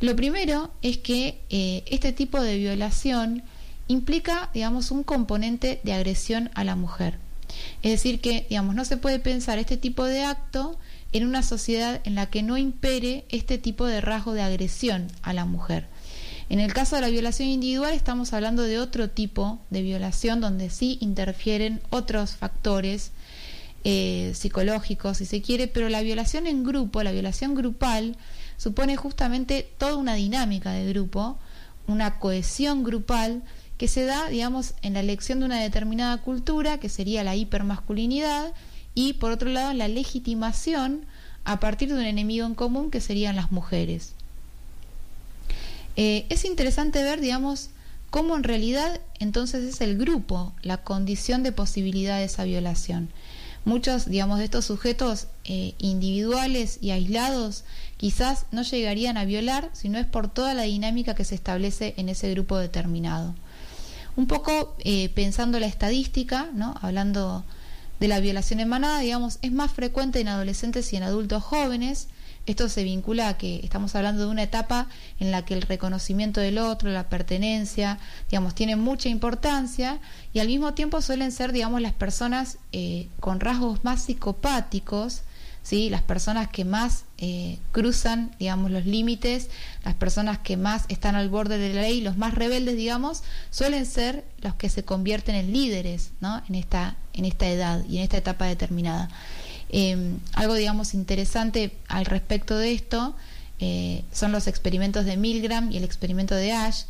Lo primero es que eh, este tipo de violación implica, digamos, un componente de agresión a la mujer. Es decir, que, digamos, no se puede pensar este tipo de acto en una sociedad en la que no impere este tipo de rasgo de agresión a la mujer. En el caso de la violación individual estamos hablando de otro tipo de violación donde sí interfieren otros factores eh, psicológicos, si se quiere, pero la violación en grupo, la violación grupal, supone justamente toda una dinámica de grupo, una cohesión grupal que se da, digamos, en la elección de una determinada cultura, que sería la hipermasculinidad, y por otro lado la legitimación a partir de un enemigo en común que serían las mujeres. Eh, es interesante ver, digamos, cómo en realidad entonces es el grupo la condición de posibilidad de esa violación. Muchos, digamos, de estos sujetos eh, individuales y aislados quizás no llegarían a violar si no es por toda la dinámica que se establece en ese grupo determinado. Un poco eh, pensando la estadística, ¿no? hablando de la violación en manada, digamos, es más frecuente en adolescentes y en adultos jóvenes. Esto se vincula a que estamos hablando de una etapa en la que el reconocimiento del otro, la pertenencia, digamos, tiene mucha importancia y al mismo tiempo suelen ser, digamos, las personas eh, con rasgos más psicopáticos, ¿sí? las personas que más eh, cruzan, digamos, los límites, las personas que más están al borde de la ley, los más rebeldes, digamos, suelen ser los que se convierten en líderes, ¿no? En esta, en esta edad y en esta etapa determinada. Eh, algo, digamos, interesante al respecto de esto eh, son los experimentos de Milgram y el experimento de Ash,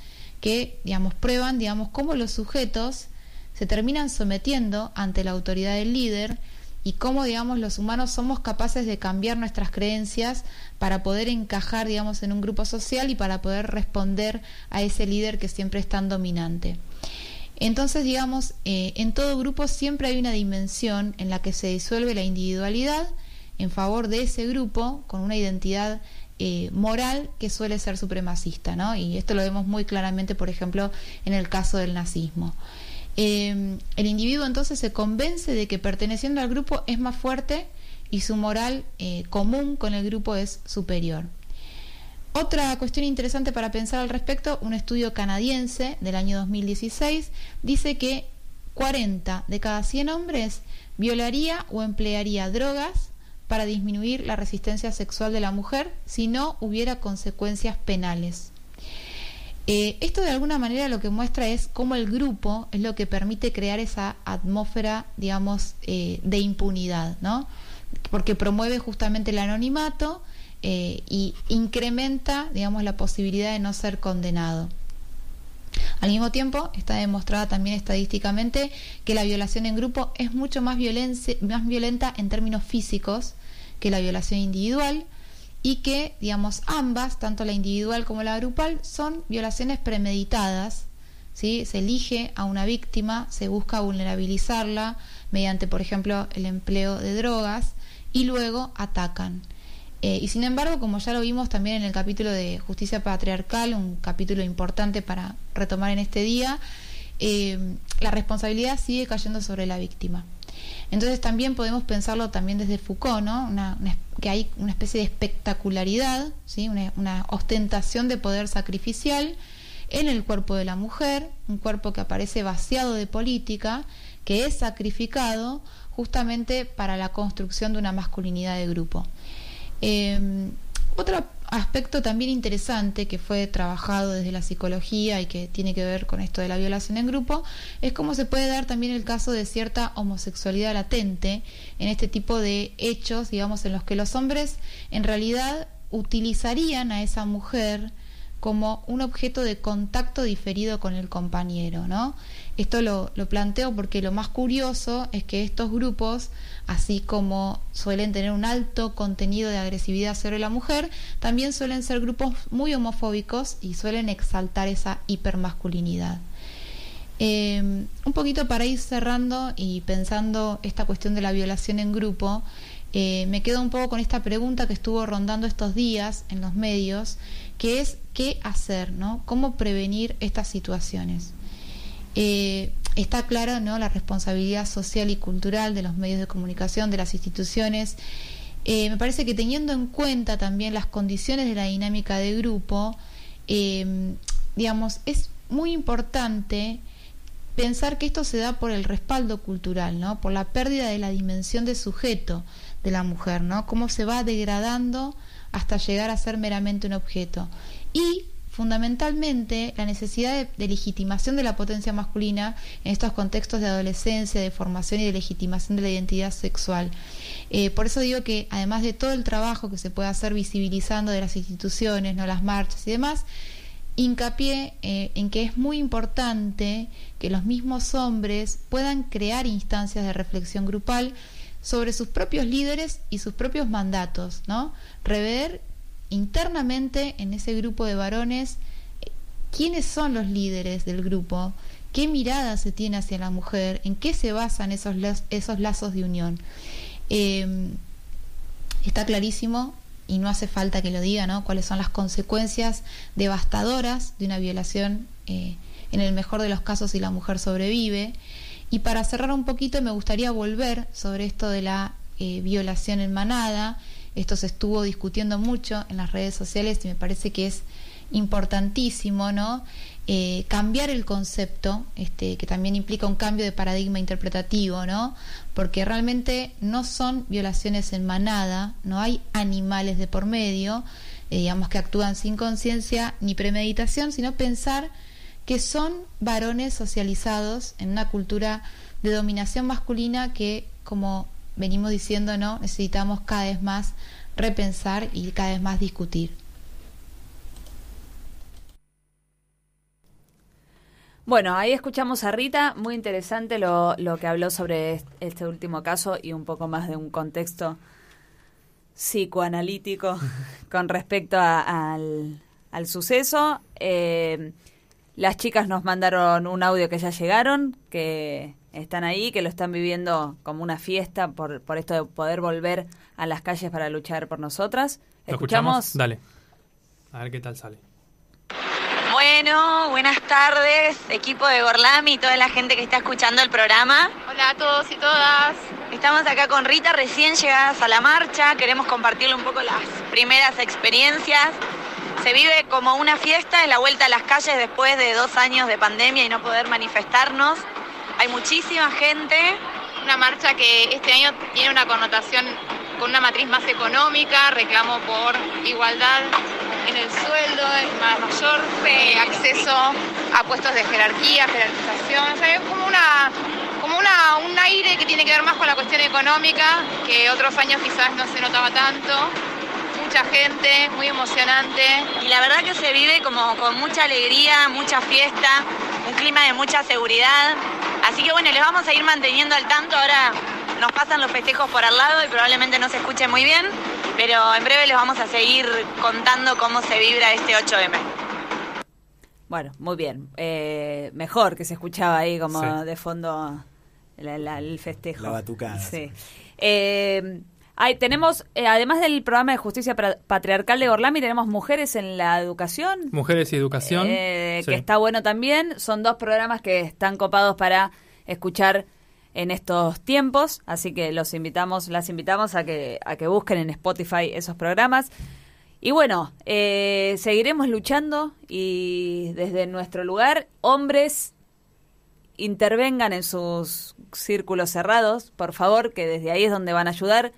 que, digamos, prueban, digamos, cómo los sujetos se terminan sometiendo ante la autoridad del líder y cómo, digamos, los humanos somos capaces de cambiar nuestras creencias para poder encajar, digamos, en un grupo social y para poder responder a ese líder que siempre es tan dominante. Entonces, digamos, eh, en todo grupo siempre hay una dimensión en la que se disuelve la individualidad en favor de ese grupo con una identidad eh, moral que suele ser supremacista, ¿no? Y esto lo vemos muy claramente, por ejemplo, en el caso del nazismo. Eh, el individuo entonces se convence de que perteneciendo al grupo es más fuerte y su moral eh, común con el grupo es superior. Otra cuestión interesante para pensar al respecto, un estudio canadiense del año 2016 dice que 40 de cada 100 hombres violaría o emplearía drogas para disminuir la resistencia sexual de la mujer si no hubiera consecuencias penales. Eh, esto de alguna manera lo que muestra es cómo el grupo es lo que permite crear esa atmósfera, digamos, eh, de impunidad, ¿no? Porque promueve justamente el anonimato eh, y incrementa, digamos, la posibilidad de no ser condenado. Al mismo tiempo, está demostrada también estadísticamente que la violación en grupo es mucho más, más violenta en términos físicos que la violación individual y que, digamos, ambas, tanto la individual como la grupal, son violaciones premeditadas. ¿sí? Se elige a una víctima, se busca vulnerabilizarla mediante, por ejemplo, el empleo de drogas y luego atacan. Eh, y sin embargo, como ya lo vimos también en el capítulo de justicia patriarcal, un capítulo importante para retomar en este día, eh, la responsabilidad sigue cayendo sobre la víctima. Entonces también podemos pensarlo también desde Foucault, ¿no? que hay una especie de espectacularidad, ¿sí? Una, ostentación de poder sacrificial en el cuerpo de la mujer, un cuerpo que aparece vaciado de política, que es sacrificado justamente para la construcción de una masculinidad de grupo. Eh, otro aspecto también interesante que fue trabajado desde la psicología y que tiene que ver con esto de la violación en grupo es cómo se puede dar también el caso de cierta homosexualidad latente en este tipo de hechos, digamos, en los que los hombres en realidad utilizarían a esa mujer como un objeto de contacto diferido con el compañero, ¿no? Esto lo, planteo porque lo más curioso es que estos grupos así como suelen tener un alto contenido de agresividad sobre la mujer, también suelen ser grupos muy homofóbicos y suelen exaltar esa hipermasculinidad. Eh, un poquito para ir cerrando y pensando esta cuestión de la violación en grupo, eh, me quedo un poco con esta pregunta que estuvo rondando estos días en los medios, que es qué hacer, ¿no? ¿Cómo prevenir estas situaciones? Eh, está clara ¿no? la responsabilidad social y cultural de los medios de comunicación, de las instituciones. Eh, me parece que teniendo en cuenta también las condiciones de la dinámica de grupo, eh, digamos, es muy importante pensar que esto se da por el respaldo cultural, ¿no? por la pérdida de la dimensión de sujeto de la mujer, ¿no? cómo se va degradando hasta llegar a ser meramente un objeto. Y fundamentalmente la necesidad de, legitimación de la potencia masculina en estos contextos de adolescencia, de formación y de legitimación de la identidad sexual. Eh, por eso digo que además de todo el trabajo que se puede hacer visibilizando de las instituciones, no las marchas y demás, hincapié eh, en que es muy importante que los mismos hombres puedan crear instancias de reflexión grupal sobre sus propios líderes y sus propios mandatos, ¿no? Rever internamente en ese grupo de varones quiénes son los líderes del grupo, qué mirada se tiene hacia la mujer, en qué se basan esos, esos lazos de unión. Em, está clarísimo y no hace falta que lo diga, ¿no? Cuáles son las consecuencias devastadoras de una violación eh, en el mejor de los casos si la mujer sobrevive. Y para cerrar un poquito me gustaría volver sobre esto de la eh, violación en manada esto se estuvo discutiendo mucho en las redes sociales y me parece que es importantísimo, ¿no? Eh, cambiar el concepto, este, que también implica un cambio de paradigma interpretativo, ¿no? Porque realmente no son violaciones en manada, no hay animales de por medio, eh, digamos que actúan sin conciencia ni premeditación, sino pensar que son varones socializados en una cultura de dominación masculina que, como venimos diciendo, ¿no? Necesitamos cada vez más repensar y cada vez más discutir. Bueno, ahí escuchamos a Rita, muy interesante lo, lo que habló sobre est- este último caso y un poco más de un contexto psicoanalítico con respecto a- al, al suceso. Eh, las chicas nos mandaron un audio que ya llegaron, que están ahí, que lo están viviendo como una fiesta por, por esto de poder volver a las calles para luchar por nosotras. ¿Lo escuchamos? Dale. A ver qué tal sale. Bueno, buenas tardes, equipo de Gorlami y toda la gente que está escuchando el programa. Hola a todos y todas. Estamos acá con Rita, recién llegadas a la marcha. Queremos compartirle un poco las primeras experiencias. Se vive como una fiesta, es la vuelta a las calles después de dos años de pandemia y no poder manifestarnos. Hay muchísima gente. Una marcha que este año tiene una connotación con una matriz más económica, reclamo por igualdad en el sueldo, más mayor, eh, acceso a puestos de jerarquía, jerarquización, o sea, es como una como una, un aire que tiene que ver más con la cuestión económica, que otros años quizás no se notaba tanto. Mucha gente, muy emocionante. Y la verdad que se vive como con mucha alegría, mucha fiesta, un clima de mucha seguridad. Así que bueno, les vamos a ir manteniendo al tanto. Ahora nos pasan los festejos por al lado y probablemente no se escuche muy bien, pero en breve les vamos a seguir contando cómo se vibra este 8M. Bueno, muy bien. Eh, mejor que se escuchaba ahí como Sí. de fondo la- la- el festejo. La batucada. Sí. Eh, hay, tenemos, eh, además del programa de justicia patriarcal de Gorlami, tenemos Mujeres en la Educación. Mujeres y Educación. eh, Sí. Que está bueno también. Son dos programas que están copados para escuchar en estos tiempos. Así que los invitamos, las invitamos a que, a que busquen en Spotify esos programas. Y bueno, eh, seguiremos luchando y desde nuestro lugar, hombres intervengan en sus círculos cerrados, por favor, que desde ahí es donde van a ayudar.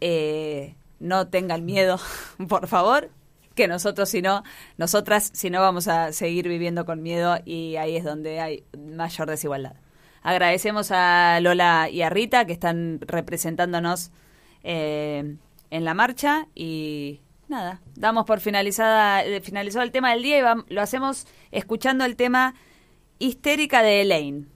Eh, no tengan miedo, por favor, que nosotros si no, nosotras si no vamos a seguir viviendo con miedo y ahí es donde hay mayor desigualdad. Agradecemos a Lola y a Rita que están representándonos eh, en la marcha y nada, damos por finalizada eh, finalizado el tema del día y lo hacemos escuchando el tema Histérica de Elaine.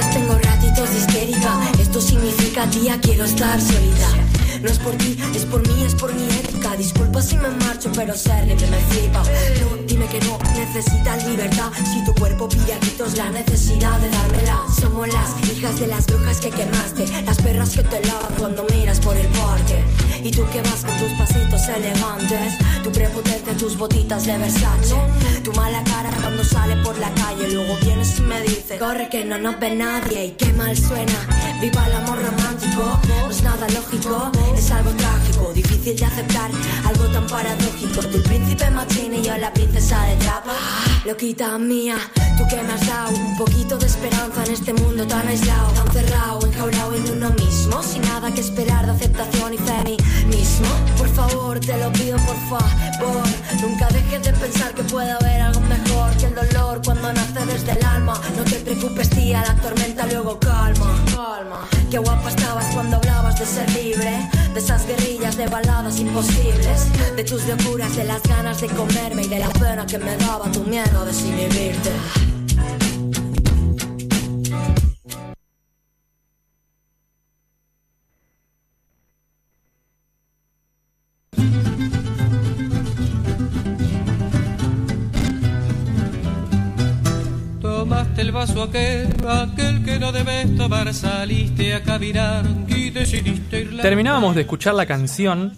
Tengo ratitos histérica. Esto significa tía, quiero estar solita. No es por ti, es por mí, es por mi ética. Disculpa si me marcho, pero ser libre me flipa. No, dime que no necesitas libertad. Si tu cuerpo pide a la necesidad de dármela. Somos las hijas de las brujas que quemaste. Las perras que te lavan cuando miras por el parque. Y tú que vas con tus pasitos elegantes. Tu prepotencia, tus botitas de Versace. Tu mala cara cuando sale por la calle. Luego vienes y me dices: Corre que no nos ve nadie. Y qué mal suena. Viva el amor romántico. No es nada lógico, es algo trágico. Difícil de aceptar, algo tan paradójico. El príncipe machine y yo la princesa de trapa. Loquita mía, tú que me has dado un poquito de esperanza en este mundo tan aislado, tan cerrado, enjaulado en uno mismo. Sin nada que esperar de aceptación y feminismo. Por favor, te lo pido por favor. Nunca dejes de pensar que puede haber algo mejor que el dolor cuando nace desde el alma. No te preocupes, tía, la tormenta luego calma. Calma. De esas guerrillas de baladas imposibles. De tus locuras, de las ganas de comerme y de la pena que me daba tu miedo a desinhibirte. Aquel, que no debes tomar, saliste a caminar y decidiste ir la Terminábamos de escuchar la canción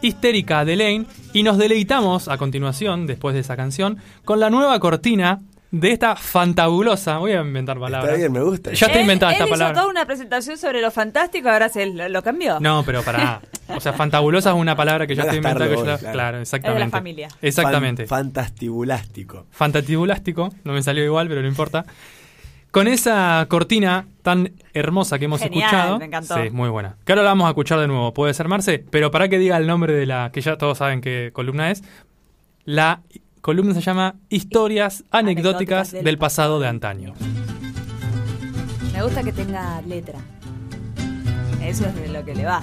Histérica de Lane y nos deleitamos a continuación, después de esa canción, con la nueva cortina de esta fantabulosa. Voy a inventar palabras. Está bien, me gusta. Ya Él- inventada él esta hizo palabra. toda una presentación sobre lo fantástico, ahora se lo, lo cambió. No, pero para. O sea, fantabulosa es una palabra que ya No estoy inventando. que yo- hoy, claro. claro. exactamente. Es de la familia. Exactamente. Fan- fantastibulástico. Fantatibulástico, no me salió igual, pero no importa. Con esa cortina tan hermosa que hemos Genial, escuchado. me encantó. Sí, muy buena. Que ahora la vamos a escuchar de nuevo. Puede ser Marce, pero para que diga el nombre de la que ya todos saben qué columna es. La columna se llama Historias anecdóticas del del pasado de antaño. Me gusta que tenga letra. Eso es de lo que le va.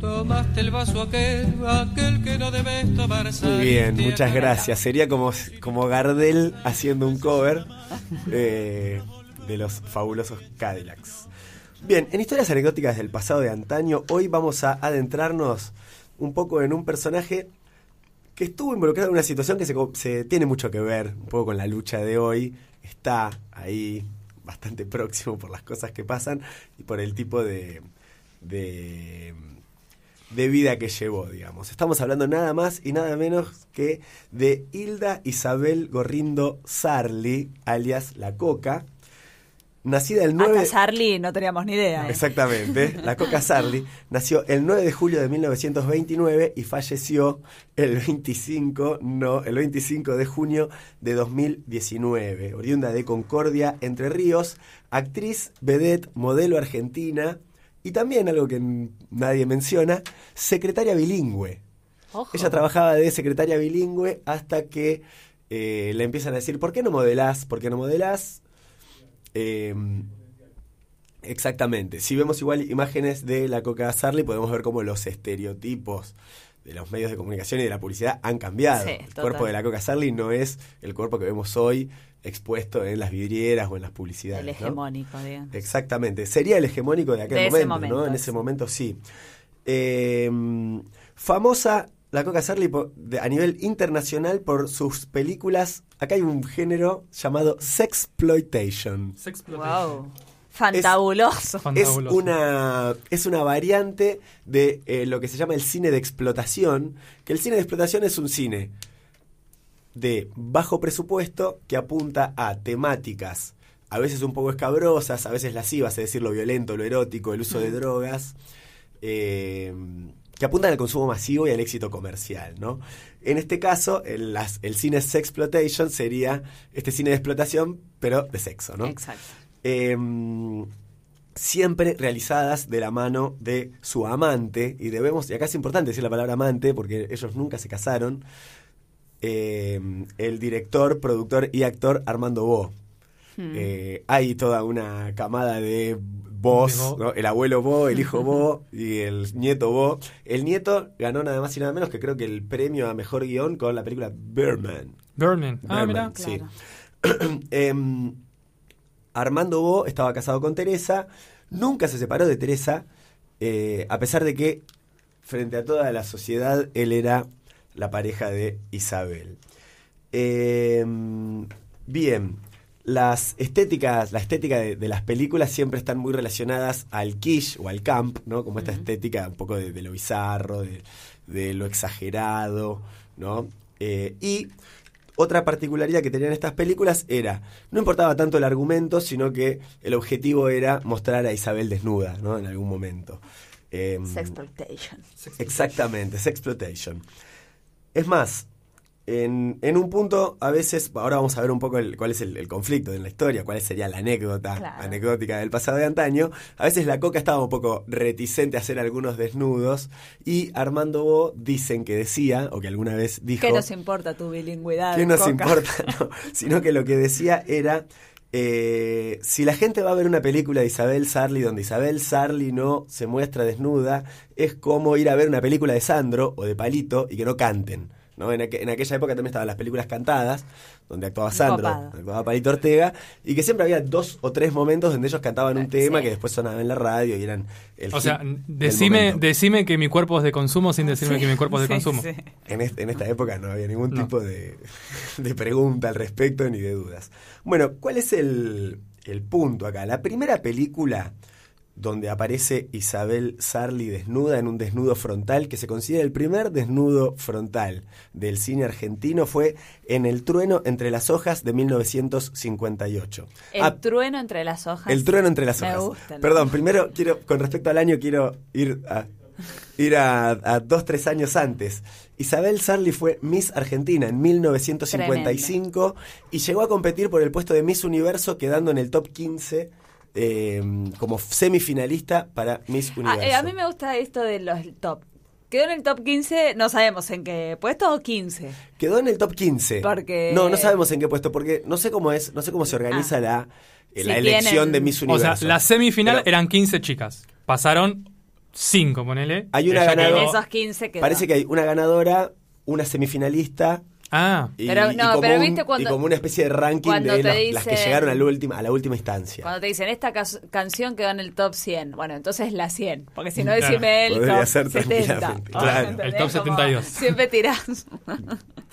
Tomaste el vaso aquel, aquel que no debes tomar Muy bien, muchas gracias. Sería como, como Gardel haciendo un cover eh, de los fabulosos Cadillacs. Bien, en historias anecdóticas del pasado de antaño, hoy vamos a adentrarnos un poco en un personaje que estuvo involucrado en una situación que se, tiene mucho que ver un poco con la lucha de hoy. Está ahí bastante próximo por las cosas que pasan y por el tipo de, de, de vida que llevó, digamos. Estamos hablando nada más y nada menos que de Hilda Isabel Gorrindo Sarli, alias La Coca, nacida el 9... Hasta Sarli no teníamos ni idea. ¿eh? Exactamente, la Coca Sarli nació el 9 de julio de 1929 y falleció el 25, no, el 25 de junio de 2019, oriunda de Concordia, Entre Ríos, actriz, vedette, modelo argentina y también algo que nadie menciona, secretaria bilingüe. Ojo. Ella trabajaba de secretaria bilingüe hasta que eh, le empiezan a decir, ¿por qué no modelás? ¿Por qué no modelás? Eh, exactamente. Si vemos igual imágenes de la Coca Sarli, podemos ver cómo los estereotipos de los medios de comunicación y de la publicidad han cambiado. Sí, el cuerpo de la Coca Sarli no es el cuerpo que vemos hoy expuesto en las vidrieras o en las publicidades. El ¿no? hegemónico, digamos. Exactamente. Sería el hegemónico de aquel De ese momento, ¿no? momento, En ese momento sí. Eh, famosa la Coca Sarli a nivel internacional por sus películas. Acá hay un género llamado sexploitation. Wow. Fantabuloso. Es una, es una variante de eh, lo que se llama el cine de explotación, que el cine de explotación es un cine de bajo presupuesto que apunta a temáticas a veces un poco escabrosas, a veces lascivas, es decir, lo violento, lo erótico, el uso de drogas, eh, que apuntan al consumo masivo y al éxito comercial, ¿no? En este caso, el, las- el cine sexploitation sería este cine de explotación, pero de sexo, ¿no? Exacto. Eh, siempre realizadas de la mano de su amante, y debemos, y acá es importante decir la palabra amante, porque ellos nunca se casaron, eh, el director, productor y actor Armando Bo. Hmm. Eh, hay toda una camada de Vos, el abuelo Bo, el hijo Bo y el nieto Bo. El nieto ganó nada más y nada menos que creo que el premio a mejor guion con la película Birdman. Birdman. Ah, Birdman, mira. sí. Em, Armando Bo estaba casado con Teresa, nunca se separó de Teresa, eh, a pesar de que frente a toda la sociedad él era la pareja de Isabel. Em, bien, las estéticas, la estética de, de las películas siempre están muy relacionadas al quiche o al camp, ¿no? Como esta estética un poco de, de lo bizarro, de, de lo exagerado, ¿no? Eh, y otra particularidad que tenían estas películas era, no importaba tanto el argumento, sino que el objetivo era mostrar a Isabel desnuda, ¿no? En algún momento. Em, Sexploitation. Exactamente, sexploitation. Es más, en, en un punto, a veces, ahora vamos a ver un poco el- cuál es el, el conflicto en la historia, cuál sería la anécdota Claro. anecdótica del pasado de antaño. A veces la coca estaba un poco reticente a hacer algunos desnudos y Armando Bo dicen que decía, o que alguna vez dijo... ¿Qué nos importa tu bilingüidad? ¿Qué nos Coca? importa? No, sino que lo que decía era, eh, si la gente va a ver una película de Isabel Sarli donde Isabel Sarli no se muestra desnuda, es como ir a ver una película de Sandro o de Palito y que no canten. ¿No? En, aqu- en aquella época también estaban las películas cantadas, donde actuaba Sandro, Copado. actuaba Palito Ortega, y que siempre había dos o tres momentos donde ellos cantaban un tema que después sonaba en la radio y eran el O sea, decime, que mi cuerpo es de consumo sin decirme Sí, que mi cuerpo es de sí, consumo. sí. En, este- en esta época no había ningún No. tipo de, de pregunta al respecto ni de dudas. Bueno, ¿cuál es el, el punto acá? La primera película donde aparece Isabel Sarli desnuda en un desnudo frontal, que se considera el primer desnudo frontal del cine argentino, fue en El trueno entre las hojas de 1958. El Ah, trueno entre las hojas. el trueno entre las Me hojas. gusta el Perdón, primero quiero, con respecto al año, quiero ir a, ir a, a dos, tres años antes. Isabel Sarli fue Miss Argentina en 1955 y llegó a competir por el puesto de Miss Universo, quedando en el top 15 eh, como semifinalista para Miss Ah, Universo. eh, a mí me gusta esto de los top. Quedó en el top 15, no sabemos en qué puesto o 15. Quedó en el top 15. Porque- No, no sabemos en qué puesto, porque no sé cómo es, no sé cómo se organiza la, eh, Si la elección tienen- de Miss O Universo. sea, la semifinal Pero- eran 15 chicas. Pasaron 5, ponele. Hay una ganadora. quedó- En esos 15 quedó. Parece que hay una ganadora, una semifinalista. Ah. Y, Pero y no, como pero un- viste cuando- y como una especie de ranking de las, las que llegaron a la última, a la última instancia. Cuando te dicen, esta canción quedó en el top 100. Bueno, entonces la 100. Porque si no, Claro. decime el Podría top ser 70. tranquilamente, claro. El top Como 72. Siempre tirás.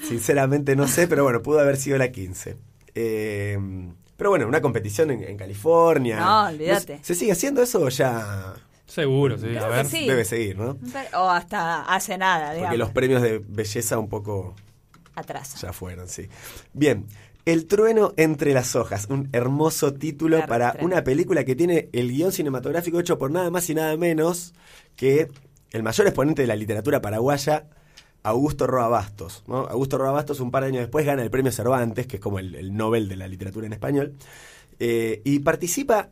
Sinceramente no sé, pero bueno, pudo haber sido la 15. Eh, pero bueno, una competición en, en California. No, olvídate. ¿Se sigue haciendo eso o ya Seguro, sí. A ver. sí. debe seguir, no? O hasta hace nada, digamos. Porque los premios de belleza un poco Atrás. ya fueron, sí. Bien, El trueno entre las hojas, un hermoso título Claro, para tremendo. una película que tiene el guion cinematográfico hecho por nada más y nada menos que el mayor exponente de la literatura paraguaya, Augusto Roa Bastos. ¿no? Augusto Roa Bastos un par de años después gana el premio Cervantes, que es como el, el Nobel de la literatura en español, eh, y participa,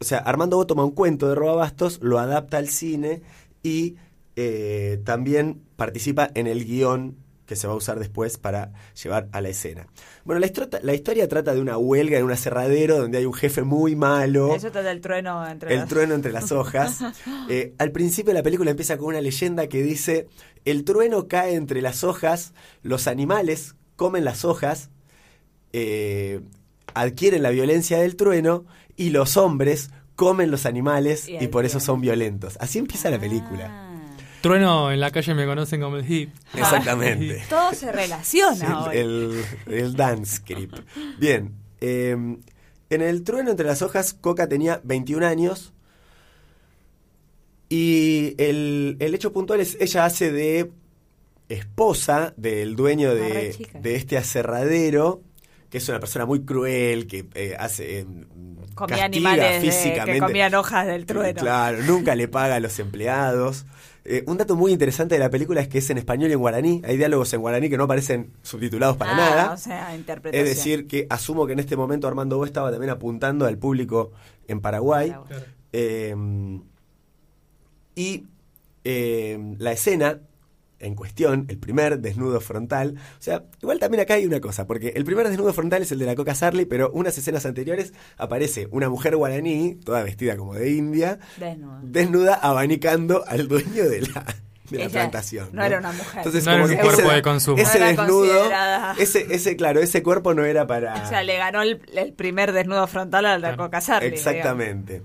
o sea, Armando Bo toma un cuento de Roa Bastos, lo adapta al cine y eh, también participa en el guion que se va a usar después para llevar a la escena. Bueno, la, historia trata de una huelga en un aserradero donde hay un jefe muy malo. Eso trata del trueno entre El las- trueno entre las hojas. Eh, al principio la película empieza con una leyenda que dice, el trueno cae entre las hojas, los animales comen las hojas, eh, adquieren la violencia del trueno y los hombres comen los animales Y y, por eso son violentos. Así empieza la película. Trueno en la calle me conocen como el hip. Exactamente. Todo se relaciona hoy. el, el dance script. Bien. eh, en el trueno entre las hojas, Coca tenía 21 años. Y el, el hecho puntual es, ella hace de esposa del dueño Ah, de, de este aserradero, que es una persona muy cruel, que eh, hace... eh, Comía animales de- que físicamente. comían hojas del trueno. Claro, nunca le paga a los empleados. Eh, un dato muy interesante de la película es que es en español y en guaraní. Hay diálogos en guaraní que no aparecen subtitulados para Ah, nada. O sea, interpretación. Es decir, que asumo que en este momento Armando Bo estaba también apuntando al público en Paraguay. Eh, y eh, la escena en cuestión, el primer desnudo frontal. O sea, igual también acá hay una cosa, porque el primer desnudo frontal es el de la Coca Sarli, pero unas escenas anteriores aparece una mujer guaraní, toda vestida como de india, desnuda abanicando al dueño de la, de la plantación. no era una mujer. Entonces, No como era un cuerpo ese, de consumo. Ese No desnudo, ese, ese, claro, ese cuerpo no era para... O sea, le ganó el, el primer desnudo frontal a la Coca Sarli, Exactamente.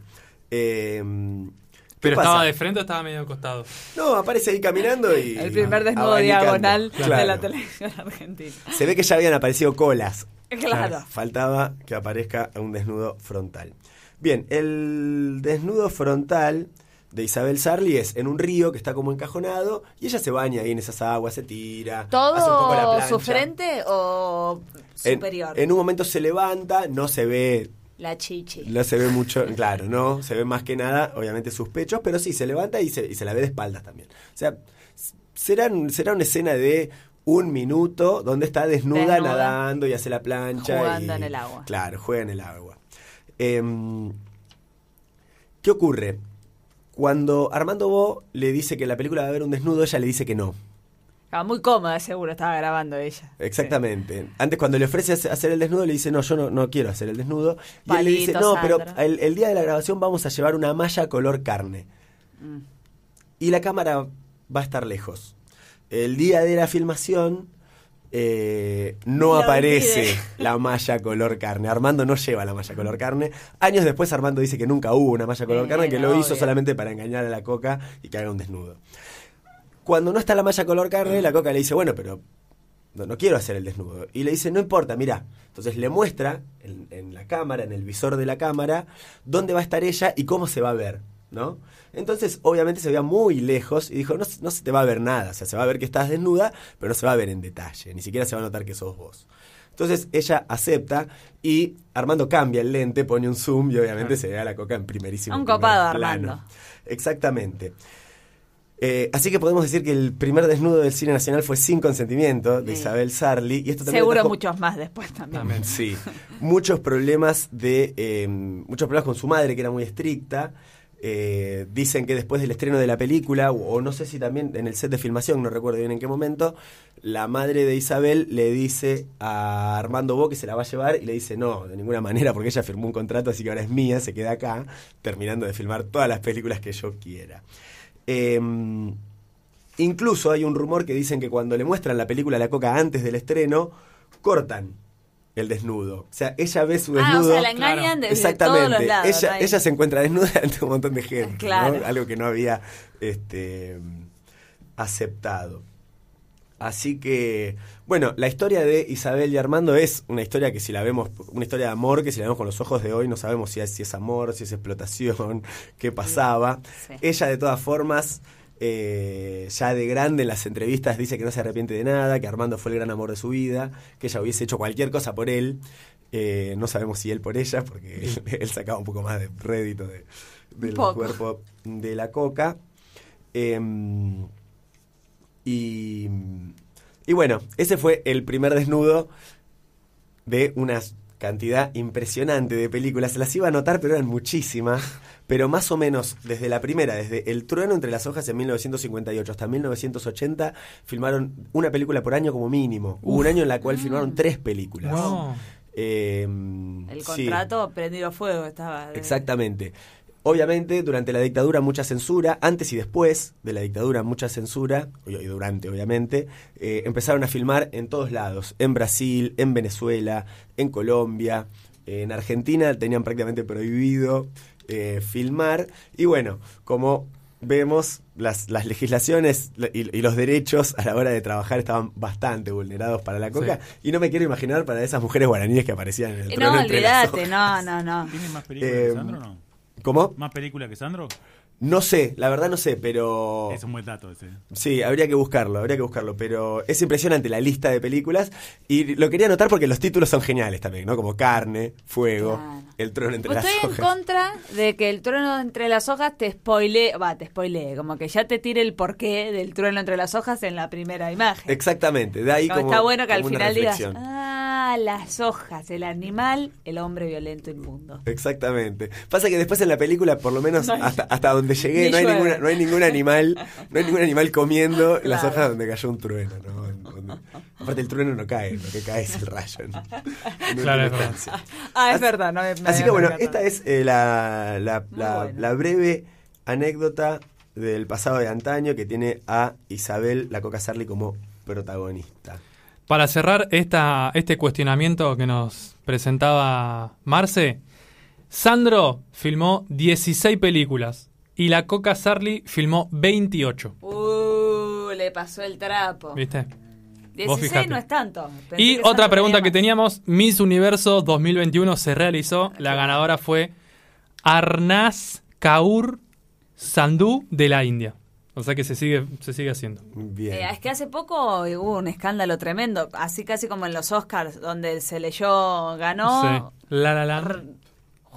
Eh, ¿qué Pero pasa? estaba de frente o estaba medio acostado. No, aparece ahí caminando y... El primer desnudo abanicando. diagonal de la televisión argentina. Se ve que ya habían aparecido colas. Claro. Faltaba que aparezca un desnudo frontal. Bien, el desnudo frontal de Isabel Sarli es en un río que está como encajonado y ella se baña ahí en esas aguas, se tira, hace un poco la ¿Todo plancha. su frente o En- superior? En, un momento se levanta, no se ve La chichi. no se ve mucho, claro, no, se ve más que nada, obviamente, sus pechos, pero sí, se levanta y se, y se la ve de espaldas también. O sea, s- serán, será una escena de un minuto donde está desnuda, Desnuda. nadando y hace la plancha. Jugando y- en el agua. Claro, juega en el agua. Em, ¿Qué ocurre? Cuando Armando Bo le dice que en la película va a haber un desnudo, ella le dice que no. Estaba muy cómoda, seguro, estaba grabando ella. Exactamente. Antes cuando le ofrece hace- hacer el desnudo, le dice, no, yo no, no quiero hacer el desnudo. Y él le dice, no, pero el, el día de la grabación vamos a llevar una malla color carne. Mm. Y la cámara va a estar lejos. El día de la filmación eh, no aparece olvidé. la malla color carne. Armando no lleva la malla color carne. Años después Armando dice que nunca hubo una malla color carne, que lo hizo obvio. solamente para engañar a la coca y que haga un desnudo. Cuando no está la malla color carne, la coca le dice, bueno, pero no, no quiero hacer el desnudo. Y le dice, no importa, mira. Entonces le muestra en, en la cámara, en el visor de la cámara, dónde va a estar ella y cómo se va a ver, ¿no? Entonces, obviamente se veía muy lejos y dijo, no, se- no se te va a ver nada. O sea, se va a ver que estás desnuda, pero no se va a ver en detalle. Ni siquiera se va a notar que sos vos. Entonces ella acepta y Armando cambia el lente, pone un zoom y obviamente se ve a la coca en primerísimo Un copado, plano. Armando. Exactamente. Eh, así que podemos decir que el primer desnudo del cine nacional fue sin consentimiento de Sí. Isabel Sarli. Y esto también Seguro trajo- muchos más después también. Sí. Muchos problemas de. eh, muchos problemas con su madre, que era muy estricta. Eh, dicen que después del estreno de la película, o, o no sé si también en el set de filmación, no recuerdo bien en qué momento, la madre de Isabel le dice a Armando Bo que se la va a llevar y le dice no, de ninguna manera, porque ella firmó un contrato, así que ahora es mía, se queda acá, terminando de filmar todas las películas que yo quiera. Eh, incluso hay un rumor que dicen que cuando le muestran la película a la Coca antes del estreno, cortan el desnudo. O sea, ella ve su Ah, o desnudo. sea, la engañan desde Exactamente. todos los lados. ella, se encuentra desnuda ante un montón de gente. Algo que no había este, aceptado. Así que, bueno, la historia de Isabel y Armando es una historia que si la vemos, una historia de amor que si la vemos con los ojos de hoy no sabemos si es, si es amor, si es explotación, qué pasaba. Sí. Ella de todas formas, eh, ya de grande en las entrevistas dice que no se arrepiente de nada, que Armando fue el gran amor de su vida, que ella hubiese hecho cualquier cosa por él. Eh, no sabemos si él por ella, porque él, él sacaba un poco más de rédito de- del poco. cuerpo de la coca. Em, y, y bueno, ese fue el primer desnudo de una cantidad impresionante de películas. Se las iba a anotar, pero eran muchísimas. Pero más o menos desde la primera, desde El trueno entre las hojas en 1958 hasta 1980, filmaron una película por año como mínimo. Hubo un año en la cual filmaron tres películas. No. Em, El sí. contrato prendido fuego estaba. de- Exactamente. Obviamente, durante la dictadura mucha censura, antes y después de la dictadura mucha censura, y durante obviamente, eh, empezaron a filmar en todos lados, en Brasil, en Venezuela, en Colombia, en Argentina tenían prácticamente prohibido eh, filmar, y bueno, como vemos, las, las legislaciones y, y los derechos a la hora de trabajar estaban bastante vulnerados para la coca, y no me quiero imaginar para esas mujeres guaraníes que aparecían en el Eh, trono No, olvídate, no, no, no. ¿Tiene más Eh, no? ¿Cómo? ¿Más películas que Sandro? No sé, la verdad no sé, pero... Es un buen dato ese. Sí, habría que buscarlo, habría que buscarlo, pero es impresionante la lista de películas y lo quería anotar porque los títulos son geniales también, ¿no? Como Carne, Fuego, El trono entre las Estoy en hojas. contra de que el trueno entre las hojas te spoile, va, te spoilee, como que ya te tire el porqué del trueno entre las hojas en la primera imagen. Exactamente, de ahí Como como está bueno que al final digas, ah, las hojas, el animal, el hombre violento inmundo. Exactamente. Pasa que después en la película, por lo menos No hay- hasta, hasta donde llegué, no hay, ninguna, no hay ningún animal, no hay ningún animal comiendo las hojas donde cayó un trueno, ¿no? En- donde- aparte el trueno no cae, lo que cae es el rayo. en Claro, es verdad. Ah, es verdad, no me- me Así que bueno, esta es eh, la, la- la- la breve anécdota del pasado de antaño que tiene a Isabel la Coca Sarli como protagonista. Para cerrar esta, este cuestionamiento que nos presentaba Marce, Sandro filmó 16 películas y la Coca Sarli filmó 28. Uh, le pasó el trapo. ¿Viste? 16 fijate. no es tanto. Pensé Y otra pregunta que teníamos, Miss Universo 2021 se realizó, la ganadora fue Arnaz Kaur Sandhu de la India. O sea que se sigue, se sigue haciendo. Bien. Eh, es que hace poco hubo un escándalo tremendo, así casi como en los Oscars, donde se leyó, ganó Sí. La la la.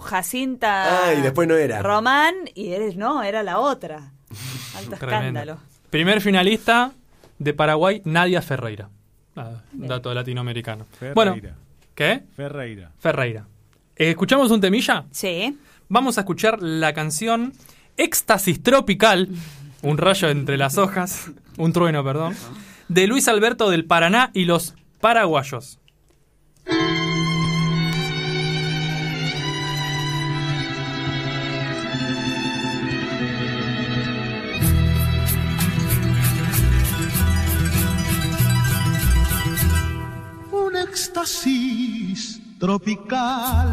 Jacinta Ah, y después no era. Román, y eres, no, era la otra. Alto escándalo. Primer finalista de Paraguay, Nadia Ferreira. Nada, dato latinoamericano. Ferreira. Bueno, ¿qué? Ferreira. Ferreira. Eh, ¿Escuchamos un temilla? Sí. Vamos a escuchar la canción Éxtasis Tropical, un rayo entre las hojas, un trueno, perdón, de Luis Alberto del Paraná y los paraguayos. Éxtasis tropical.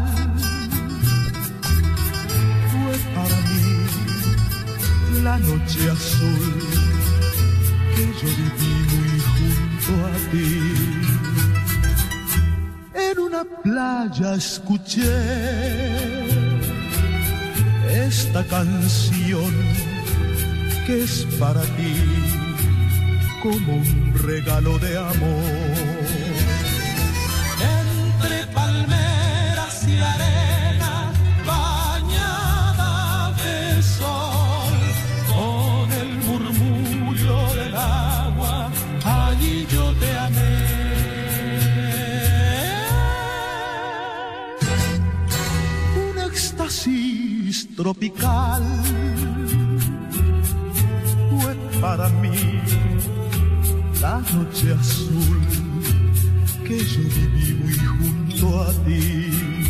Fue para mí la noche azul que yo viví muy junto a ti. En una playa escuché esta canción que es para ti como un regalo de amor. Yo te amé. Un éxtasis tropical fue para mí la noche azul que yo viví junto a ti.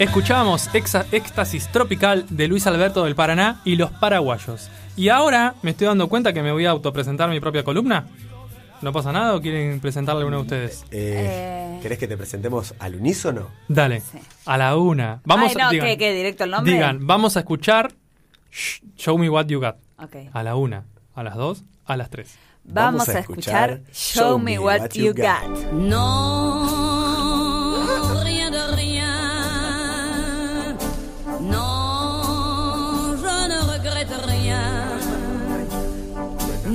Escuchábamos Éxtasis Tropical de Luis Alberto del Paraná y los paraguayos. Y ahora me estoy dando cuenta que me voy a autopresentar mi propia columna. ¿No pasa nada o quieren presentarle a alguno de ustedes? Eh, ¿Querés que te presentemos al unísono? Dale, a la una. Vamos Ay, no, digan, ¿qué, qué? ¿Directo el nombre? digan, vamos a escuchar Sh- Show Me What You Got. A la una, a las dos, a las tres. Vamos, a escuchar Show Me What You Got. Non,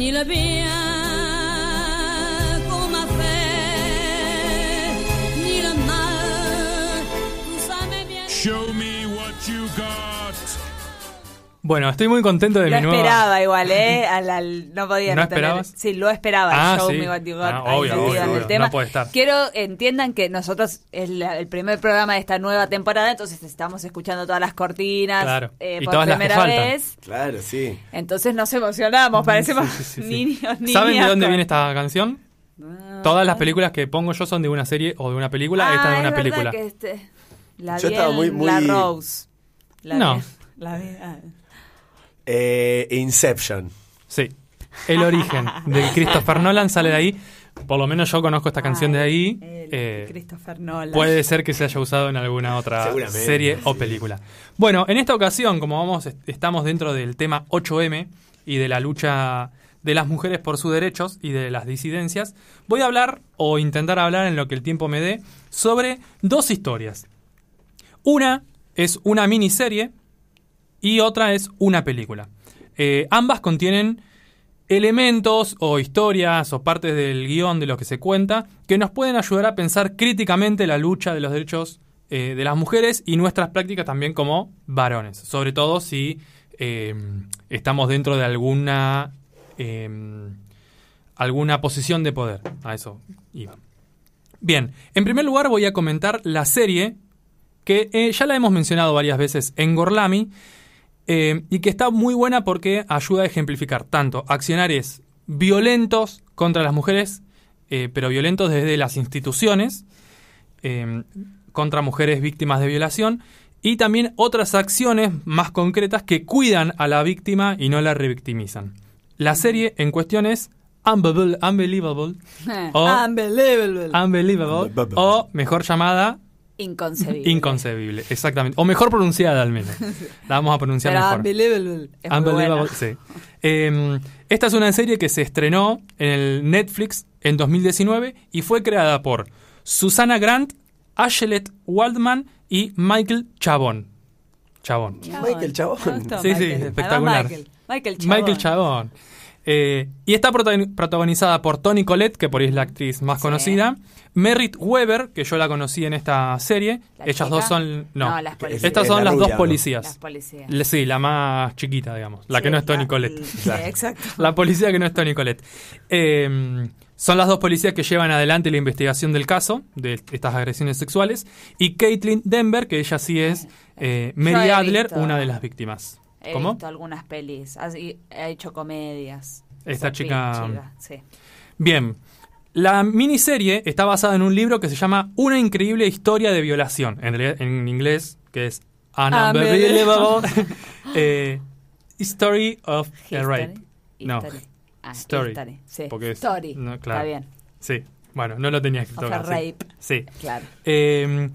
Ni le bien. Show me. Bueno, estoy muy contento de Lo mi nueva... esperaba igual, ¿eh? Al, al- no podía ¿No no tener- esperabas? Sí, lo esperaba. Ah, Show sí. Got. Ah, obvio, el tema. No puede estar. Quiero entiendan que nosotros es la- el primer programa de esta nueva temporada, entonces estamos escuchando todas las cortinas Claro. eh, Y por todas las que primera faltan. vez. Claro, sí. Entonces nos emocionamos, parecemos niños, ¿Saben de niñas dónde viene esta canción? Todas las películas que pongo yo son de una serie o de una película. esta Ah, es de una película. que este- la Yo estaba muy- muy- La Rose. La No. la ah. Eh, Inception. Sí. El origen de Christopher Nolan sale de ahí. Por lo menos yo conozco esta canción de ahí. Eh, Christopher Nolan. puede ser que se haya usado en alguna otra serie o película. Bueno, en esta ocasión, como vamos, est- estamos dentro del tema 8M y de la lucha de las mujeres por sus derechos y de las disidencias, voy a hablar o intentar hablar en lo que el tiempo me dé sobre dos historias. Una es una miniserie y otra es una película. Eh, ambas contienen elementos o historias o partes del guion de lo que se cuenta que nos pueden ayudar a pensar críticamente la lucha de los derechos eh, de las mujeres y nuestras prácticas también como varones, sobre todo si eh, estamos dentro de alguna eh, alguna posición de poder. A eso iba. Bien, en primer lugar voy a comentar la serie que eh, ya la hemos mencionado varias veces en Gorlami eh, y que está muy buena porque ayuda a ejemplificar tanto accionarios violentos contra las mujeres, eh, pero violentos desde las instituciones, eh, contra mujeres víctimas de violación, y también otras acciones más concretas que cuidan a la víctima y no la revictimizan. La serie en cuestión es Unbelievable, Unbelievable o Unbelievable. Unbelievable, o mejor llamada Inconcebible. Inconcebible, exactamente. O mejor pronunciada al menos. La vamos a pronunciar Pero mejor. Unbelievable. Es muy Unbelievable, buena. sí. Eh, esta es una serie que se estrenó en el Netflix en 2019 y fue creada por Susana Grant, Ashelet Waldman y Michael Chabón. Chabón. Michael Chabón. Gustó, Sí, sí, Michael. espectacular. Michael. Michael Chabón. Michael Chabón. Eh, y está prota- protagonizada por Toni Collette, que por ahí es la actriz más conocida. Merritt Weber, que yo la conocí en esta serie. ¿La Ellas chica? dos son. No, No, las policías. estas Es son la las rubia, dos ¿no? policías. Las policías. Le- Sí, la más chiquita, digamos. La Sí, que no es la- Collette. Sí, exacto. La policía que no es Toni Collette. Eh, son las dos policías que llevan adelante la investigación del caso, de estas agresiones sexuales. Y Caitlin Denver, que ella sí es eh, Mary Adler, visto- una de las víctimas. He ¿Cómo? visto algunas pelis. He hecho comedias. Esta chica- chica, sí. Bien. La miniserie está basada en un libro que se llama Una increíble historia de violación. En, en inglés, que es An Unbelievable eh, Story of a Rape. No. Ah, Story. history, sí. Porque es- Story. no, claro. Está bien. Sí. Bueno, no lo tenía escrito Of a acá, sí. rape. Sí. Claro. Eh,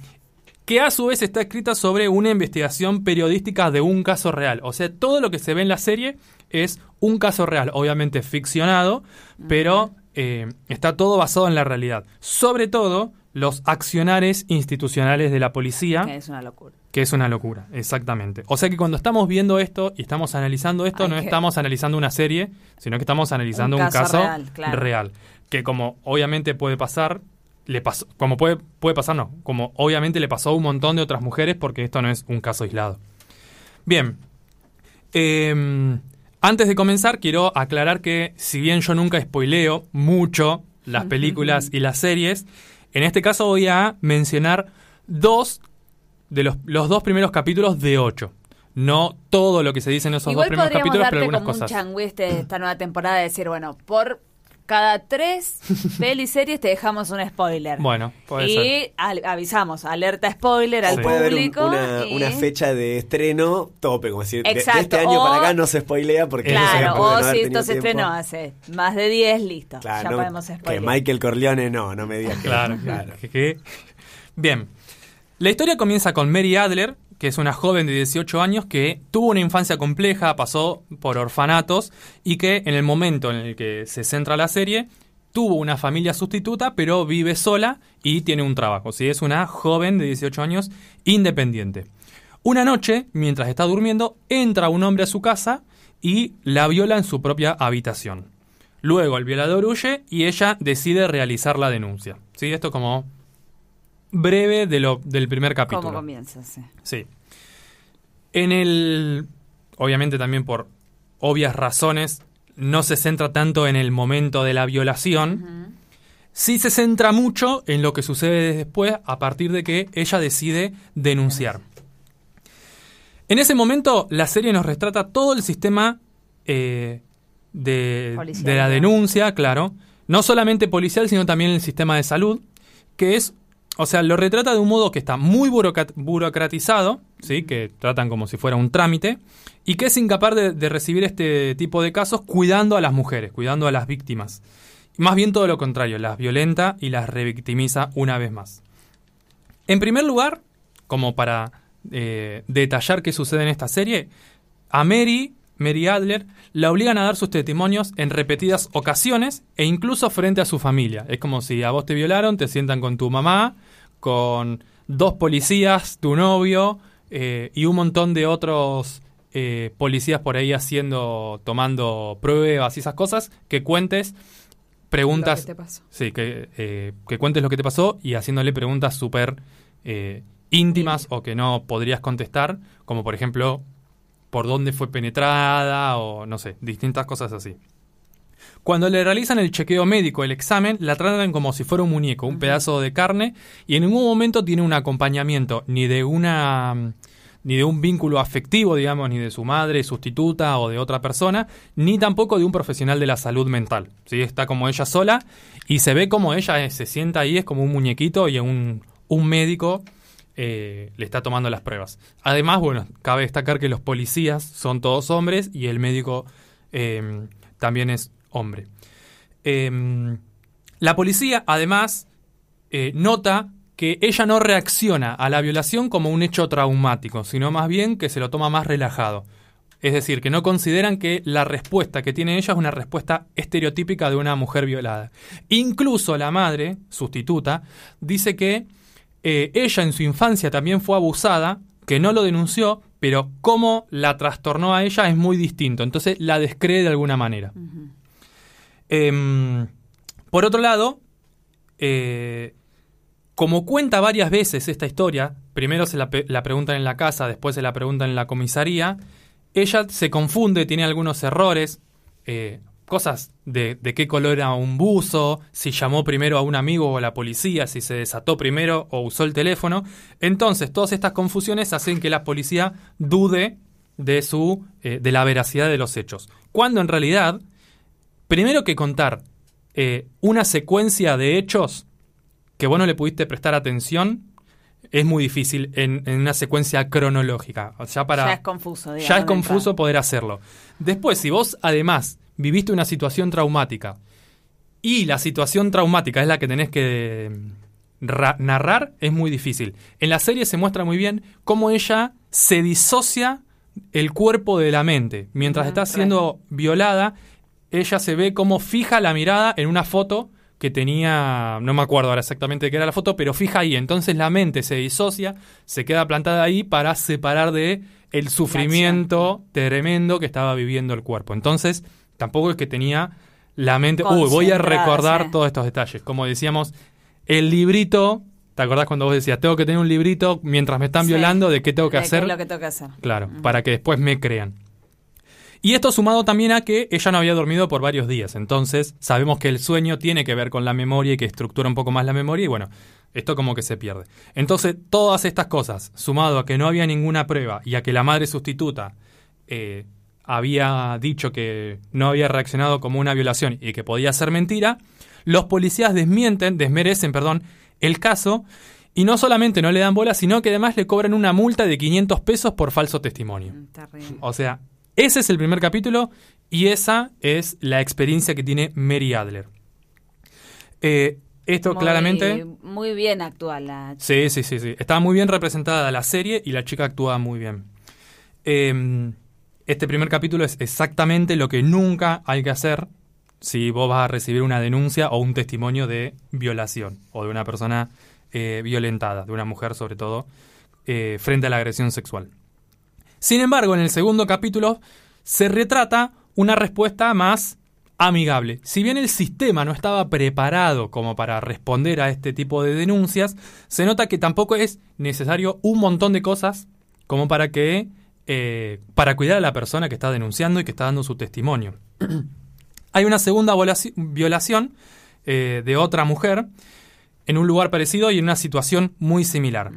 que a su vez está escrita sobre una investigación periodística de un caso real. O sea, todo lo que se ve en la serie es un caso real, obviamente ficcionado, pero eh, está todo basado en la realidad. Sobre todo los accionares institucionales de la policía, Que es una locura. que es una locura, exactamente. O sea que cuando estamos viendo esto y estamos analizando esto, no que- estamos analizando una serie, sino que estamos analizando Un un caso caso, real, claro. real. Que como obviamente puede pasar, le pasó, como puede, puede pasar, no, como obviamente le pasó a un montón de otras mujeres porque esto no es un caso aislado. Bien. Em, antes de comenzar, quiero aclarar que si bien yo nunca spoileo mucho las películas y las series, en este caso voy a mencionar dos de los, los dos primeros capítulos de ocho. No todo lo que se dice en esos Igual dos primeros capítulos, pero algunas como cosas. un este- esta nueva temporada de decir, bueno, por Cada tres pelis series te dejamos un spoiler. Bueno, puede y ser. al- avisamos, alerta spoiler al O puede haber un- público. una, y- una fecha de estreno tope, como decir, de- este año o- para acá no se spoilea porque no se Claro, no o si esto se estrenó hace más de 10, listo. Claro, ya no, podemos que spoiler. Michael Corleone no, no me digas que Claro, que- que- Bien. La historia comienza con Mary Adler, que es una joven de 18 años que tuvo una infancia compleja, pasó por orfanatos y que en el momento en el que se centra la serie tuvo una familia sustituta, pero vive sola y tiene un trabajo. ¿sí? Es una joven de 18 años independiente. Una noche, mientras está durmiendo, entra un hombre a su casa y la viola en su propia habitación. Luego el violador huye y ella decide realizar la denuncia. ¿Sí? Esto como breve de lo, del primer capítulo. ¿Cómo comienza? Sí. Sí. En el. Obviamente también por obvias razones, no se centra tanto en el momento de la violación. Sí se centra mucho en lo que sucede después a partir de que ella decide denunciar. En ese momento, la serie nos retrata todo el sistema eh, de, la denuncia, claro. No solamente policial, sino también el sistema de salud, que es, o sea, lo retrata de un modo que está muy burocratizado, ¿sí? que tratan como si fuera un trámite, y que es incapaz de, de recibir este tipo de casos cuidando a las mujeres, cuidando a las víctimas. Más bien todo lo contrario, las violenta y las revictimiza una vez más. En primer lugar, como para eh, detallar qué sucede en esta serie, a Mary, Mary Adler, la obligan a dar sus testimonios en repetidas ocasiones e incluso frente a su familia. Es como si a vos te violaron, te sientan con tu mamá, con dos policías, tu novio eh, y un montón de otros eh, policías por ahí haciendo, tomando pruebas y esas cosas, que cuentes preguntas. Lo que te pasó. Sí, que, eh, que cuentes lo que te pasó y haciéndole preguntas súper íntimas o que no podrías contestar, como por ejemplo, por dónde fue penetrada o no sé, distintas cosas así. Cuando le realizan el chequeo médico, el examen, la tratan como si fuera un muñeco, un pedazo de carne, y en ningún momento tiene un acompañamiento ni de una ni de un vínculo afectivo, digamos, ni de su madre sustituta o de otra persona, ni tampoco de un profesional de la salud mental. ¿sí? Está como ella sola y se ve como ella se sienta ahí, es como un muñequito y un, un médico eh, le está tomando las pruebas. Además, bueno, cabe destacar que los policías son todos hombres y el médico eh, también es hombre. Eh, la policía, además, eh, nota que ella no reacciona a la violación como un hecho traumático, sino más bien que se lo toma más relajado. Es decir, que no consideran que la respuesta que tiene ella es una respuesta estereotípica de una mujer violada. Incluso la madre, sustituta, dice que eh, ella en su infancia también fue abusada, que no lo denunció, pero cómo la trastornó a ella es muy distinto. Entonces la descree de alguna manera. Em, por otro lado, eh, como cuenta varias veces esta historia, primero se la, la preguntan en la casa, después se la preguntan en la comisaría, ella se confunde, tiene algunos errores, eh, cosas de, de qué color era un buzo, si llamó primero a un amigo o a la policía, si se desató primero o usó el teléfono. Entonces, todas estas confusiones hacen que la policía dude de, su, eh, de la veracidad de los hechos. Cuando en realidad, primero que contar eh, una secuencia de hechos que vos no le pudiste prestar atención, es muy difícil en, en una secuencia cronológica. O sea, para, Ya es confuso, digamos, Ya es confuso poder hacerlo. Después, si vos además viviste una situación traumática y la situación traumática es la que tenés que mm, ra- narrar, es muy difícil. En la serie se muestra muy bien cómo ella se disocia el cuerpo de la mente. Mientras está siendo violada, ella se ve como fija la mirada en una foto que tenía, no me acuerdo ahora exactamente qué era la foto, pero fija ahí. Entonces la mente se disocia, se queda plantada ahí para separar de el sufrimiento tremendo que estaba viviendo el cuerpo. Entonces, tampoco es que tenía la mente, uy, voy a recordar todos estos detalles. Como decíamos, el librito, ¿te acordás cuando vos decías, tengo que tener un librito mientras me están Sí. violando de qué tengo que De qué hacer? es lo que tengo que hacer. Claro, para que después me crean. Y esto sumado también a que ella no había dormido por varios días. Entonces, sabemos que el sueño tiene que ver con la memoria y que estructura un poco más la memoria. Y bueno, esto como que se pierde. Entonces, todas estas cosas, sumado a que no había ninguna prueba y a que la madre sustituta eh, había dicho que no había reaccionado como una violación y que podía ser mentira, los policías desmienten, desmerecen, perdón, el caso y no solamente no le dan bola, sino que además le cobran una multa de 500 pesos por falso testimonio. O sea, ese es el primer capítulo y esa es la experiencia que tiene Mary Adler. Eh, esto Muy- claramente... Muy bien actual la Sí, sí, sí, sí. Estaba muy bien representada la serie y la chica actúa muy bien. Eh, este primer capítulo es exactamente lo que nunca hay que hacer si vos vas a recibir una denuncia o un testimonio de violación o de una persona eh, violentada, de una mujer sobre todo, eh, frente a la agresión sexual. Sin embargo, en el segundo capítulo se retrata una respuesta más amigable. Si bien el sistema no estaba preparado como para responder a este tipo de denuncias, se nota que tampoco es necesario un montón de cosas como para que eh, para cuidar a la persona que está denunciando y que está dando su testimonio. Hay una segunda violaci- violación eh, de otra mujer en un lugar parecido y en una situación muy similar.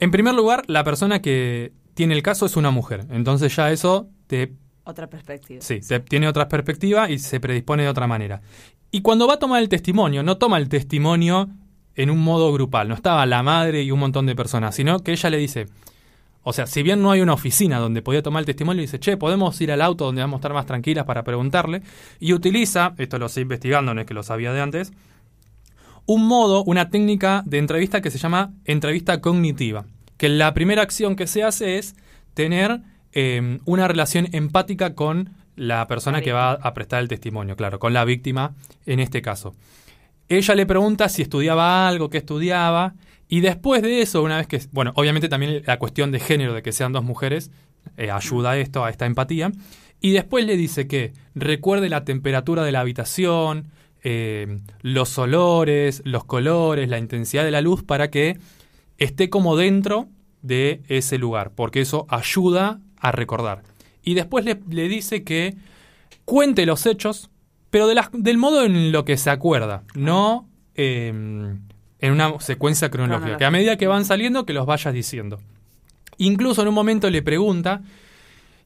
En primer lugar, la persona que tiene el caso es una mujer, entonces ya eso te otra perspectiva. Sí, tiene otra perspectiva y se predispone de otra manera. Y cuando va a tomar el testimonio, no toma el testimonio en un modo grupal, no estaba la madre y un montón de personas, sino que ella le dice, o sea, si bien no hay una oficina donde podía tomar el testimonio, dice, che, podemos ir al auto donde vamos a estar más tranquilas para preguntarle, y utiliza, esto lo estoy investigando, no es que lo sabía de antes, un modo, una técnica de entrevista que se llama entrevista cognitiva, que la primera acción que se hace es tener eh, una relación empática con la persona que va a prestar el testimonio, claro, con la víctima en este caso. Ella le pregunta si estudiaba algo, qué estudiaba, y después de eso, una vez que, bueno, obviamente también la cuestión de género, de que sean dos mujeres, eh, ayuda a esto, a esta empatía, y después le dice que recuerde la temperatura de la habitación, eh, los olores, los colores, la intensidad de la luz para que esté como dentro de ese lugar, porque eso ayuda a recordar. Y después le, le dice que cuente los hechos, pero de del modo en lo que se acuerda, no eh, en una secuencia cronológica, que a medida que van saliendo que los vayas diciendo. Incluso en un momento le pregunta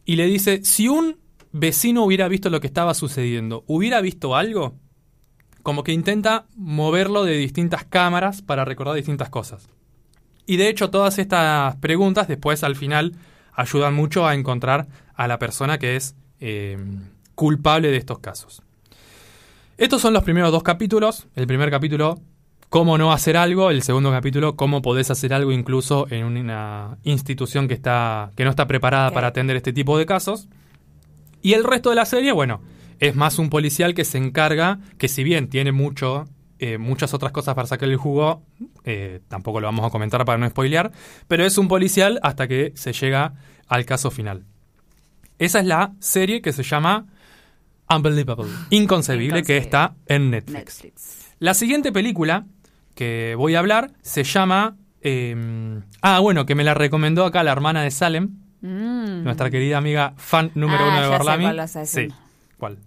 y le dice, si un vecino hubiera visto lo que estaba sucediendo, ¿hubiera visto algo? Como que intenta moverlo de distintas cámaras para recordar distintas cosas. Y de hecho todas estas preguntas después al final ayudan mucho a encontrar a la persona que es eh, culpable de estos casos. Estos son los primeros dos capítulos. El primer capítulo, cómo no hacer algo. El segundo capítulo, cómo podés hacer algo incluso en una institución que, está, que no está preparada para atender este tipo de casos. Y el resto de la serie, bueno, es más un policial que se encarga, que si bien tiene mucho, eh, muchas otras cosas para sacar el jugo, eh, tampoco lo vamos a comentar para no spoilear, pero es un policial hasta que se llega al caso final. Esa es la serie que se llama Unbelievable, Inconcebible, que está en Netflix. La siguiente película que voy a hablar se llama... eh, ah, bueno, que me la recomendó acá la hermana de Salem, Mm. nuestra querida amiga fan número Ah, uno de a sí. ¿cuál?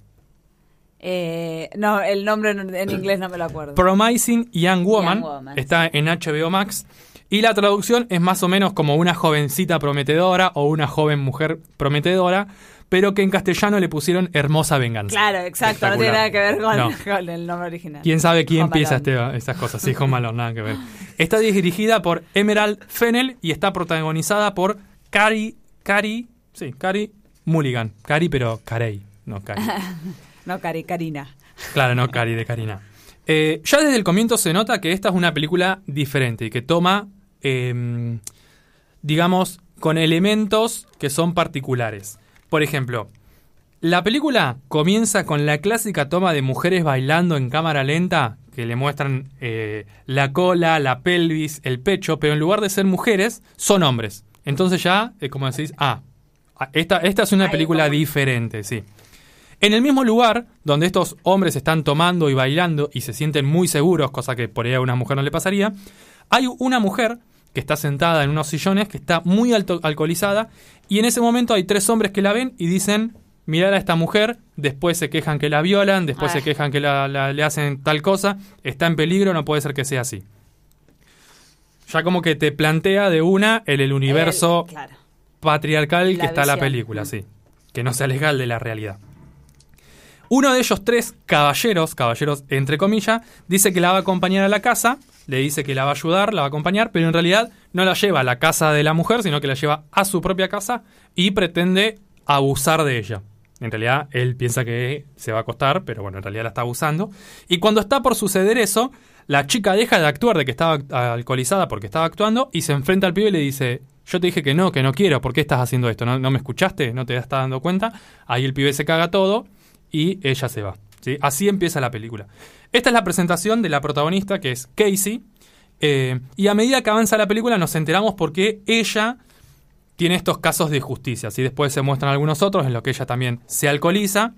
Eh, no, el nombre en, en inglés no me lo acuerdo. Promising Young Woman, Young Woman, está en HBO Max y la traducción es más o menos como una jovencita prometedora o una joven mujer prometedora, pero que en castellano le pusieron hermosa venganza. Claro, exacto, no tiene nada que ver con, No. con el nombre original. ¿Quién sabe quién Alone. este, estas cosas? Sí, Home Alone, nada que ver. Está dirigida por Emerald Fennel y está protagonizada por Cari, Cari, sí, Cari Mulligan. Cari, pero Carey, no Cari. no, Cari, Karina. Claro, no Cari de Karina. Eh, ya desde el comienzo se nota que esta es una película diferente y que toma, eh, digamos, con elementos que son particulares. Por ejemplo, la película comienza con la clásica toma de mujeres bailando en cámara lenta, que le muestran eh, la cola, la pelvis, el pecho, pero en lugar de ser mujeres, son hombres. Entonces ya, es como decís, ah, esta, esta es una película diferente, sí. En el mismo lugar donde estos hombres están tomando y bailando y se sienten muy seguros, cosa que por ahí a una mujer no le pasaría, hay una mujer que está sentada en unos sillones, que está muy alto- alcoholizada, y en ese momento hay tres hombres que la ven y dicen, mirad a esta mujer, después se quejan que la violan, después Ah. se quejan que la- la- le hacen tal cosa, está en peligro, no puede ser que sea así. Ya como que te plantea de una el, el universo claro. patriarcal La que está la película, sí. que no sea legal de la realidad. Uno de ellos tres caballeros, caballeros entre comillas, dice que la va a acompañar a la casa, le dice que la va a ayudar, la va a acompañar, pero en realidad no la lleva a la casa de la mujer, sino que la lleva a su propia casa y pretende abusar de ella. En realidad él piensa que se va a acostar, pero bueno, en realidad la está abusando. Y cuando está por suceder eso, la chica deja de actuar de que estaba alcoholizada porque estaba actuando y se enfrenta al pibe y le dice, yo te dije que no, que no quiero, ¿por qué estás haciendo esto? ¿No, no me escuchaste? ¿No te estás dando cuenta? Ahí el pibe se caga todo y ella se va. ¿sí? Así empieza la película. Esta es la presentación de la protagonista, que es Casey. eh, y a medida que avanza la película nos enteramos por qué ella tiene estos casos de justicia. ¿sí? Después se muestran algunos otros en los que ella también se alcoholiza.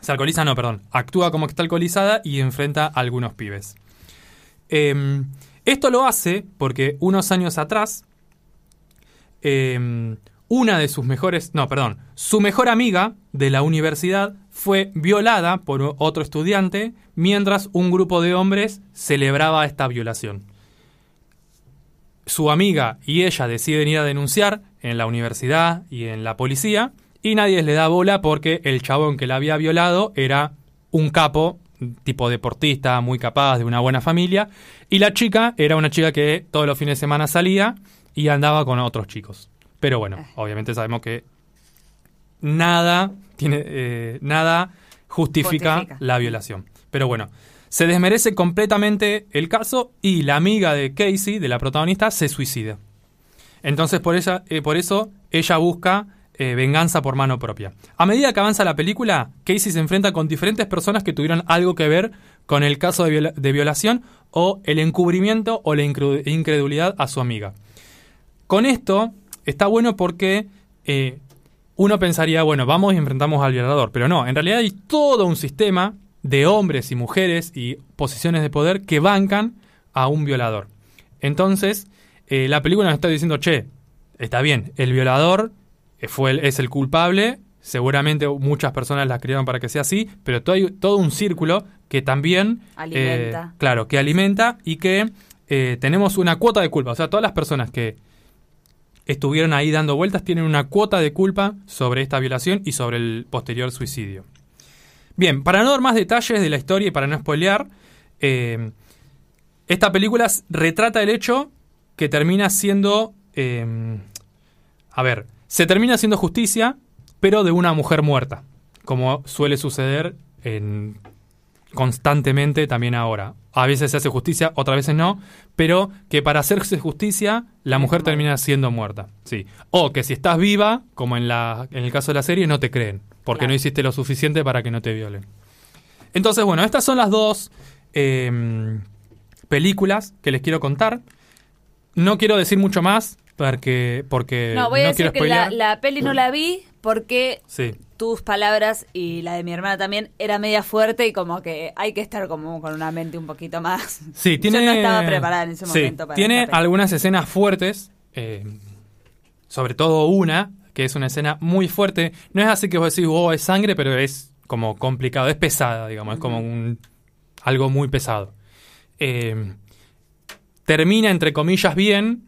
Se alcoholiza, no, perdón. Actúa como que está alcoholizada y enfrenta a algunos pibes. Eh, esto lo hace porque unos años atrás, eh, una de sus mejores, no, perdón, su mejor amiga de la universidad fue violada por otro estudiante mientras un grupo de hombres celebraba esta violación. Su amiga y ella deciden ir a denunciar en la universidad y en la policía y nadie le da bola porque el chabón que la había violado era un capo, tipo deportista, muy capaz, de una buena familia, y la chica era una chica que todos los fines de semana salía y andaba con otros chicos. Pero bueno, obviamente sabemos que nada tiene eh, nada justifica, Justifica. la violación. Pero bueno, se desmerece completamente el caso y la amiga de Casey, de la protagonista, se suicida. Entonces por, ella, eh, por eso ella busca eh, venganza por mano propia. A medida que avanza la película, Casey se enfrenta con diferentes personas que tuvieron algo que ver con el caso de, viola- de violación o el encubrimiento o la incredulidad a su amiga. Con esto está bueno porque eh, uno pensaría, bueno, vamos y enfrentamos al violador, pero no, en realidad hay todo un sistema de hombres y mujeres y posiciones de poder que bancan a un violador. Entonces, eh, la película nos está diciendo, che, está bien, el violador eh, fue el- es el culpable, seguramente muchas personas la criaron para que sea así, pero todo, hay todo un círculo que también... Alimenta. eh, claro, que alimenta y que eh, tenemos una cuota de culpa. O sea, todas las personas que estuvieron ahí dando vueltas tienen una cuota de culpa sobre esta violación y sobre el posterior suicidio. Bien, para no dar más detalles de la historia y para no spoilear, eh, esta película retrata el hecho que termina siendo... eh, a ver, se termina haciendo justicia, pero de una mujer muerta, como suele suceder en, constantemente también ahora. A veces se hace justicia, otras veces no, pero que para hacerse justicia la mujer termina siendo muerta. Sí. O que si estás viva, como en, la, en el caso de la serie, no te creen, porque Claro. no hiciste lo suficiente para que no te violen. Entonces, bueno, estas son las dos eh, películas que les quiero contar. No quiero decir mucho más porque, porque No, voy a decir quiero que la, la peli no la vi porque Sí. Tus palabras y la de mi hermana también era media fuerte y como que hay que estar como con una mente un poquito más. Sí, tiene. Yo no estaba preparada en ese Sí, momento para Tiene algunas escenas fuertes, eh, sobre todo una, que es una escena muy fuerte. No es así que vos decís, oh, es sangre, pero es como complicado, es pesada, digamos, es como un algo muy pesado. Eh, termina, entre comillas, bien,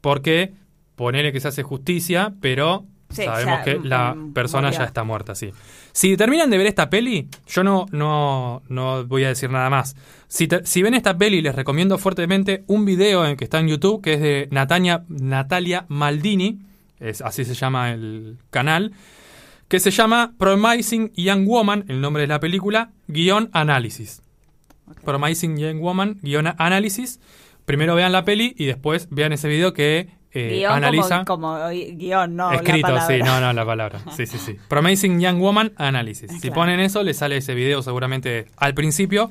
porque ponele que se hace justicia, pero Sí, sabemos ya, que la persona murió. ya está muerta, sí. Si terminan de ver esta peli, yo no, no, no voy a decir nada más. Si, te- si ven esta peli, les recomiendo fuertemente un video en que está en YouTube, que es de Natalia, Natalia Maldini, es, así se llama el canal, que se llama Promising Young Woman, el nombre de la película, guion análisis. Promising Young Woman, guion análisis. Primero vean la peli y después vean ese video que eh, Guión analiza. como, como guion, no la Escrito, sí, no, no, la palabra. Sí, sí, sí. Promising Young Woman Analysis. Si Claro. ponen eso, les sale ese video seguramente al principio.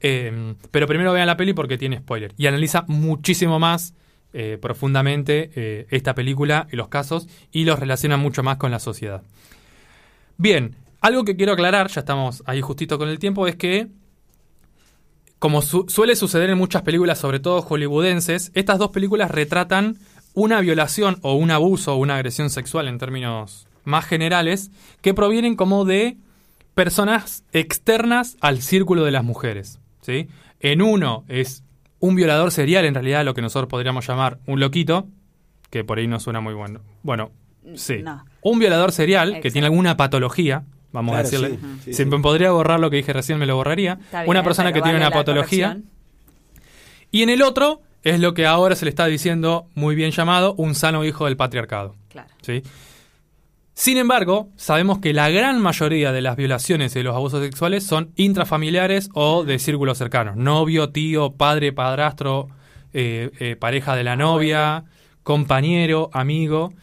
eh, pero primero vean la peli porque tiene spoiler. Y analiza muchísimo más eh, profundamente esta película y los casos y los relaciona mucho más con la sociedad. Bien, algo que quiero aclarar, ya estamos ahí justito con el tiempo, es que como su- suele suceder en muchas películas, sobre todo hollywoodenses, estas dos películas retratan una violación o un abuso o una agresión sexual en términos más generales que provienen como de personas externas al círculo de las mujeres. ¿sí? En uno es un violador serial, en realidad lo que nosotros podríamos llamar un loquito, que por ahí no suena muy bueno. Bueno, Sí. No. Un violador serial que tiene alguna patología, vamos a decirle. sí, si sí. me podría borrar lo que dije recién, me lo borraría. Está una bien, persona que tiene una patología. corrección. Y en el otro es lo que ahora se le está diciendo muy bien llamado un sano hijo del patriarcado. Claro. ¿sí? Sin embargo, sabemos que la gran mayoría de las violaciones y de los abusos sexuales son intrafamiliares o de círculos cercanos. Novio, tío, padre, padrastro, eh, eh, pareja de la novia, compañero, amigo.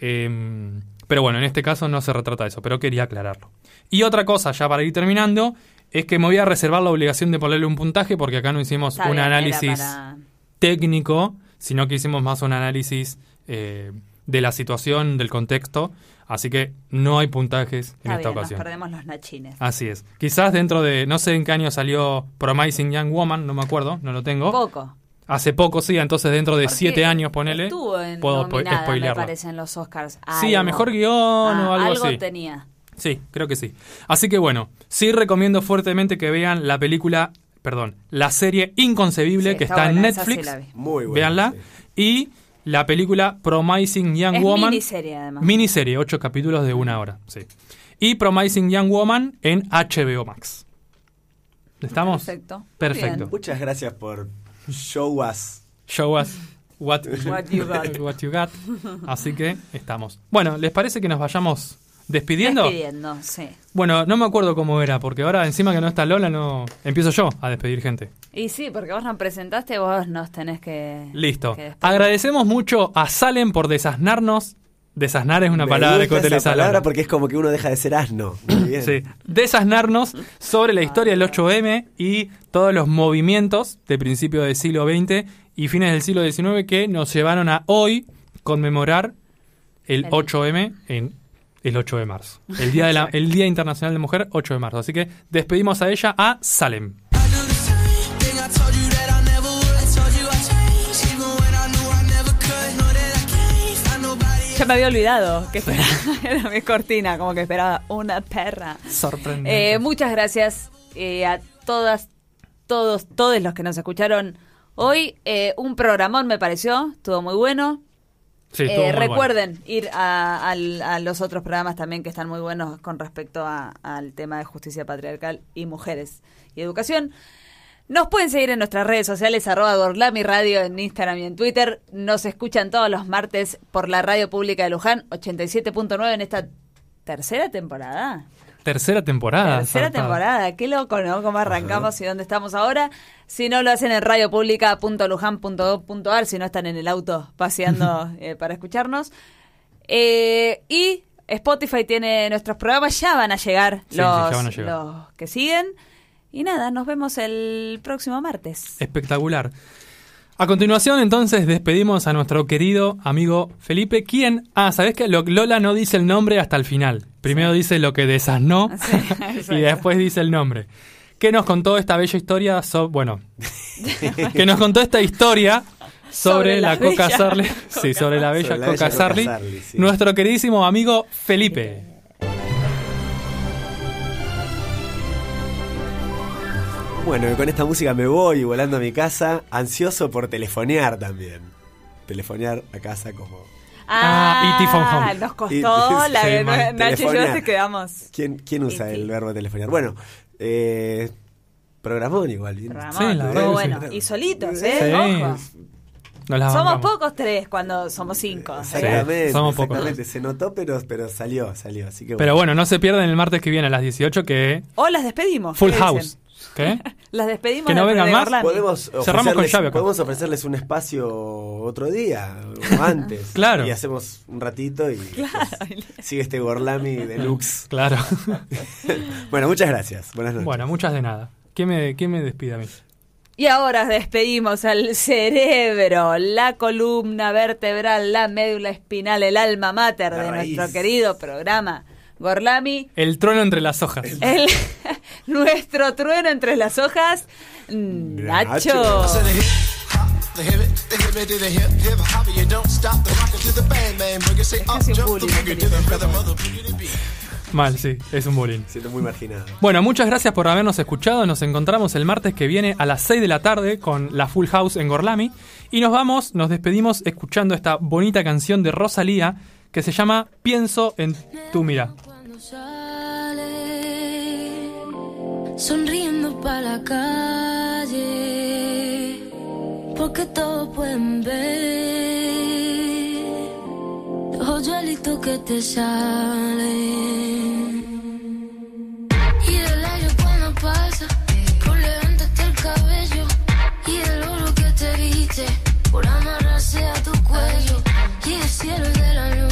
em, pero bueno, en este caso no se retrata eso, pero quería aclararlo. Y otra cosa, ya para ir terminando, es que me voy a reservar la obligación de ponerle un puntaje porque acá no hicimos Está un bien, análisis técnico, sino que hicimos más un análisis eh, de la situación, del contexto. Así que no hay puntajes en esta bien, nos ocasión. perdemos los nachines. Así es. Quizás dentro de, no sé en qué año salió Promising Young Woman, no me acuerdo, no lo tengo. Poco. Hace poco, sí, entonces dentro de siete años, ponele, Estuvo en puedo spoilearlo. parece, en los Oscars. Sí, a Algo. mejor guion o Ah, algo así. tenía. Sí, creo que sí. Así que bueno, sí recomiendo fuertemente que vean la película, perdón, la serie Inconcebible Sí, que está está en sí Netflix. vi. Muy buena, Véanla. Y la película Promising Young Es Woman. miniserie, además. Miniserie, ocho capítulos de una hora, sí. Y Promising Young Woman en HBO Max. ¿Estamos? Perfecto. Perfecto. Muchas gracias por show us. Show us what, What you got. what you got. Así que estamos. Bueno, ¿les parece que nos vayamos despidiendo? Despidiendo, sí. Bueno, no me acuerdo cómo era, porque ahora encima que no está Lola, no empiezo yo a despedir gente. Y sí, porque vos nos presentaste, vos nos tenés que... Listo. que. Agradecemos mucho a Salem por desasnarnos. Desasnar es una Me palabra que utiliza palabra porque es como que uno deja de ser asno. Muy bien. Sí, desasnarnos sobre la historia del 8M y todos los movimientos de principio del siglo XX y fines del siglo XIX que nos llevaron a hoy conmemorar el El- 8M en el 8 de marzo. El día, de la- el día Internacional de Mujer, 8 de marzo. Así que despedimos a ella, a Salem. Ya me había olvidado que esperaba, era mi cortina, como que esperaba una perra. Sorprendente. Eh, muchas gracias eh, a todas, todos, todos los que nos escucharon hoy. Eh, un programón me pareció, estuvo muy bueno. Sí, Eh, bueno. recuerden ir a, los otros programas también que están muy buenos con respecto a- al tema de justicia patriarcal y mujeres y educación. Nos pueden seguir en nuestras redes sociales, arroba Gorlami Radio en Instagram y en Twitter. Nos escuchan todos los martes por la radio pública de Luján, 87.9 en esta tercera temporada. Tercera temporada. Tercera temporada, qué loco, ¿no? Cómo arrancamos y dónde estamos ahora. Si no lo hacen en radiopublica.lujan.gov.ar, si no están en el auto paseando eh, para escucharnos. Eh, y Spotify tiene nuestros programas, ya van a llegar, Sí, sí, los, van a llegar. los que siguen. Y nada, nos vemos el próximo martes. Espectacular. A continuación, entonces, despedimos a nuestro querido amigo Felipe, quien, ah, ¿sabés que Lola no dice el nombre hasta el final? Primero dice lo que desasnó y después dice el nombre. Que nos contó esta bella historia, so- bueno, que nos contó esta historia sobre, Sobre la, la Coca Sarli, sí, sobre la bella Sobre la Coca Sarli, Sarli, sí. nuestro queridísimo amigo Felipe. Bueno, y con esta música me voy volando a mi casa, ansioso por telefonear también. Telefonear a casa como... Ah, E.T. Phone Home. Nos costó, Y- la sí. Nacho y yo te quedamos. ¿Quién, quién usa el verbo telefonear? Bueno, eh, programón igual. bien. Ramón, Sí, la verdad sí. bueno. Y solitos, ¿eh? Ojo. Somos bancamos. pocos tres cuando somos cinco. ¿eh? Exactamente, somos pocos. exactamente. Se notó, pero, pero salió, salió. Así que Pero bueno, no se pierdan el martes que viene a las 18 que O las despedimos. Full ¿qué House. dicen? ¿Qué? Las despedimos Que no vengan más. Podemos Cerramos con ofrecerles- llave acá. Podemos ofrecerles un espacio otro día o antes. Claro. Y hacemos un ratito y pues, sigue este Gorlami deluxe. Claro. bueno, muchas gracias. Buenas noches. Bueno, muchas de nada. ¿Quién me, quién me despide a mí? Y ahora despedimos al cerebro, la columna vertebral, la médula espinal, el alma mater La de raíz. nuestro querido programa Gorlami. El trueno entre las hojas. El, nuestro trueno entre las hojas, Nacho. Mal, sí, es un bullying. Siento muy marginado. Bueno, muchas gracias por habernos escuchado. Nos encontramos el martes que viene a las 6 de la tarde con la Full House en Gorlami. Y nos vamos, nos despedimos escuchando esta bonita canción de Rosalía que se llama Pienso en tu mira. Sale, sonriendo para la calle, porque todos pueden ver hoyuelito que te sale. Y el aire cuando pasa, por levantarte el cabello, y el oro que te viste, por amarrarse a tu cuello, y el cielo de la luz.